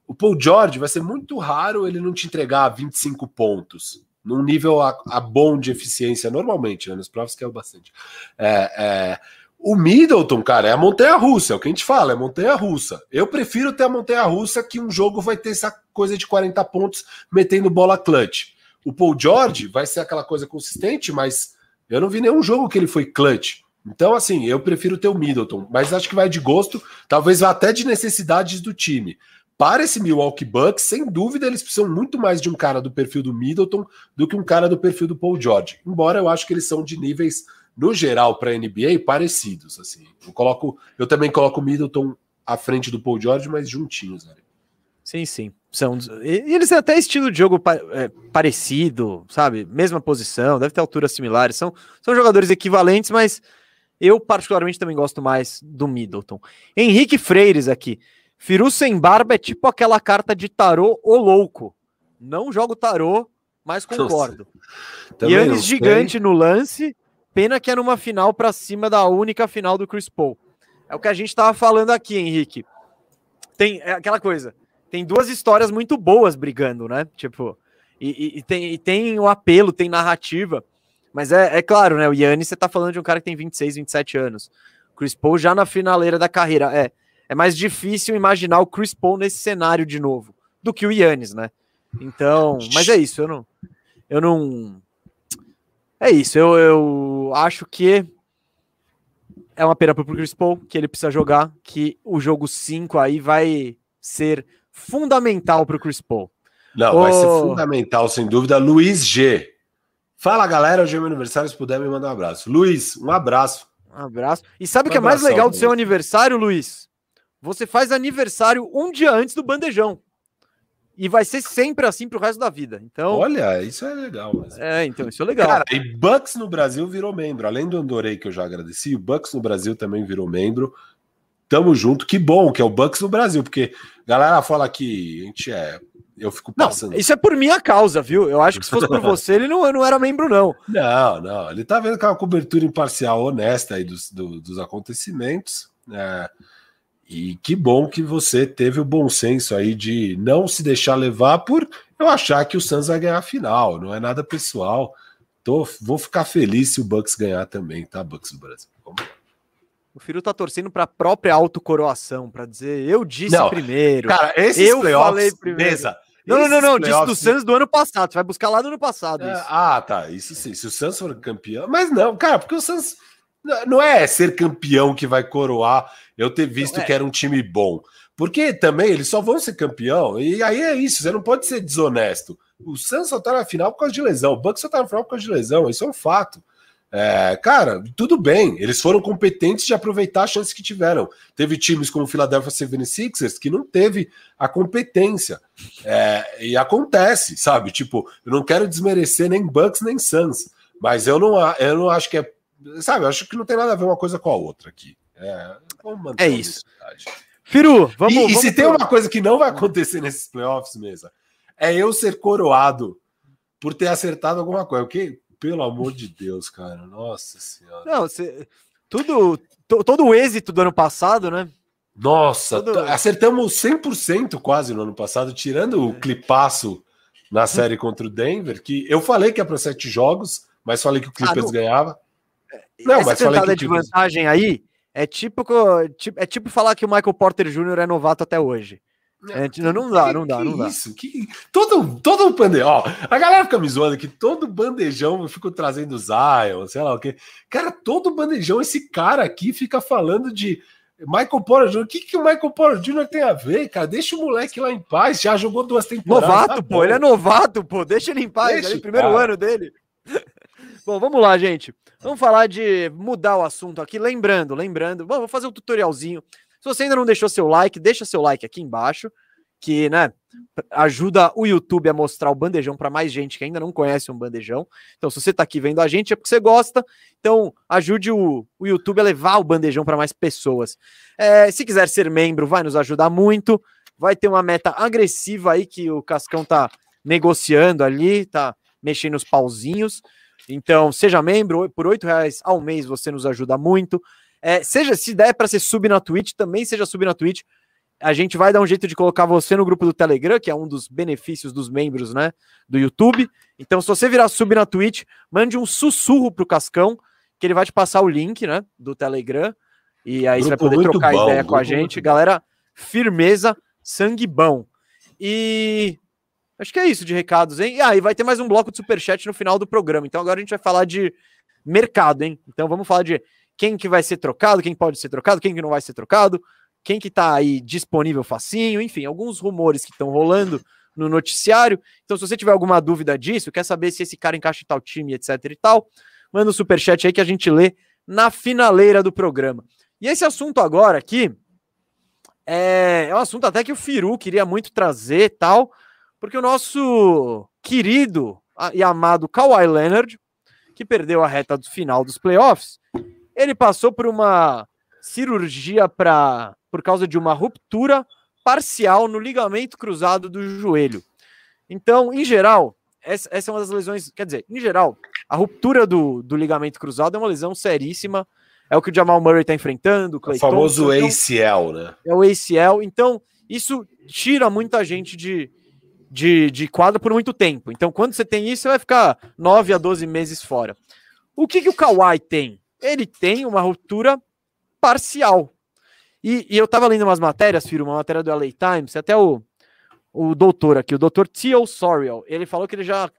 o Paul George vai ser muito raro ele não te entregar 25 pontos num nível a, a bom de eficiência normalmente, né? Nos provas que é o bastante. É, é, o Middleton, cara, é a montanha russa, é o que a gente fala, é montanha russa. Eu prefiro ter a montanha russa que um jogo vai ter essa coisa de 40 pontos metendo bola clutch. O Paul George vai ser aquela coisa consistente, mas eu não vi nenhum jogo que ele foi clutch. Então, assim, eu prefiro ter o Middleton, mas acho que vai de gosto, talvez vá até de necessidades do time. para esse Milwaukee Bucks, sem dúvida, eles precisam muito mais de um cara do perfil do Middleton do que um cara do perfil do Paul George. Embora eu acho que eles são de níveis, no geral, para a NBA parecidos. Assim, eu coloco, eu também coloco o Middleton à frente do Paul George, mas juntinhos. Né? Sim, sim. São, e eles têm até estilo de jogo é, parecido, sabe? Mesma posição, deve ter alturas similares. São, são jogadores equivalentes, mas eu particularmente também gosto mais do Middleton. Henrique Freires aqui. Firu sem barba é tipo aquela carta de tarô o louco. Não jogo tarô, mas concordo. Yannis gigante no lance. Pena que é numa final para cima da única final do Chris Paul. É o que a gente estava falando aqui, Henrique. Tem é aquela coisa. Tem duas histórias muito boas brigando, né? Tipo, e, e, tem, e tem o apelo, tem narrativa. Mas é, é claro, né? O Yannis, você tá falando de um cara que tem 26, 27 anos. Chris Paul já na finaleira da carreira. É, é mais difícil imaginar o Chris Paul nesse cenário de novo do que o Yannis, né? Então, mas é isso, eu não. Eu não. É isso, eu, eu acho que é uma pena pro Chris Paul, que ele precisa jogar, que o jogo 5 aí vai ser fundamental pro Chris Paul. Não, vai ser fundamental, sem dúvida. Luiz G. Fala galera, hoje é meu aniversário, se puder me mandar um abraço. Luiz, um abraço. Um abraço. E sabe o um que é mais legal do seu aniversário, Luiz? Você faz aniversário um dia antes do bandejão. E vai ser sempre assim pro resto da vida. Então, olha, isso é legal. Mas... É, então isso é legal. Cara, e Bucks no Brasil virou membro. Além do Andorei que eu já agradeci, o Bucks no Brasil também virou membro. Tamo junto. Que bom que é o Bucks no Brasil, porque galera fala que a gente é eu fico passando. Não, isso é por minha causa, viu? Eu acho que se fosse por você, ele não, não era membro, não. Não, não. Ele tá vendo que é uma cobertura imparcial, honesta aí dos, do, dos acontecimentos. É, e que bom que você teve o bom senso aí de não se deixar levar por eu achar que o Suns vai ganhar a final. Não é nada pessoal. Tô, vou ficar feliz se o Bucks ganhar também, tá? Bucks do Brasil. Vamos lá. O Firu tá torcendo para a própria autocoroação, para dizer eu disse não, primeiro. Cara, esses eu falei primeiro. Mesa, não, não, não, não, disse do Suns do ano passado. Você vai buscar lá do ano passado. É, ah, tá. Isso sim. Se o Suns for campeão. Mas não, cara, porque o Suns não é ser campeão que vai coroar eu ter visto é. que era um time bom. Porque também eles só vão ser campeão, e aí é isso, você não pode ser desonesto. O Suns só tá na final por causa de lesão, o Bucks só tá na final por causa de lesão, isso é um fato. É, cara, tudo bem, eles foram competentes de aproveitar a chance que tiveram. Teve times como o Philadelphia 76ers que não teve a competência. É, e acontece, sabe? Tipo, eu não quero desmerecer nem Bucks nem Suns, mas eu não, eu não acho que é. Sabe, eu acho que não tem nada a ver uma coisa com a outra aqui. É, é isso. Firu, vamos. E, vamos e se pro... tem uma coisa que não vai acontecer nesses playoffs mesmo, é eu ser coroado por ter acertado alguma coisa. Porque, pelo amor de Deus, cara, nossa senhora. Não, tudo, todo o êxito do ano passado, né? Nossa, Tudo... acertamos 100% quase no ano passado, tirando o é. clipaço na série contra o Denver, que eu falei que é para sete jogos, mas falei que o Clippers ah, não... ganhava. Não, Essa mas falei que o Clippers... de vantagem aí é tipo, é tipo falar que o Michael Porter Jr. é novato até hoje. É, não, não dá, não dá, não dá. Isso, que todo, todo bandejão, ó, a galera fica me zoando que todo bandejão eu fico trazendo Zion, sei lá o que. Cara, todo bandejão, esse cara aqui fica falando de Michael Porter Jr. O que, que o Michael Porter Jr. tem a ver, cara? Deixa o moleque lá em paz, já jogou duas temporadas. Novato, tá pô, ele é novato, pô, deixa ele em paz, deixa, é o primeiro cara. ano dele. Bom, vamos lá, gente. Vamos falar de mudar o assunto aqui. Lembrando, lembrando, bom, vou fazer um tutorialzinho. Se você ainda não deixou seu like, deixa seu like aqui embaixo, que, né, ajuda o YouTube a mostrar o bandejão para mais gente que ainda não conhece um bandejão. Então, se você está aqui vendo a gente, é porque você gosta. Então, ajude o, o YouTube a levar o bandejão para mais pessoas. É, se quiser ser membro, vai nos ajudar muito. Vai ter uma meta agressiva aí que o Cascão tá negociando ali, tá mexendo os pauzinhos. Então, seja membro, por oito reais ao mês você nos ajuda muito. É, seja, se der para ser sub na Twitch, também seja sub na Twitch. A gente vai dar um jeito de colocar você no grupo do Telegram, que é um dos benefícios dos membros, né, do YouTube. Então, se você virar sub na Twitch, mande um sussurro pro Cascão, que ele vai te passar o link, né, do Telegram. E aí grupo você vai poder trocar bom, ideia com a gente. Galera, firmeza, sangue bom. E Acho que é isso de recados, hein? E ah, vai ter mais um bloco de superchat no final do programa. Então agora a gente vai falar de mercado, hein? Então vamos falar de quem que vai ser trocado, quem pode ser trocado, quem que não vai ser trocado, quem que tá aí disponível facinho, enfim, alguns rumores que estão rolando no noticiário. Então, se você tiver alguma dúvida disso, quer saber se esse cara encaixa em tal time, etc e tal, manda um superchat aí que a gente lê na finaleira do programa. E esse assunto agora aqui é, é um assunto até que o Firu queria muito trazer tal, porque o nosso querido e amado Kawhi Leonard, que perdeu a reta do final dos playoffs, ele passou por uma cirurgia para por causa de uma ruptura parcial no ligamento cruzado do joelho. Então, em geral, essa, essa é uma das lesões. Quer dizer, em geral, a ruptura do, do ligamento cruzado é uma lesão seríssima. É o que o Jamal Murray está enfrentando. O, o famoso Thompson, ACL, né? É o ACL. Então, isso tira muita gente de, de, de quadra por muito tempo. Então, quando você tem isso, você vai ficar 9 a 12 meses fora. O que, que o Kawhi tem? Ele tem uma ruptura parcial. E, e eu estava lendo umas matérias, Firo, uma matéria do LA Times, até o, o doutor aqui, o doutor Theo Sorial, ele falou que ele já,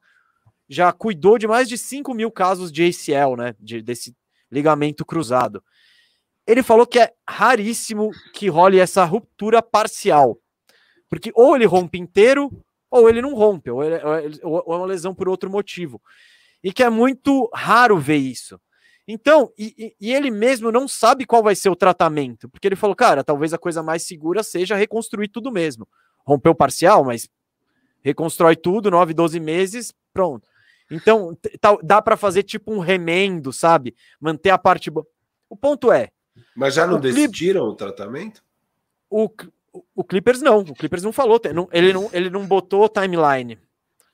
já cuidou de mais de 5 mil casos de ACL, né? De, desse ligamento cruzado. Ele falou que é raríssimo que role essa ruptura parcial. Porque ou ele rompe inteiro, ou ele não rompe, ou, ele, ou é uma lesão por outro motivo. E que é muito raro ver isso. Então, e, e, ele mesmo não sabe qual vai ser o tratamento, porque ele falou, cara, talvez a coisa mais segura seja reconstruir tudo mesmo. Rompeu parcial, mas reconstrói tudo, 9, 12 meses, pronto. Então, dá para fazer tipo um remendo, sabe? Manter a parte boa. O ponto é. Mas já não o decidiram Clip... o tratamento? O, o Clippers não. O Clippers não falou. Não, ele, não, ele não botou timeline.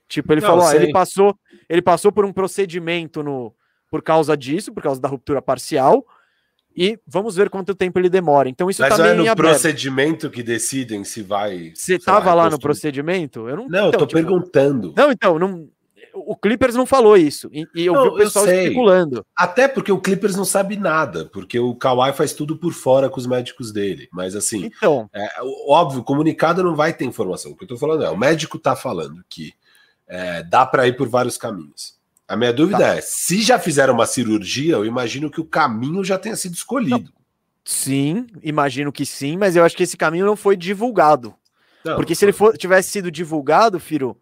Tipo, ele não, falou, ó, ele passou, ele passou por um procedimento no, por causa disso, por causa da ruptura parcial. E vamos ver quanto tempo ele demora. Então isso Mas tá é no aberto. procedimento que decidem se vai. Você estava lá no procedimento? Eu não. Não, então, eu tô tipo, perguntando. Não, então não. O Clippers não falou isso. E, e eu não, vi o pessoal especulando. Até porque o Clippers não sabe nada, porque o Kawhi faz tudo por fora com os médicos dele. Mas assim, então, é, óbvio, o comunicado não vai ter informação. O que eu tô falando é, o médico tá falando que é, dá para ir por vários caminhos. A minha dúvida tá. é: se já fizeram uma cirurgia, eu imagino que o caminho já tenha sido escolhido. Não. Sim, imagino que sim, mas eu acho que esse caminho não foi divulgado. Não, Porque se ele for, tivesse sido divulgado, Firo,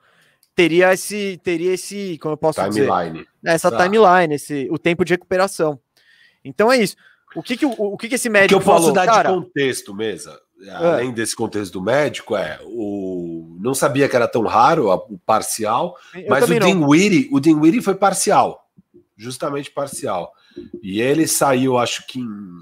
teria esse, teria esse, como eu posso timeline. dizer, essa tá. timeline, esse, o tempo de recuperação. Então é isso. O que que o, o que que esse médico o que eu posso falou? dar Cara, de contexto, mesa, além é. desse contexto do médico, é o não sabia que era tão raro o parcial, eu mas o Dinwiddie, o Dinwiddie foi parcial, justamente parcial. E ele saiu, acho que em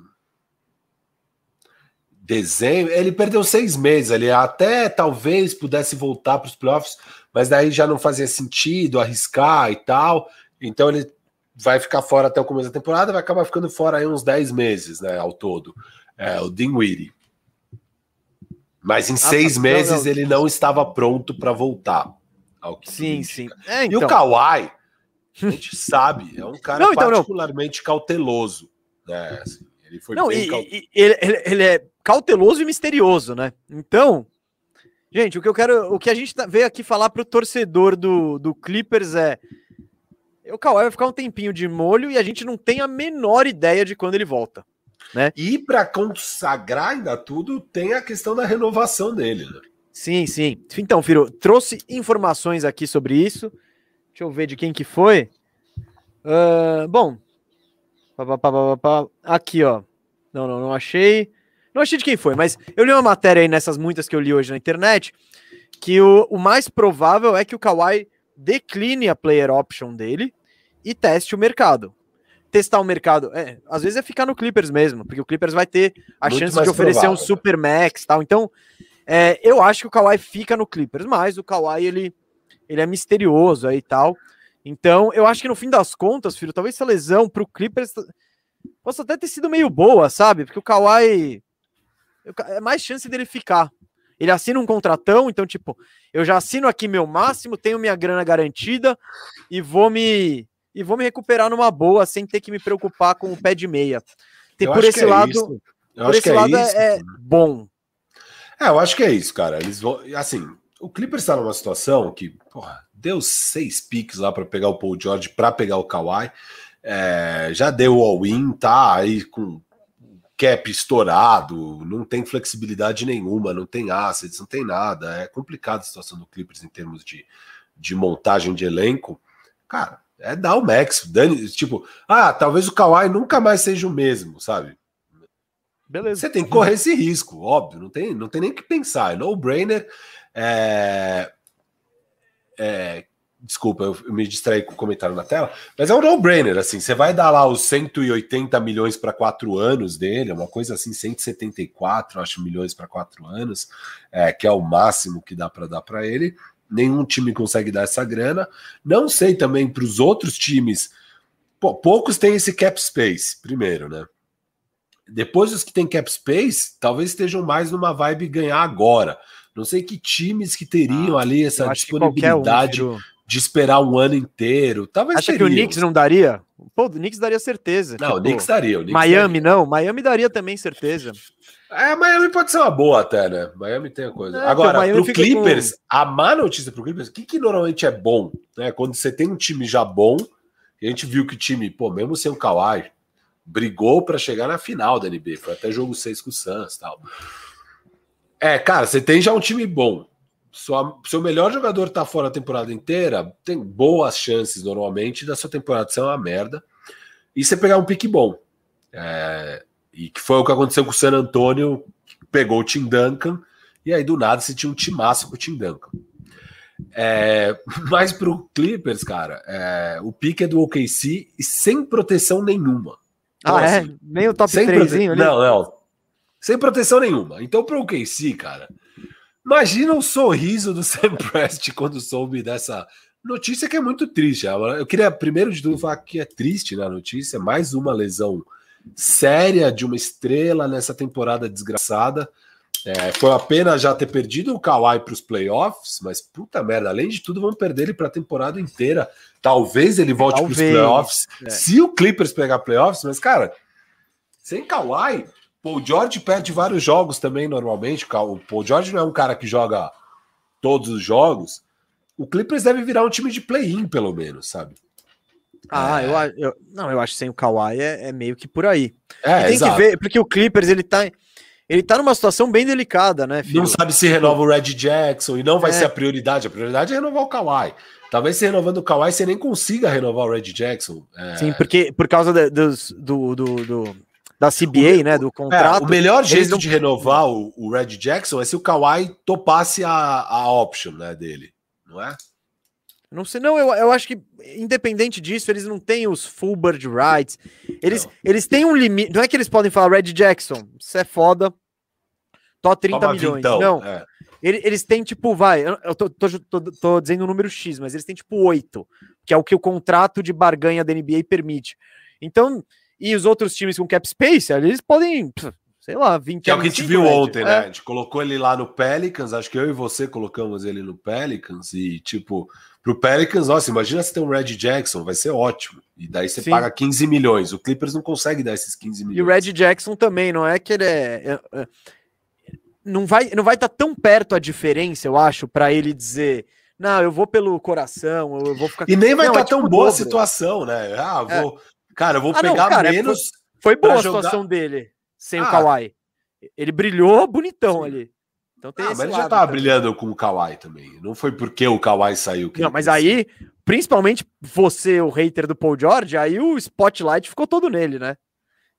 dezembro, ele perdeu seis meses, ele até talvez pudesse voltar para os playoffs, mas daí já não fazia sentido arriscar e tal. Então ele vai ficar fora até o começo da temporada, vai acabar ficando fora aí uns 10 meses, né, ao todo. É, o Dinwiddie. Mas em ah, seis tá. meses não, não. ele não estava pronto para voltar. sim, sim. É, então. E o então. Kawhi, a gente sabe, é um cara não, então, particularmente cauteloso. Né? Assim, ele foi não, e, e, ele, ele, é cauteloso e misterioso, né? Então, gente, o que eu quero, o que a gente tá, veio aqui falar para o torcedor do, do Clippers é o Kawhi vai ficar um tempinho de molho e a gente não tem a menor ideia de quando ele volta. Né? E para consagrar ainda tudo, tem a questão da renovação dele. Né? Sim, sim. Então, Firo, trouxe informações aqui sobre isso. Deixa eu ver de quem que foi. Uh, bom, aqui, ó. Não, não, não achei. Não achei de quem foi, mas eu li uma matéria aí nessas muitas que eu li hoje na internet que o, o mais provável é que o Kawhi decline a player option dele e teste o mercado testar o mercado. É, às vezes é ficar no Clippers mesmo, porque o Clippers vai ter a Muito chance de oferecer provável. um super max tal. Então, é, eu acho que o Kawhi fica no Clippers, mas o Kawhi ele, ele é misterioso aí e tal. Então, eu acho que no fim das contas, filho, talvez essa lesão pro Clippers possa até ter sido meio boa, sabe? Porque o Kawhi é mais chance dele ficar. Ele assina um contratão, então, tipo, eu já assino aqui meu máximo, tenho minha grana garantida e vou me e vou me recuperar numa boa, sem ter que me preocupar com o pé de meia. E por esse é lado, por esse é lado é, é, bom. É, eu acho que é isso, cara. Eles vão, assim, o Clippers está numa situação que, porra, deu seis piques lá para pegar o Paul George, para pegar o Kawhi. É, já deu all-in, tá aí com cap estourado, não tem flexibilidade nenhuma, não tem assets, não tem nada. É complicada a situação do Clippers em termos de, de montagem de elenco. Cara, é dar o max. Dani, tipo, ah, talvez o Kawhi nunca mais seja o mesmo, sabe? Beleza. Você tem que correr esse risco, óbvio, não tem, não tem nem que pensar. É no-brainer. É, é, desculpa, eu, me distraí com o comentário na tela, mas é um no-brainer, assim, você vai dar lá os 180 milhões para quatro anos dele, é uma coisa assim, 174, acho, milhões para quatro anos, é, que é o máximo que dá para dar para ele. Nenhum time consegue dar essa grana. Não sei também para os outros times. Pô, poucos têm esse cap space, primeiro, né? Depois os que têm cap space, talvez estejam mais numa vibe ganhar agora. Não sei que times que teriam ah, ali essa disponibilidade um, de esperar um ano inteiro. Talvez Acha teriam. que o Knicks não daria? Pô, o Knicks daria certeza. Não, tipo, o Knicks daria. O Knicks Miami daria. não. Miami daria também certeza. É, Miami pode ser uma boa até, né? Miami tem a coisa. É, Agora, pro Clippers, com... a má notícia pro Clippers, o que, que normalmente é bom, né? Quando você tem um time já bom, a gente viu que o time, pô, mesmo sem o Kawhi, brigou para chegar na final da NBA, foi até jogo 6 com o Suns tal. É, cara, você tem já um time bom. Sua, seu melhor jogador tá fora a temporada inteira, tem boas chances normalmente da sua temporada ser uma merda. E você pegar um pique bom. É, e que foi o que aconteceu com o San Antonio, pegou o Tim Duncan, e aí do nada você tinha um timaço com o Tim Duncan. É, mas pro Clippers, cara, é, o pique é do OKC e sem proteção nenhuma. Então, ah, é? assim, é? Nem o top 3 prote... Não, não. Sem proteção nenhuma. Então, pro OKC, cara, imagina o sorriso do Sam Prest quando soube dessa notícia que é muito triste. Eu queria, primeiro de tudo, falar que é triste na notícia, mais uma lesão séria de uma estrela nessa temporada desgraçada. É, foi a pena já ter perdido o Kawhi para os playoffs, mas puta merda, além de tudo, vão perder ele para a temporada inteira. Talvez ele volte para os playoffs, é. se o Clippers pegar playoffs, mas cara, sem Kawhi, Paul George perde vários jogos também normalmente. O Paul George não é um cara que joga todos os jogos. O Clippers deve virar um time de play-in, pelo menos, sabe? Ah, é. eu, eu, não, eu acho que sem o Kawhi é, é meio que por aí. É, tem exato. que ver, porque o Clippers ele tá, ele tá numa situação bem delicada, né? Filho? Não sabe se renova o Red Jackson e não vai é. ser a prioridade. A prioridade é renovar o Kawhi. Talvez se renovando o Kawhi você nem consiga renovar o Red Jackson. É... Sim, porque por causa de, dos, do, do, do, da CBA, o, né? Do contrato. É, o melhor jeito não... de renovar o, o, Red Jackson é se o Kawhi topasse a, a option né, dele, não é? Não sei, não, eu, eu acho que, independente disso, eles não têm os full bird rights. Eles, eles têm um limite. Não é que eles podem falar, Red Jackson, você é foda, tô 30 Toma milhões. Vintão, não. É. Eles, têm, tipo, vai, eu tô, tô, tô, tô dizendo o um número X, mas eles têm, tipo, 8, que é o que o contrato de barganha da NBA permite. Então, e os outros times com cap space, eles podem, sei lá, 20 Que é o que a gente viu ontem, né? É. A gente colocou ele lá no Pelicans, acho que eu e você colocamos ele no Pelicans, e, tipo Pro Pelicans, nossa, imagina se tem um Red Jackson, vai ser ótimo. E daí você Sim. paga 15 milhões. O Clippers não consegue dar esses 15 milhões. E o Red Jackson também, não é que ele é. é, é não vai não vai estar tá tão perto a diferença, eu acho, para ele dizer. Não, eu vou pelo coração, eu vou ficar. E nem vai estar tá é tão tipo boa a situação, né? Ah, é. Cara, eu vou ah, pegar não, cara, menos. Foi, foi boa a situação dele sem ah, o Kawhi. Ele brilhou bonitão sim. ali. Então tem ah, mas ele já tava também. brilhando com o Kawhi também. Não foi porque o Kawhi saiu. não, mas aí, principalmente você, o hater do Paul George, aí o spotlight ficou todo nele, né?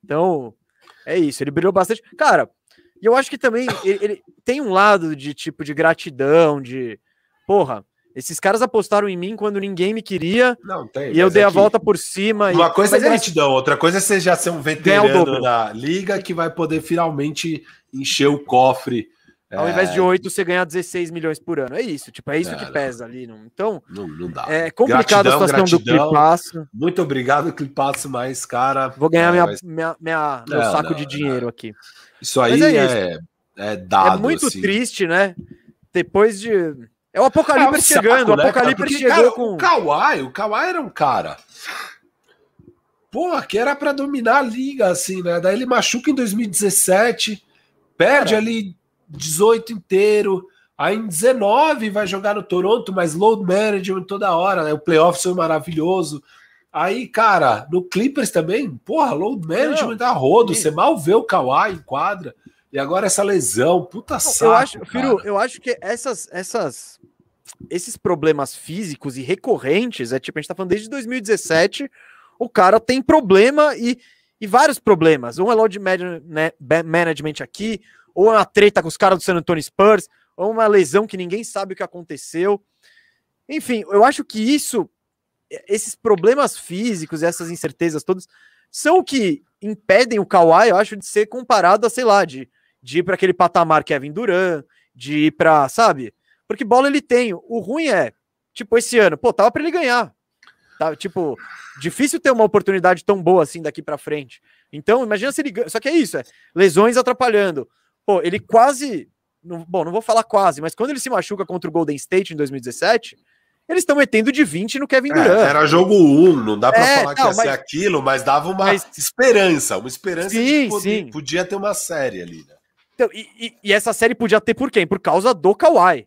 Então, é isso. Ele brilhou bastante. Cara, e eu acho que também ele, ele, tem um lado de tipo de gratidão, de porra. Esses caras apostaram em mim quando ninguém me queria. Não, tem, e eu dei é a volta por cima. Uma e... coisa é gratidão, outra coisa é você já ser um veterano da liga que vai poder finalmente encher o cofre ao invés de 8, é. você ganhar 16 milhões por ano. É isso, tipo, é isso é, que pesa ali. Não... Então, não, não dá. É complicada a situação gratidão. do Clipasso. Muito obrigado, Clipasso, mas, cara. Vou ganhar é, minha, mas... minha, minha, meu saco não, de dinheiro aqui. Isso aí é, é, é, dado. É muito assim. triste, né? Depois de. É o Apocalipse chegando. Saco, o né, Apocalipse Porque, chegou cara, com. O Kawhi, o Kawhi era um cara. Pô, que era para dominar a liga, assim, né? Daí ele machuca em 2017, perde cara, ali 18 inteiro. Aí em 19 vai jogar no Toronto, mas load management toda hora, né? O playoff foi maravilhoso. Aí, cara, no Clippers também, porra, load management da rodo, você mal vê o Kawhi em quadra. E agora essa lesão, puta saco, Eu acho, Firu, eu acho que essas, essas, esses problemas físicos e recorrentes, é tipo, a gente tá falando desde 2017, o cara tem problema e, e vários problemas. Um é load né, management aqui, ou uma treta com os caras do San Antonio Spurs, ou uma lesão que ninguém sabe o que aconteceu. Enfim, eu acho que isso, esses problemas físicos, essas incertezas todas, são o que impedem o Kawhi, eu acho, de ser comparado a, sei lá, de, de ir para aquele patamar Kevin Durant, de ir para, sabe? Porque bola ele tem. O ruim é, tipo, esse ano, pô, tava para ele ganhar. Tá, tipo, difícil ter uma oportunidade tão boa assim daqui para frente. Então, imagina se ele ganha. Só que é isso, é lesões atrapalhando. Pô, ele quase. Não, bom, não vou falar quase, mas quando ele se machuca contra o Golden State em 2017, eles estão metendo de 20 no Kevin é, Durant. É, era jogo 1, um, não dá para é, falar que ia mas... ser aquilo, mas dava uma mas... esperança, uma esperança sim, de poder, sim. podia ter uma série ali, né? Então, e, e, e, essa série podia ter por quem? Por causa do Kawhi.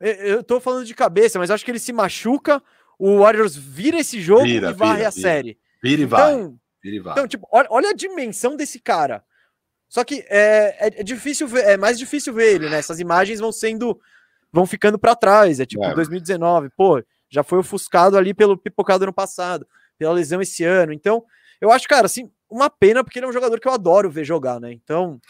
Eu, eu tô falando de cabeça, mas acho que ele se machuca, o Warriors vira esse jogo vira, e varre vira, a vira. série. Vira e então, vai. Vira e vai. Então, tipo, olha, olha, a dimensão desse cara. Só que é, é, é, difícil ver, é mais difícil ver ele, né? Essas imagens vão sendo, vão ficando para trás. É tipo é. 2019, pô, já foi ofuscado ali pelo pipocado ano passado, pela lesão esse ano. Então, eu acho, cara, assim, uma pena, porque ele é um jogador que eu adoro ver jogar, né? Então,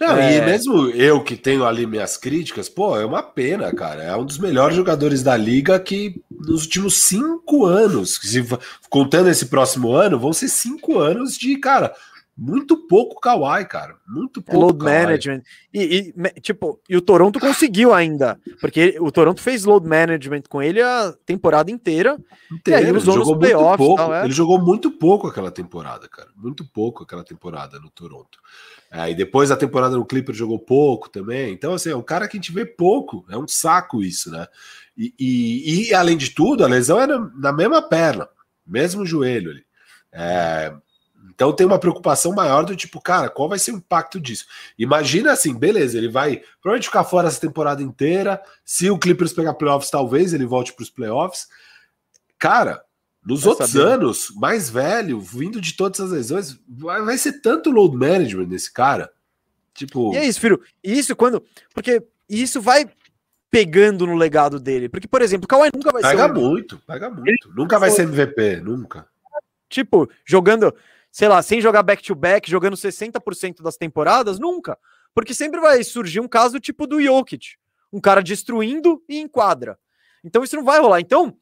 não, é... e mesmo eu que tenho ali minhas críticas, pô, é uma pena, cara. É um dos melhores jogadores da liga que nos últimos cinco anos, se, contando esse próximo ano, vão ser cinco anos de, cara, muito pouco Kawhi, cara. Muito pouco. load Kawhi. management. E, e, tipo, e o Toronto conseguiu ainda. Porque o Toronto fez load management com ele a temporada inteira. inteira. E aí ele jogou muito pouco. Tal, é. Ele jogou muito pouco aquela temporada, cara. Muito pouco aquela temporada no Toronto. É, e depois a temporada no Clipper jogou pouco também. Então, assim, é um cara que a gente vê pouco. É um saco isso, né? E, e, e além de tudo, a lesão era na mesma perna, mesmo joelho ali. É, então tem uma preocupação maior do tipo, cara, qual vai ser o impacto disso? Imagina assim, beleza, ele vai provavelmente ficar fora essa temporada inteira. Se o Clippers pegar playoffs, talvez ele volte para os playoffs. Cara, nos vai outros saber. anos, mais velho, vindo de todas as lesões, vai, vai ser tanto load management nesse cara. Tipo. E é isso, filho. Isso quando. Porque isso vai pegando no legado dele. Porque, por exemplo, o Kawhi nunca vai pega ser. Pega muito, pega muito. Ele nunca vai ser MVP, nunca. Tipo, jogando, sei lá, sem jogar back-to-back, -back, jogando 60% das temporadas, nunca. Porque sempre vai surgir um caso tipo do Jokic. Um cara destruindo e enquadra. Então isso não vai rolar. Então,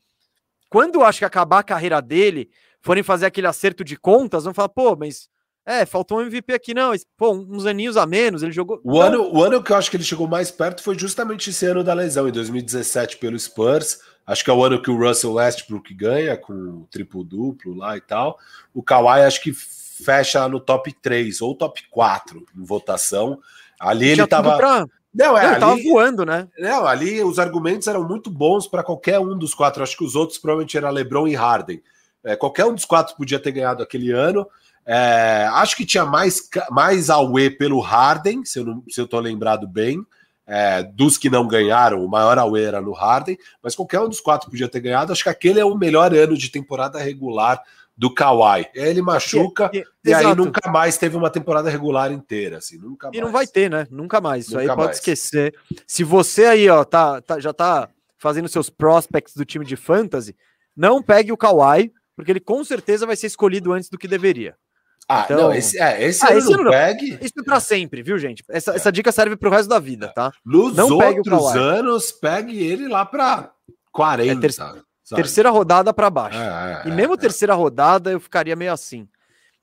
quando acho que acabar a carreira dele, forem fazer aquele acerto de contas, vão falar, pô, mas é, faltou um MVP aqui, não. Pô, uns aninhos a menos, ele jogou. O ano, o ano que eu acho que ele chegou mais perto foi justamente esse ano da lesão, em 2017, pelo Spurs. Acho que é o ano que o Russell Westbrook ganha, com o triplo-duplo lá e tal. O Kawhi acho que fecha no top 3 ou top 4 em votação. Ali ele tava. Pra... Não, é, ele ali, tava voando, né? Não, ali os argumentos eram muito bons para qualquer um dos quatro. Acho que os outros provavelmente era LeBron e Harden. É, qualquer um dos quatro podia ter ganhado aquele ano. É, acho que tinha mais, mais Aue pelo Harden, se eu, não, se eu tô lembrado bem. É, dos que não ganharam, o maior Aue era no Harden, mas qualquer um dos quatro podia ter ganhado. Acho que aquele é o melhor ano de temporada regular do Kawhi. Ele machuca e, e, e aí nunca mais teve uma temporada regular inteira, assim, nunca E não vai ter, né? Nunca mais. Isso nunca aí pode mais. esquecer. Se você aí, ó, tá, tá, já tá fazendo seus prospects do time de fantasy, não pegue o Kawhi, porque ele com certeza vai ser escolhido antes do que deveria. Ah, então... não, esse, é, esse, ah, esse não pegue. Isso é pra sempre, viu, gente? Essa, é. essa dica serve pro resto da vida, tá? Nos não outros anos, pegue ele lá pra 40. É ter... Terceira rodada para baixo. É, é, e mesmo é, terceira rodada, eu ficaria meio assim.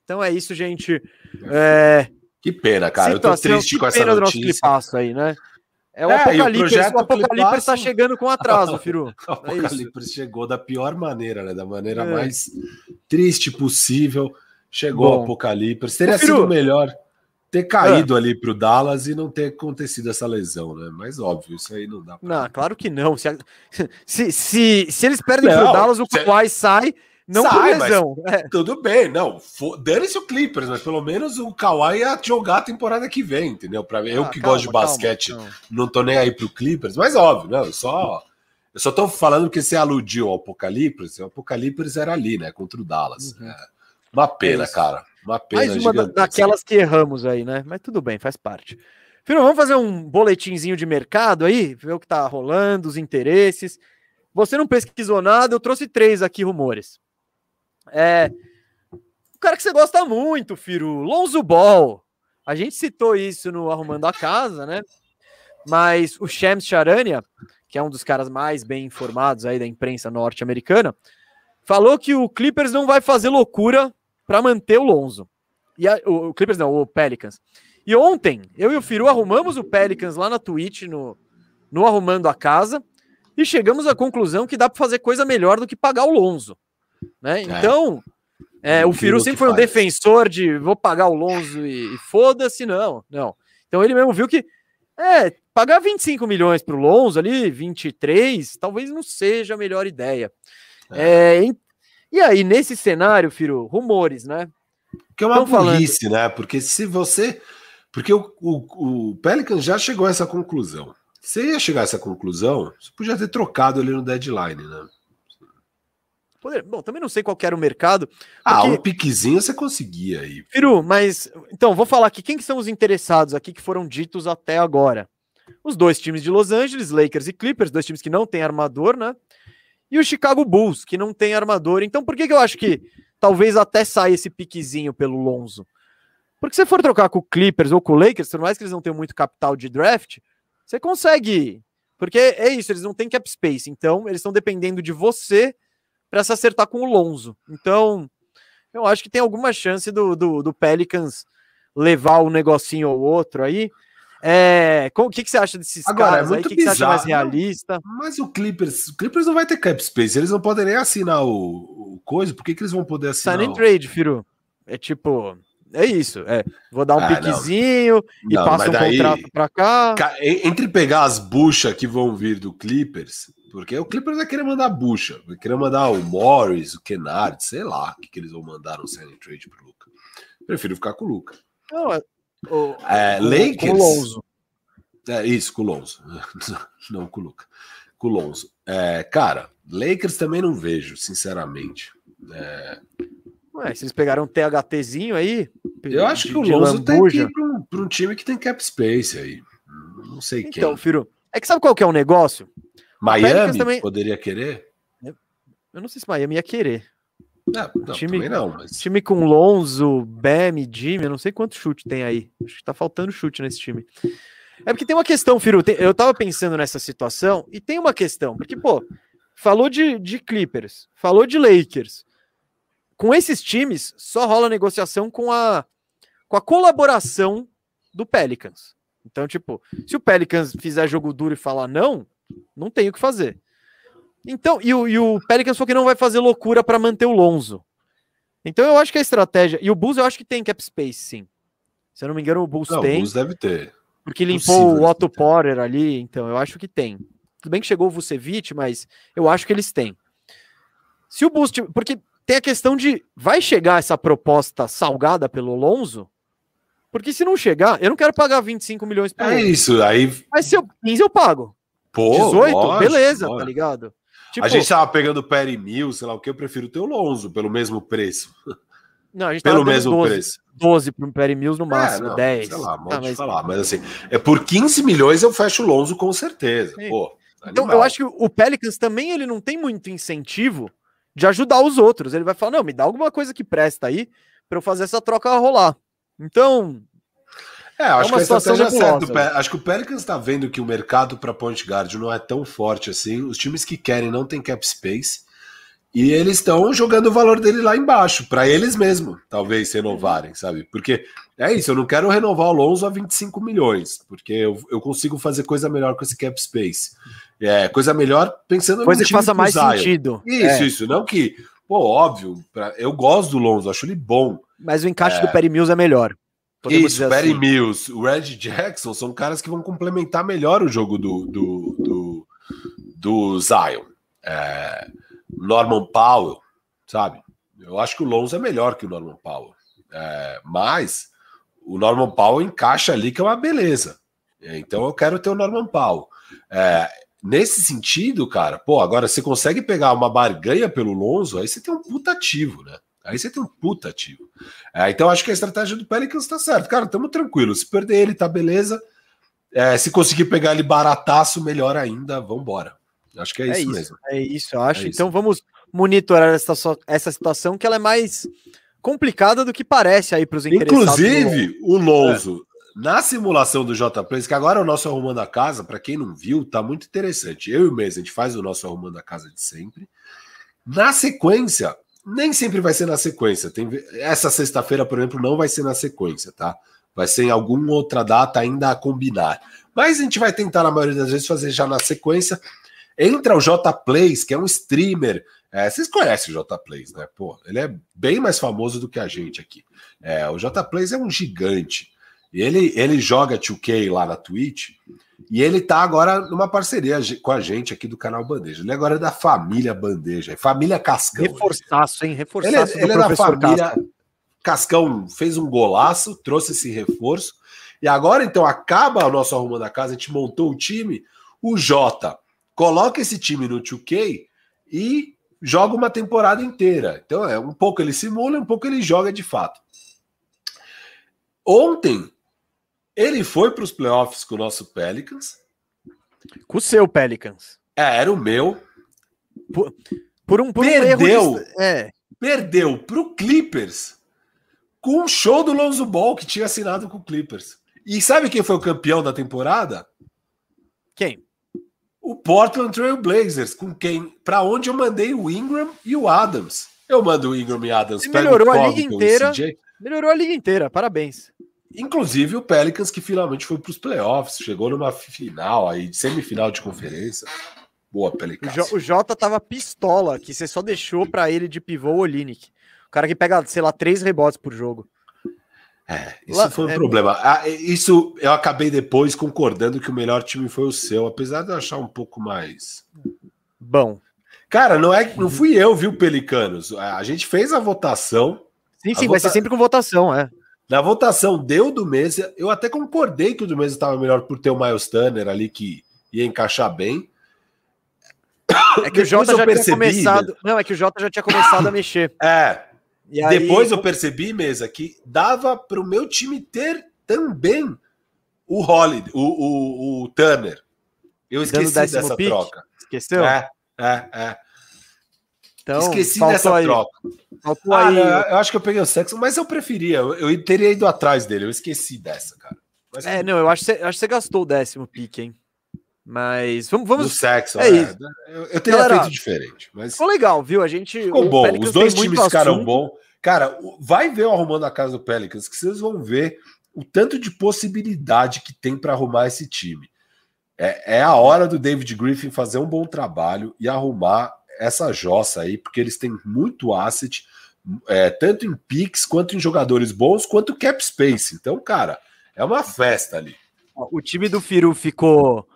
Então é isso, gente. É... Que pena, cara. Situação, eu tô triste com essa notícia. do nosso clipaço aí, né? É o é, Apocalipse. O, o Apocalipse está chegando com atraso, Firu. o Apocalipse chegou da pior maneira, né? Da maneira mais triste possível. Chegou Bom, o Apocalipse. Teria sido melhor ter caído é. ali para o Dallas e não ter acontecido essa lesão, né? Mas óbvio, isso aí não dá pra... Não, claro que não. Se, se, se, se eles perdem para o Dallas, o Kawhi sai, não sai, lesão. É. Tudo bem, não. Dane-se o Clippers, mas pelo menos o Kawhi ia jogar a temporada que vem, entendeu? Para ah, eu que calma, gosto de basquete, calma, não tô nem aí pro Clippers, mas óbvio, não, só Eu só tô falando que você aludiu ao Apocalipse, o Apocalipse era ali, né? Contra o Dallas. Uhum. É. Uma pena, é cara. Uma pena. Mais uma daquelas que erramos aí, né? Mas tudo bem, faz parte. Filho, vamos fazer um boletinzinho de mercado aí, ver o que tá rolando, os interesses. Você não pesquisou nada, eu trouxe três aqui rumores. É. O cara que você gosta muito, Firo, Lonzo Ball. A gente citou isso no Arrumando a Casa, né? Mas o Shams Charania, que é um dos caras mais bem informados aí da imprensa norte-americana, falou que o Clippers não vai fazer loucura para manter o Lonzo. E a, o, o, Clippers não, o Pelicans. E ontem, eu e o Firu arrumamos o Pelicans lá na Twitch, no, no Arrumando a Casa, e chegamos à conclusão que dá para fazer coisa melhor do que pagar o Lonzo. Né? É. Então, é, o Firu sempre foi um faz. defensor de vou pagar o Lonzo e, e foda-se, não, não. Então ele mesmo viu que é, pagar 25 milhões para o Lonzo ali, 23, talvez não seja a melhor ideia. É. E aí, nesse cenário, Firo, rumores, né? Que é uma burrice, falando... né? Porque se você. Porque o, o, o Pelican já chegou a essa conclusão. Se ia chegar a essa conclusão, você podia ter trocado ali no deadline, né? Bom, também não sei qual era o mercado. Porque... Ah, um piquezinho você conseguia aí. Firu, mas. Então, vou falar aqui. Quem que são os interessados aqui que foram ditos até agora? Os dois times de Los Angeles, Lakers e Clippers, dois times que não têm armador, né? E o Chicago Bulls, que não tem armador. Então, por que, que eu acho que talvez até saia esse piquezinho pelo Lonzo? Porque se for trocar com o Clippers ou com o Lakers, por mais que eles não tenham muito capital de draft, você consegue. Porque é isso, eles não têm cap space. Então, eles estão dependendo de você para se acertar com o Lonzo. Então, eu acho que tem alguma chance do, do, do Pelicans levar um negocinho ou outro aí. É, o que, que você acha desses Agora, caras é aí? O que, que, você acha mais realista? Mas o Clippers, o Clippers não vai ter cap space, eles não podem nem assinar o, o coisa, por que, que eles vão poder assinar? Sign o... trade, Firu. É tipo, é isso. É, vou dar um ah, piquezinho não. e não, passo um daí, contrato para cá. Entre pegar as buchas que vão vir do Clippers porque o Clippers vai querer mandar bucha, vai querer mandar o Morris, o Kennard, sei lá o que, que eles vão mandar no signing trade pro Luca. Prefiro ficar com o Luca. Não, é, o, Lakers. É isso, com o Lonzo. não com o Luca. Com o Lonzo. É, cara, Lakers também não vejo, sinceramente. É... Ué, se eles pegaram um THTzinho aí. Eu acho que o Lonzo tem que ir para um, um, time que tem cap space aí. Não sei então, quem. Então, Firo, é que sabe qual que é o negócio? Miami também... poderia querer? Eu não sei se Miami ia querer. Não, não, time, não, mas... time com Lonzo, Bam, Jimmy, eu não sei quanto chute tem aí. Acho que tá faltando chute nesse time. É porque tem uma questão, Firu. eu tava pensando nessa situação e tem uma questão, porque, pô, falou de, de Clippers, falou de Lakers. Com esses times, só rola negociação com a, com a colaboração do Pelicans. Então, tipo, se o Pelicans fizer jogo duro e falar não, não tem o que fazer. Então, e o, e o Pelicans falou que não vai fazer loucura para manter o Lonzo. Então eu acho que a estratégia. E o Bulls eu acho que tem cap space, sim. Se eu não me engano, o Bulls não, tem. O Bulls deve ter. Porque limpou o Otto Porter ali, então eu acho que tem. Tudo bem que chegou o Vucevic, mas eu acho que eles têm. Se o Bulls. Porque tem a questão de. Vai chegar essa proposta salgada pelo Lonzo? Porque se não chegar, eu não quero pagar 25 milhões por É isso, aí. Mas se eu 15 eu pago. Pô, 18, lógico, beleza, lógico. tá ligado? Tipo, a gente tava pegando Perry Mil, sei lá o que, eu prefiro ter o Lonzo pelo mesmo preço. Não, a gente pelo mesmo 12, preço. 12 para o Perry Mills no é, máximo, é, não, 10. Sei lá, ah, mas... falar, mas assim, é por 15 milhões eu fecho o Lonzo com certeza. Pô, então eu acho que o Pelicans também ele não tem muito incentivo de ajudar os outros. Ele vai falar: "Não, me dá alguma coisa que presta aí para eu fazer essa troca rolar". Então, é, acho é que a estratégia é certa. Acho que o Pelicans está vendo que o mercado para point guard não é tão forte assim. Os times que querem não tem cap space. E eles estão jogando o valor dele lá embaixo, para eles mesmos, talvez renovarem, sabe? Porque é isso, eu não quero renovar o Lonzo a 25 milhões, porque eu, eu consigo fazer coisa melhor com esse cap space. É, coisa melhor pensando coisa no que faça mais Zion. sentido. Isso, é. isso, não que, pô, óbvio, pra, eu gosto do Lonzo, acho ele bom. Mas o encaixe é... do Perry Mills é melhor. Isso, Perry assim. Mills, o Red Jackson são caras que vão complementar melhor o jogo do, do, do, do Zion. É, Norman Powell, sabe? Eu acho que o Lonzo é melhor que o Norman Powell. É, mas o Norman Powell encaixa ali que é uma beleza. Então eu quero ter o Norman Powell. É, nesse sentido, cara, pô, agora você consegue pegar uma barganha pelo Lonzo, aí você tem um puta ativo, né? Aí você tem um puta ativo. É, então acho que a estratégia do Pelicans tá certo. Cara, tamo tranquilo. Se perder ele, tá beleza. É, se conseguir pegar ele barataço, melhor ainda. Vambora. Acho que é, é isso, isso, mesmo. É isso, eu acho. É então isso. vamos monitorar essa, essa situação que ela é mais complicada do que parece aí para os interessados. Inclusive, o Lonzo, é. na simulação do J-Plays, que agora é o nosso Arrumando a Casa, para quem não viu, tá muito interessante. Eu e o Mês, a gente faz o nosso Arrumando a Casa de sempre. Na sequência, nem sempre vai ser na sequência. Tem, essa sexta-feira, por exemplo, não vai ser na sequência, tá? Vai ser em alguma outra data ainda a combinar. Mas a gente vai tentar, na maioria das vezes, fazer já na sequência. Entra o J Plays, que é um streamer. É, vocês conhecem o J Plays, né? Pô, ele é bem mais famoso do que a gente aqui. É, o J Plays é um gigante. Ele, ele joga 2K lá na Twitch. E ele tá agora numa parceria com a gente aqui do canal Bandeja. Ele agora é da família Bandeja, é família Cascão. Reforçaço, hein? Reforçaço. Ele, é, ele é da família Cascão. Cascão. Fez um golaço, trouxe esse reforço. E agora, então, acaba o nosso arrumando da casa, a gente montou o time. O Jota coloca esse time no 2K e joga uma temporada inteira. Então, é um pouco ele simula, um pouco ele joga de fato. Ontem, ele foi para os playoffs com o nosso Pelicans. Com o seu Pelicans. É, era o meu. Por, por um por perdeu, um de... é. perdeu para o Clippers com um show do Lonzo Ball que tinha assinado com o Clippers. E sabe quem foi o campeão da temporada? Quem? O Portland Trail Blazers, com quem, para onde eu mandei o Ingram e o Adams. Eu mando o Ingram e Adams. Melhorou a liga inteira. Melhorou a liga inteira. Parabéns. Inclusive o Pelicans, que finalmente foi para os playoffs, chegou numa final aí, semifinal de conferência. Boa, Pelicans. O, Jota tava pistola, que você só deixou para ele de pivô o Olinick. O cara que pega, sei lá, três rebotes por jogo. É, isso foi um é... problema. Ah, isso eu acabei depois concordando que o melhor time foi o seu, apesar de eu achar um pouco mais. Bom. Cara, não é não fui eu, viu, Pelicanos? A gente fez a votação. Sim, sim, vai vota... ser sempre com votação, é. Na votação deu do Mesa, eu até concordei que o do Mesa estava melhor por ter o Miles Turner ali que ia encaixar bem. É que o Jota já percebi, tinha começado. Né? Não, é que o Jota já tinha começado a mexer. É. E Depois aí... eu percebi, Mesa, que dava para o meu time ter também o Holiday, o, o, o Turner. Eu esqueci dessa pick? troca. Esqueceu? É, é, é. Então, Esqueci dessa aí. troca. ah, aí. eu acho que eu peguei o sexo, mas eu preferia. Eu, eu, teria ido atrás dele. Eu esqueci dessa, cara. Mas, é, não, eu acho, que você, acho que você gastou o décimo pique, hein? Mas vamos. vamos... Do sexo, é, é isso. Eu, eu teria Galera, feito diferente. Mas... Ficou legal, viu? A gente. Ficou bom. Pelicans Os dois times ficaram bom. Cara, vai ver o arrumando a casa do Pelicans, que vocês vão ver o tanto de possibilidade que tem para arrumar esse time. É, é a hora do David Griffin fazer um bom trabalho e arrumar essa jossa aí, porque eles têm muito asset, é, tanto em picks, quanto em jogadores bons, quanto cap space. Então, cara, é uma festa ali. O time do Firu ficou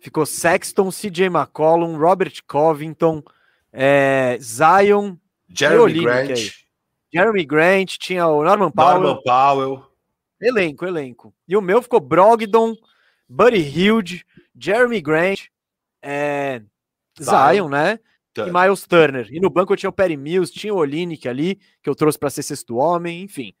ficou Sexton, CJ McCollum, Robert Covington, é, Zion, Jeremy Grant. Jeremy Grant, tinha o Norman Powell. Norman Powell. Elenco, elenco. E o meu ficou Brogdon, Buddy Hilde, Jeremy Grant, é, Zion, Zion né? e Miles Turner. E no banco eu tinha o Perry Mills, tinha o Olinick ali, que eu trouxe para ser sexto homem, enfim.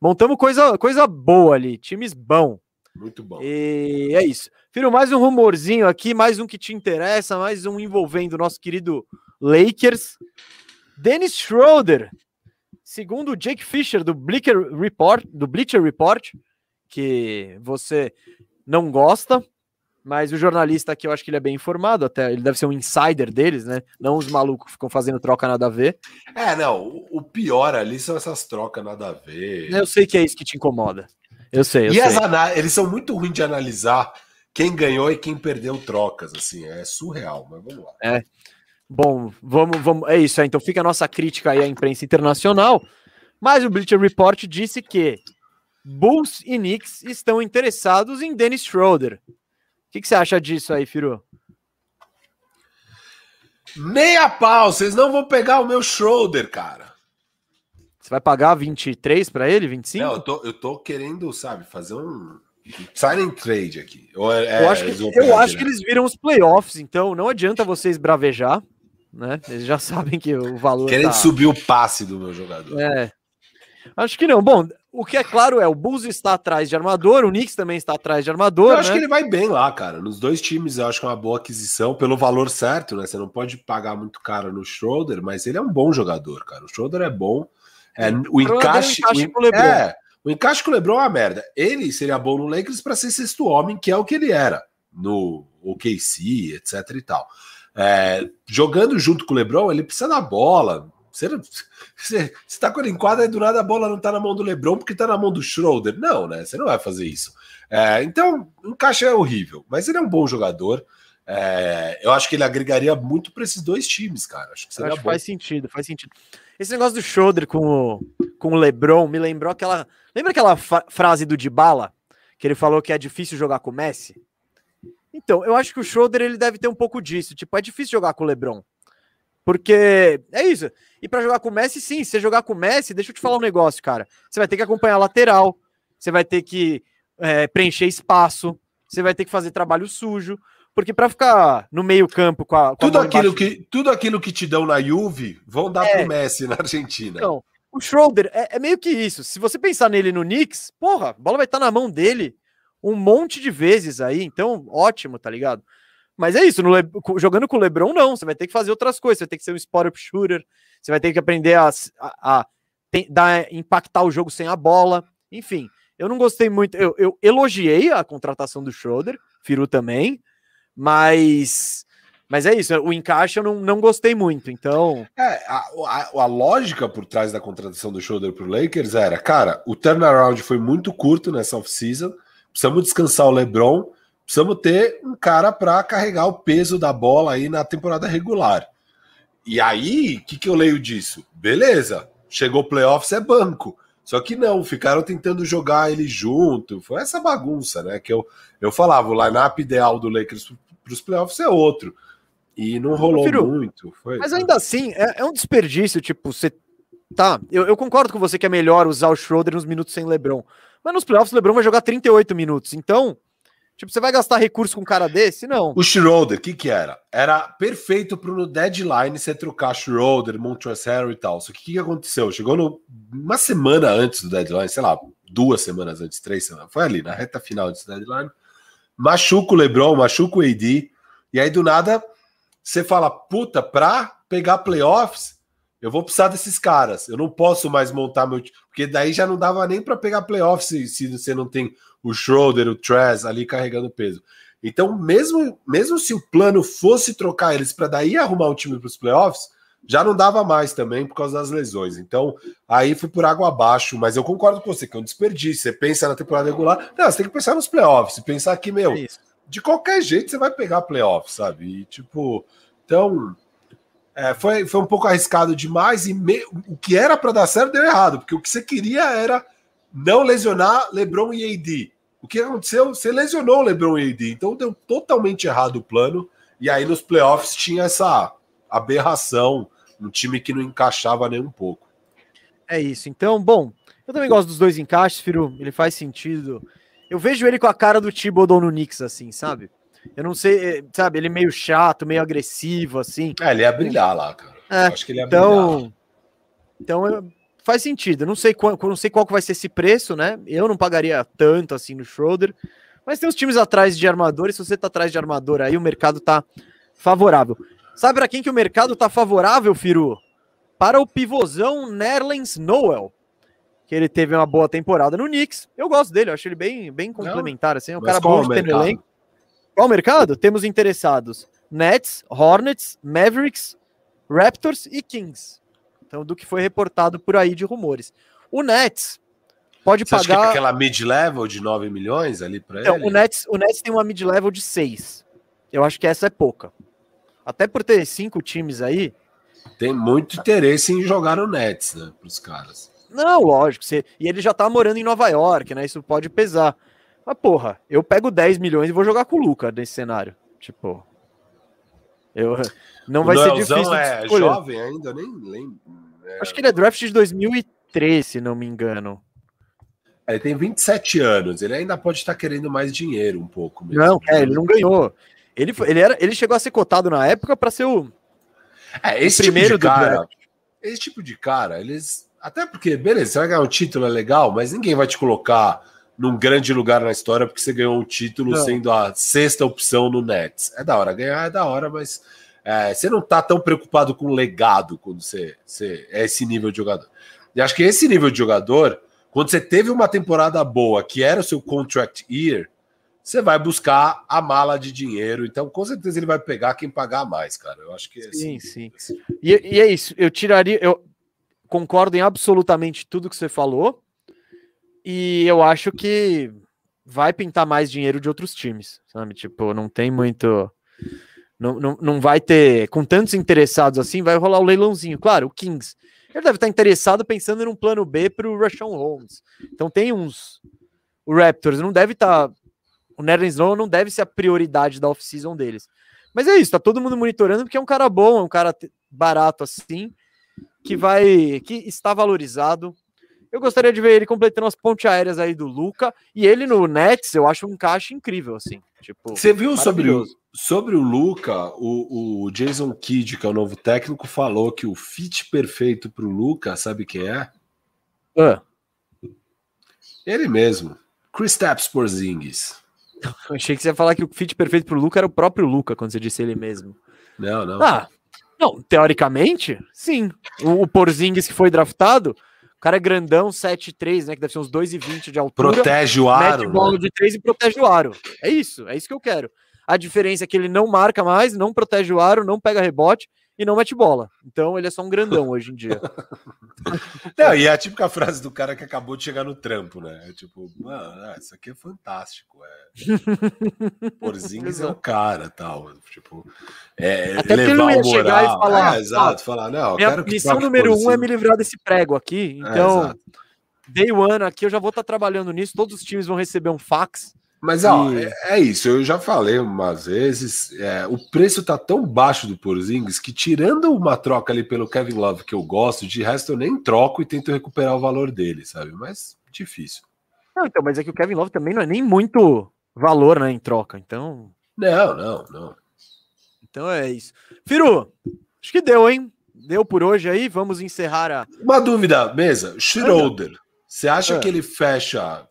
Montamos coisa, coisa boa ali, times bom. Muito bom. E é isso. Filho, mais um rumorzinho aqui, mais um que te interessa, mais um envolvendo o nosso querido Lakers. Dennis Schroeder, segundo o Jake Fisher do Bleacher Report, do Bleacher Report, que você não gosta, mas o jornalista aqui eu acho que ele é bem informado, até ele deve ser um insider deles, né? Não os malucos que ficam fazendo troca nada a ver. É, não, o pior ali são essas trocas nada a ver. Eu sei que é isso que te incomoda. Eu sei. Eu e sei. As eles são muito ruins de analisar quem ganhou e quem perdeu trocas, assim, é surreal, mas vamos lá. É. Bom, vamos, vamos, é isso aí. Então fica a nossa crítica aí à imprensa internacional. Mas o Bleacher Report disse que Bulls e Knicks estão interessados em Dennis Schroeder que, que você acha disso aí, Firu? Meia pau, vocês não vão pegar o meu shoulder, cara. Você vai pagar 23 para ele, 25? Não, eu tô, eu tô querendo, sabe, fazer um Signing trade aqui. É, eu acho, que, eu acho que eles viram os playoffs, então não adianta vocês bravejar, né? Eles já sabem que o valor. Querendo tá... subir o passe do meu jogador. É. Acho que não. Bom, o que é claro é o Bulls está atrás de armador, o Knicks também está atrás de armador. Eu acho né? que ele vai bem lá, cara. Nos dois times eu acho que é uma boa aquisição pelo valor certo, né? Você não pode pagar muito caro no Schroeder, mas ele é um bom jogador, cara. O Schroeder é bom. É, o encaixe. O, é, o encaixe com o Lebron é uma merda. Ele seria bom no Lakers para ser sexto homem, que é o que ele era no OKC, etc e tal. É, jogando junto com o Lebron, ele precisa da bola. Você, você, você tá com ele em quadra e do nada a bola não tá na mão do Lebron porque tá na mão do Schroeder. Não, né? Você não vai fazer isso. É, então, o encaixe é horrível, mas ele é um bom jogador. É, eu acho que ele agregaria muito para esses dois times, cara. Acho que, seria acho bom. faz sentido, faz sentido. Esse negócio do Schroeder com o, com o LeBron me lembrou aquela. Lembra aquela frase do Dybala? Que ele falou que é difícil jogar com o Messi? Então, eu acho que o Schroeder ele deve ter um pouco disso. Tipo, é difícil jogar com o LeBron. Porque é isso. E para jogar com o Messi, sim. Se você jogar com o Messi, deixa eu te falar um negócio, cara. Você vai ter que acompanhar a lateral, você vai ter que é, preencher espaço, você vai ter que fazer trabalho sujo. Porque para ficar no meio-campo com a. Com tudo, a aquilo que, tudo aquilo que te dão na Juve vão dar é, pro Messi na Argentina. Então, o Schroeder é, é, meio que isso. Se você pensar nele no Knicks, porra, a bola vai estar na mão dele um monte de vezes aí. Então, ótimo, tá ligado? Mas é isso, Le... jogando com o LeBron, não. Você vai ter que fazer outras coisas. Você vai ter que ser um spot-up shooter. Você vai ter que aprender a, a, a dar, impactar o jogo sem a bola. Enfim, eu não gostei muito. Eu, eu elogiei a contratação do Schroeder, Firu também. Mas. Mas é isso, o encaixe eu não, não gostei muito, então. É, a, a, a lógica por trás da contratação do Schroeder para o Lakers era, cara, o turnaround foi muito curto nessa off-season, precisamos descansar o LeBron, precisamos ter um cara para carregar o peso da bola aí na temporada regular. E aí, o que, que eu leio disso? Beleza, chegou playoffs, é banco. Só que não, ficaram tentando jogar ele junto. Foi essa bagunça, né? Que eu, eu falava, o lineup ideal do Lakers para os playoffs é outro. E não rolou muito. Foi, mas ainda assim, é, é, um desperdício. Tipo, você. Tá, eu, eu, concordo com você que é melhor usar o Schroeder nos minutos sem LeBron. Mas nos playoffs, o LeBron vai jogar 38 minutos. Então, Tipo, você vai gastar recurso com um cara desse? Não. O Schroeder, o que que era? Era perfeito para no deadline você trocar Schroeder, Montrezl Harrell e tal. Só que o que, que aconteceu? Chegou no, uma semana antes do deadline, sei lá, duas semanas antes, três semanas. Foi ali, na reta final desse deadline. Machuca o LeBron, machuca o AD. E aí, do nada, você fala, puta, pra pegar playoffs, eu vou precisar desses caras. Eu não posso mais montar meu... Porque daí já não dava nem para pegar playoffs se, se você não tem o Schroeder, o Trez ali carregando peso. Então, mesmo, mesmo se o plano fosse trocar eles para daí arrumar um time para os playoffs, já não dava mais também por causa das lesões. Então, aí foi por água abaixo. Mas eu concordo com você que é um desperdício. Você pensa na temporada regular, não, você tem que pensar nos playoffs. Pensar que, meu, é de qualquer jeito você vai pegar playoffs, sabe? E, tipo, então. É, foi, foi um pouco arriscado demais e me, o que era para dar certo deu errado, porque o que você queria era não lesionar LeBron e AD. O que aconteceu? Você lesionou o LeBron e AD, então deu totalmente errado o plano. E aí nos playoffs tinha essa aberração, um time que não encaixava nem um pouco. É isso. Então, bom, eu também gosto dos dois encaixes, Firu. Ele faz sentido. Eu vejo ele com a cara do Thibodeau no Knicks, assim, sabe? Eu não sei, é, sabe? Ele é meio chato, meio agressivo, assim. É, ele ia brilhar lá, cara. É, acho que ele ia então, brilhar. Então, eu, faz sentido. Não sei qual, não sei qual que vai ser esse preço, né? Eu não pagaria tanto assim no Schroeder. Mas tem os times atrás de armador, e se você tá atrás de armador aí, o mercado tá favorável. Sabe para quem que o mercado tá favorável, Firu? Para o pivôzão Nerlens Noel, que ele teve uma boa temporada no Knicks. Eu gosto dele, eu acho ele bem, bem complementar, assim, é um cara bom de ter elenco. Qual o mercado? Temos interessados Nets, Hornets, Mavericks, Raptors e Kings. Então, do que foi reportado por aí de rumores. O Nets pode Você pagar. Acha que é aquela mid-level de 9 milhões ali para então, ele? O Nets, o Nets tem uma mid-level de 6. Eu acho que essa é pouca. Até por ter cinco times aí. Tem muito interesse em jogar no Nets, né? Para os caras. Não, lógico. Você... E ele já tá morando em Nova York, né? Isso pode pesar. Mas, porra, eu pego 10 milhões e vou jogar com o Luca nesse cenário. Tipo. Eu... Não o vai ser difícil. é jovem ainda, nem lembro. É... Acho que ele é draft de 2003, se não me engano. Ele tem 27 anos, ele ainda pode estar querendo mais dinheiro um pouco. Mesmo. Não, é, ele não ganhou. Ele, foi, ele, era, ele chegou a ser cotado na época para ser o, é, esse o primeiro tipo de cara. Esse tipo de cara, eles. Até porque, beleza, você vai ganhar um título, é legal, mas ninguém vai te colocar num grande lugar na história porque você ganhou um título não. sendo a sexta opção no Nets. É da hora, ganhar é da hora, mas é, você não tá tão preocupado com legado quando você, você é esse nível de jogador. E acho que esse nível de jogador, quando você teve uma temporada boa, que era o seu contract year, você vai buscar a mala de dinheiro. Então, com certeza, ele vai pegar quem pagar mais, cara. Eu acho que é Sim, assim, sim. E, e, é isso. Eu tiraria. Eu concordo em absolutamente tudo que você falou. E eu acho que vai pintar mais dinheiro de outros times, sabe? Tipo, não tem muito. Não, não, não vai ter. Com tantos interessados assim, vai rolar o leilãozinho. Claro, o Kings. Ele deve estar interessado pensando em um plano B para o Rushon Holmes. Então tem uns. O Raptors não deve estar o Nerlens Nolan não deve ser a prioridade da off-season deles. Mas é isso, tá todo mundo monitorando porque é um cara bom, é um cara barato assim, que vai, que está valorizado. Eu gostaria de ver ele completando as pontes aéreas aí do Luca e ele no Nets, eu acho um encaixe incrível assim. Tipo, você viu sobre o, sobre o Luca, o, o Jason Kidd, que é o novo técnico, falou que o fit perfeito para o Luca, sabe quem é? Ah. Ele mesmo, Chris Tapps Porzingis. Eu achei que você ia falar que o fit perfeito pro Luca era o próprio Luca, quando você disse ele mesmo. Não, não. Ah, não, teoricamente, sim. O, o Porzingis que foi draftado, o cara é grandão, 7'3, né? Que deve ser uns 2,20 de altura. Protege o aro. Mete bola né? de 3 e protege o aro. É isso, é isso que eu quero. A diferença é que ele não marca mais, não protege o aro, não pega rebote e não mete bola. Então ele é só um grandão hoje em dia. não, e é a típica frase do cara que acabou de chegar no trampo, né? É tipo, mano, ah, isso aqui é fantástico. É... Porzingis é o cara tal. Tipo, é, Até porque ele não ia chegar e falar. É, exato, falar, não. Minha missão número um é me livrar desse prego aqui. É, então, é, day one aqui eu já vou estar tá trabalhando nisso. Todos os times vão receber um fax mas ó, e... é, é, isso, eu já falei umas vezes, é, o preço tá tão baixo do Porzingis que tirando uma troca ali pelo Kevin Love que eu gosto, de resto eu nem troco e tento recuperar o valor dele, sabe? Mas difícil. Não, então, mas é que o Kevin Love também não é nem muito valor, né, em troca, então... Não, não, não. Então é isso. Firu, acho que deu, hein? Deu por hoje aí, vamos encerrar a... Uma dúvida, mesa, Schroeder, você acha ah. que ele fecha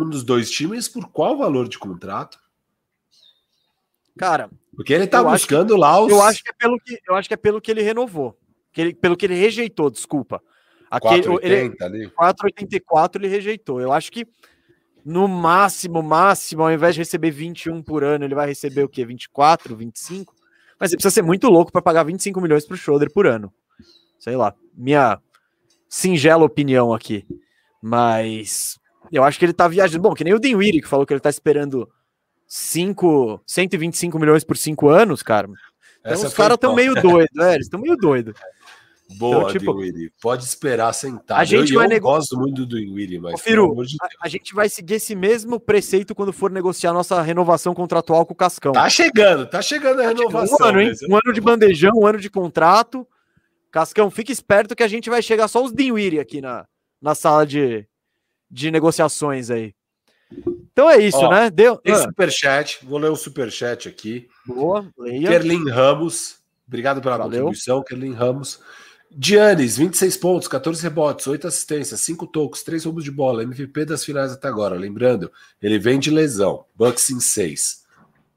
um dos dois times por qual valor de contrato? Cara, porque ele tá buscando que, lá os. Eu acho que é pelo que eu acho que é pelo que ele renovou, que ele, pelo que ele rejeitou, desculpa. Aquele 480 ele, ali. 484 ele rejeitou. Eu acho que no máximo, máximo, ao invés de receber 21 por ano, ele vai receber o quê? 24, 25? Mas ele precisa ser muito louco para pagar 25 milhões pro Schroeder por ano. Sei lá, minha singela opinião aqui. Mas eu acho que ele tá viajando. Bom, que nem o Dinwiddie que falou que ele tá esperando 5, 125 milhões por 5 anos, cara. Então Essa os caras estão meio doidos, é, eles estão meio doidos. Boa, então, tipo, Dinwiddie. Pode esperar sentado. A gente eu, vai eu nego... gosto muito do Dinwiddie, mas... Ô, Firu, de a, a, gente vai seguir esse mesmo preceito quando for negociar nossa renovação contratual com o Cascão. Tá chegando, tá chegando a renovação. Um ano, hein? Um ano de bandejão, um ano de contrato. Cascão, fique esperto que a gente vai chegar só os Dinwiddie aqui na, na sala de, de negociações aí. Então é isso, Ó, né? Deu. Tem ah. superchat, vou ler o superchat aqui. Boa, leia. Kerlin Ramos, obrigado pela Valeu. contribuição, Kerlin Ramos. Giannis, 26 pontos, 14 rebotes, 8 assistências, 5 tocos, 3 roubos de bola, MVP das finais até agora. Lembrando, ele vem de lesão, Bucks em 6.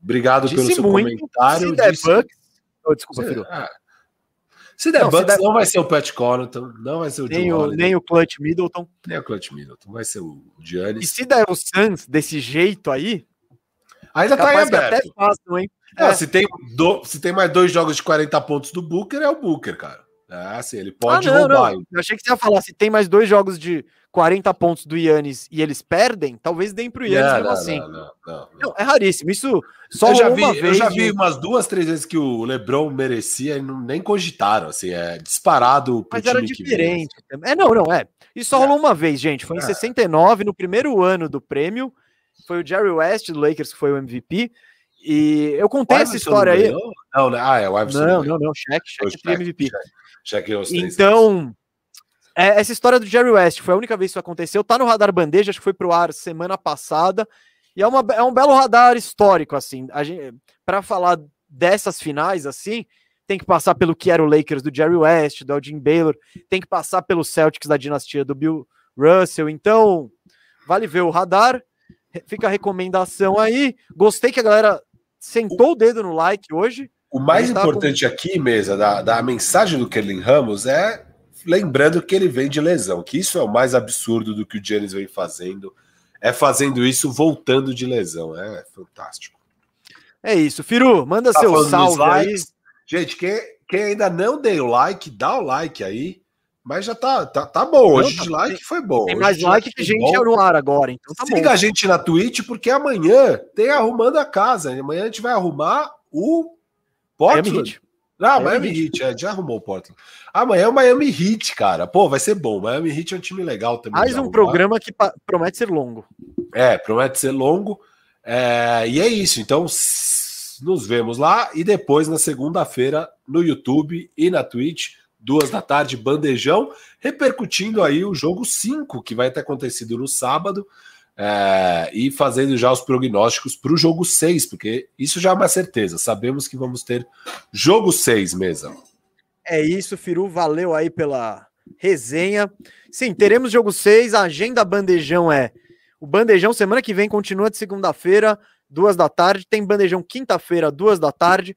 Obrigado Disse pelo seu muito. comentário. Se der disse... Bucks... Oh, desculpa, filho. Ah, se der não, Bucks, der... não vai ser o Pat Connaughton, não vai ser o nem o, nem o Clutch Middleton. Nem o Clutch Middleton, vai ser o Giannis. E se der o Suns desse jeito aí, ainda tá aí aberto. Até fácil, hein? É, é. Se, tem do, se tem mais dois jogos de 40 pontos do Booker, é o Booker, cara. É assim, ele pode ah, não, roubar. Não. Eu achei que você ia falar, se tem mais dois jogos de 40 pontos do Yannis e eles perdem, talvez deem pro Yannis não, mesmo assim. Não, não, não, É raríssimo. Isso só eu já vi, Eu já vi umas duas, três vezes que o LeBron merecia e não, nem cogitaram, assim, é disparado Mas era diferente. É, não, não, é. Isso só é. rolou uma vez, gente. Foi em é. 69, no primeiro ano do prêmio. Foi o Jerry West do Lakers que foi o MVP. E eu contei essa história aí. Não, né? Ah, é o Iverson. Não, não, não, Shaq, Shaq, Shaq, MVP. Então, é, essa história do Jerry West foi a única vez que isso aconteceu. Tá no radar bandeja, acho que foi pro ar semana passada. E é, uma, é um belo radar histórico, assim. Para falar dessas finais, assim, tem que passar pelo que era o Lakers do Jerry West, do Elgin Baylor, tem que passar pelo Celtics da dinastia do Bill Russell. Então, vale ver o radar. Fica a recomendação aí. Gostei que a galera sentou o dedo no like hoje. O mais importante com... aqui, mesa, da, da mensagem do Kerlin Ramos é lembrando que ele vem de lesão, que isso é o mais absurdo do que o Giannis vem fazendo, é fazendo isso voltando de lesão, é, é fantástico. É isso, Firu, manda tá seu salve aí. Gente, quem, quem ainda não deu like, dá o like aí. Mas já tá, tá, tá bom. Hoje de like foi bom. Tem mais like que gente bom. no ar agora, então tá Siga bom. a gente na Twitch, porque amanhã tem arrumando a casa. Amanhã a gente vai arrumar o Portland. Miami Heat. Não, Miami, Miami Heat, é, já arrumou o Portland. Amanhã é o Miami Heat, cara. Pô, vai ser bom. Miami Heat é um time legal também. Mais um programa que promete ser longo. É, promete ser longo. É, e é isso. Então, nos vemos lá e depois na segunda-feira no YouTube e na Twitch duas da tarde, bandejão, repercutindo aí o jogo 5, que vai ter acontecido no sábado, é, e fazendo já os prognósticos para o jogo 6, porque isso já é uma certeza, sabemos que vamos ter jogo 6 mesmo. É isso, Firu, valeu aí pela resenha. Sim, teremos jogo 6, a agenda bandejão é o bandejão semana que vem continua de segunda-feira, duas da tarde, tem bandejão quinta-feira, duas da tarde,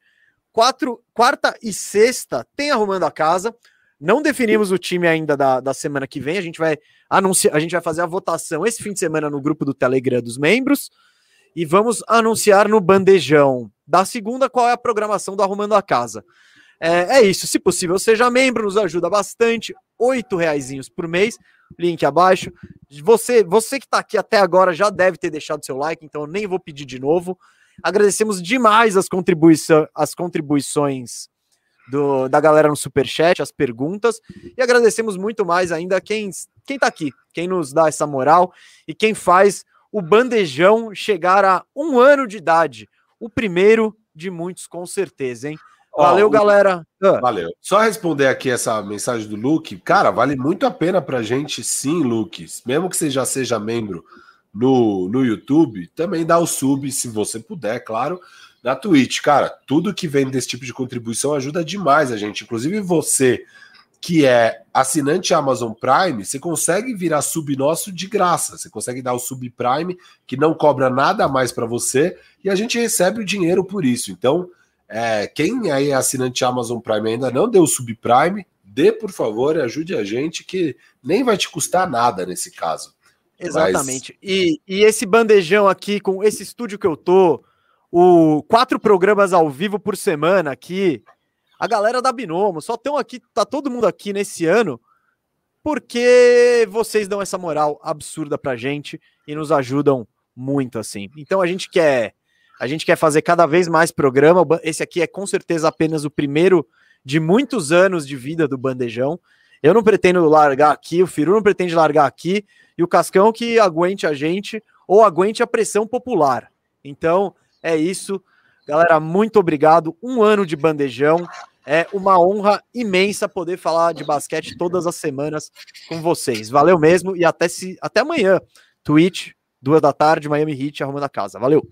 Quatro, quarta e sexta tem arrumando a casa. Não definimos o time ainda da, da semana que vem. A gente vai anunciar, a gente vai fazer a votação esse fim de semana no grupo do Telegram dos membros e vamos anunciar no bandejão da segunda qual é a programação do Arrumando a Casa. É, é isso. Se possível, seja membro, nos ajuda bastante. Oito reaisinhos por mês. Link abaixo. Você, você que está aqui até agora já deve ter deixado seu like, então eu nem vou pedir de novo. Agradecemos demais as, contribuição, as contribuições do, da galera no Superchat, as perguntas, e agradecemos muito mais ainda quem, quem tá aqui, quem nos dá essa moral e quem faz o bandejão chegar a um ano de idade. O primeiro de muitos, com certeza, hein? Valeu, oh, galera. Ah. Valeu. Só responder aqui essa mensagem do Luke. Cara, vale muito a pena pra gente, sim, Luke. Mesmo que você já seja membro no, no YouTube, também dá o sub, se você puder, claro, na Twitch. Cara, tudo que vem desse tipo de contribuição ajuda demais a gente. Inclusive você que é assinante Amazon Prime, você consegue virar sub nosso de graça. Você consegue dar o sub Prime, que não cobra nada mais para você, e a gente recebe o dinheiro por isso. Então, é, quem é assinante Amazon Prime ainda não deu o sub Prime, dê por favor e ajude a gente, que nem vai te custar nada nesse caso. Exatamente. Mas... E, e esse bandejão aqui, com esse estúdio que eu tô, o quatro programas ao vivo por semana aqui, a galera da Binomo, só estão aqui, tá todo mundo aqui nesse ano, porque vocês dão essa moral absurda pra gente e nos ajudam muito assim. Então a gente quer a gente quer fazer cada vez mais programa. Esse aqui é com certeza apenas o primeiro de muitos anos de vida do Bandejão. Eu não pretendo largar aqui, o Firu não pretende largar aqui e o Cascão que aguente a gente ou aguente a pressão popular. Então, é isso. Galera, muito obrigado. Um ano de bandejão. É uma honra imensa poder falar de basquete todas as semanas com vocês. Valeu mesmo e até, se, até amanhã. Twitch, duas da tarde, Miami Heat, arrumando a casa. Valeu!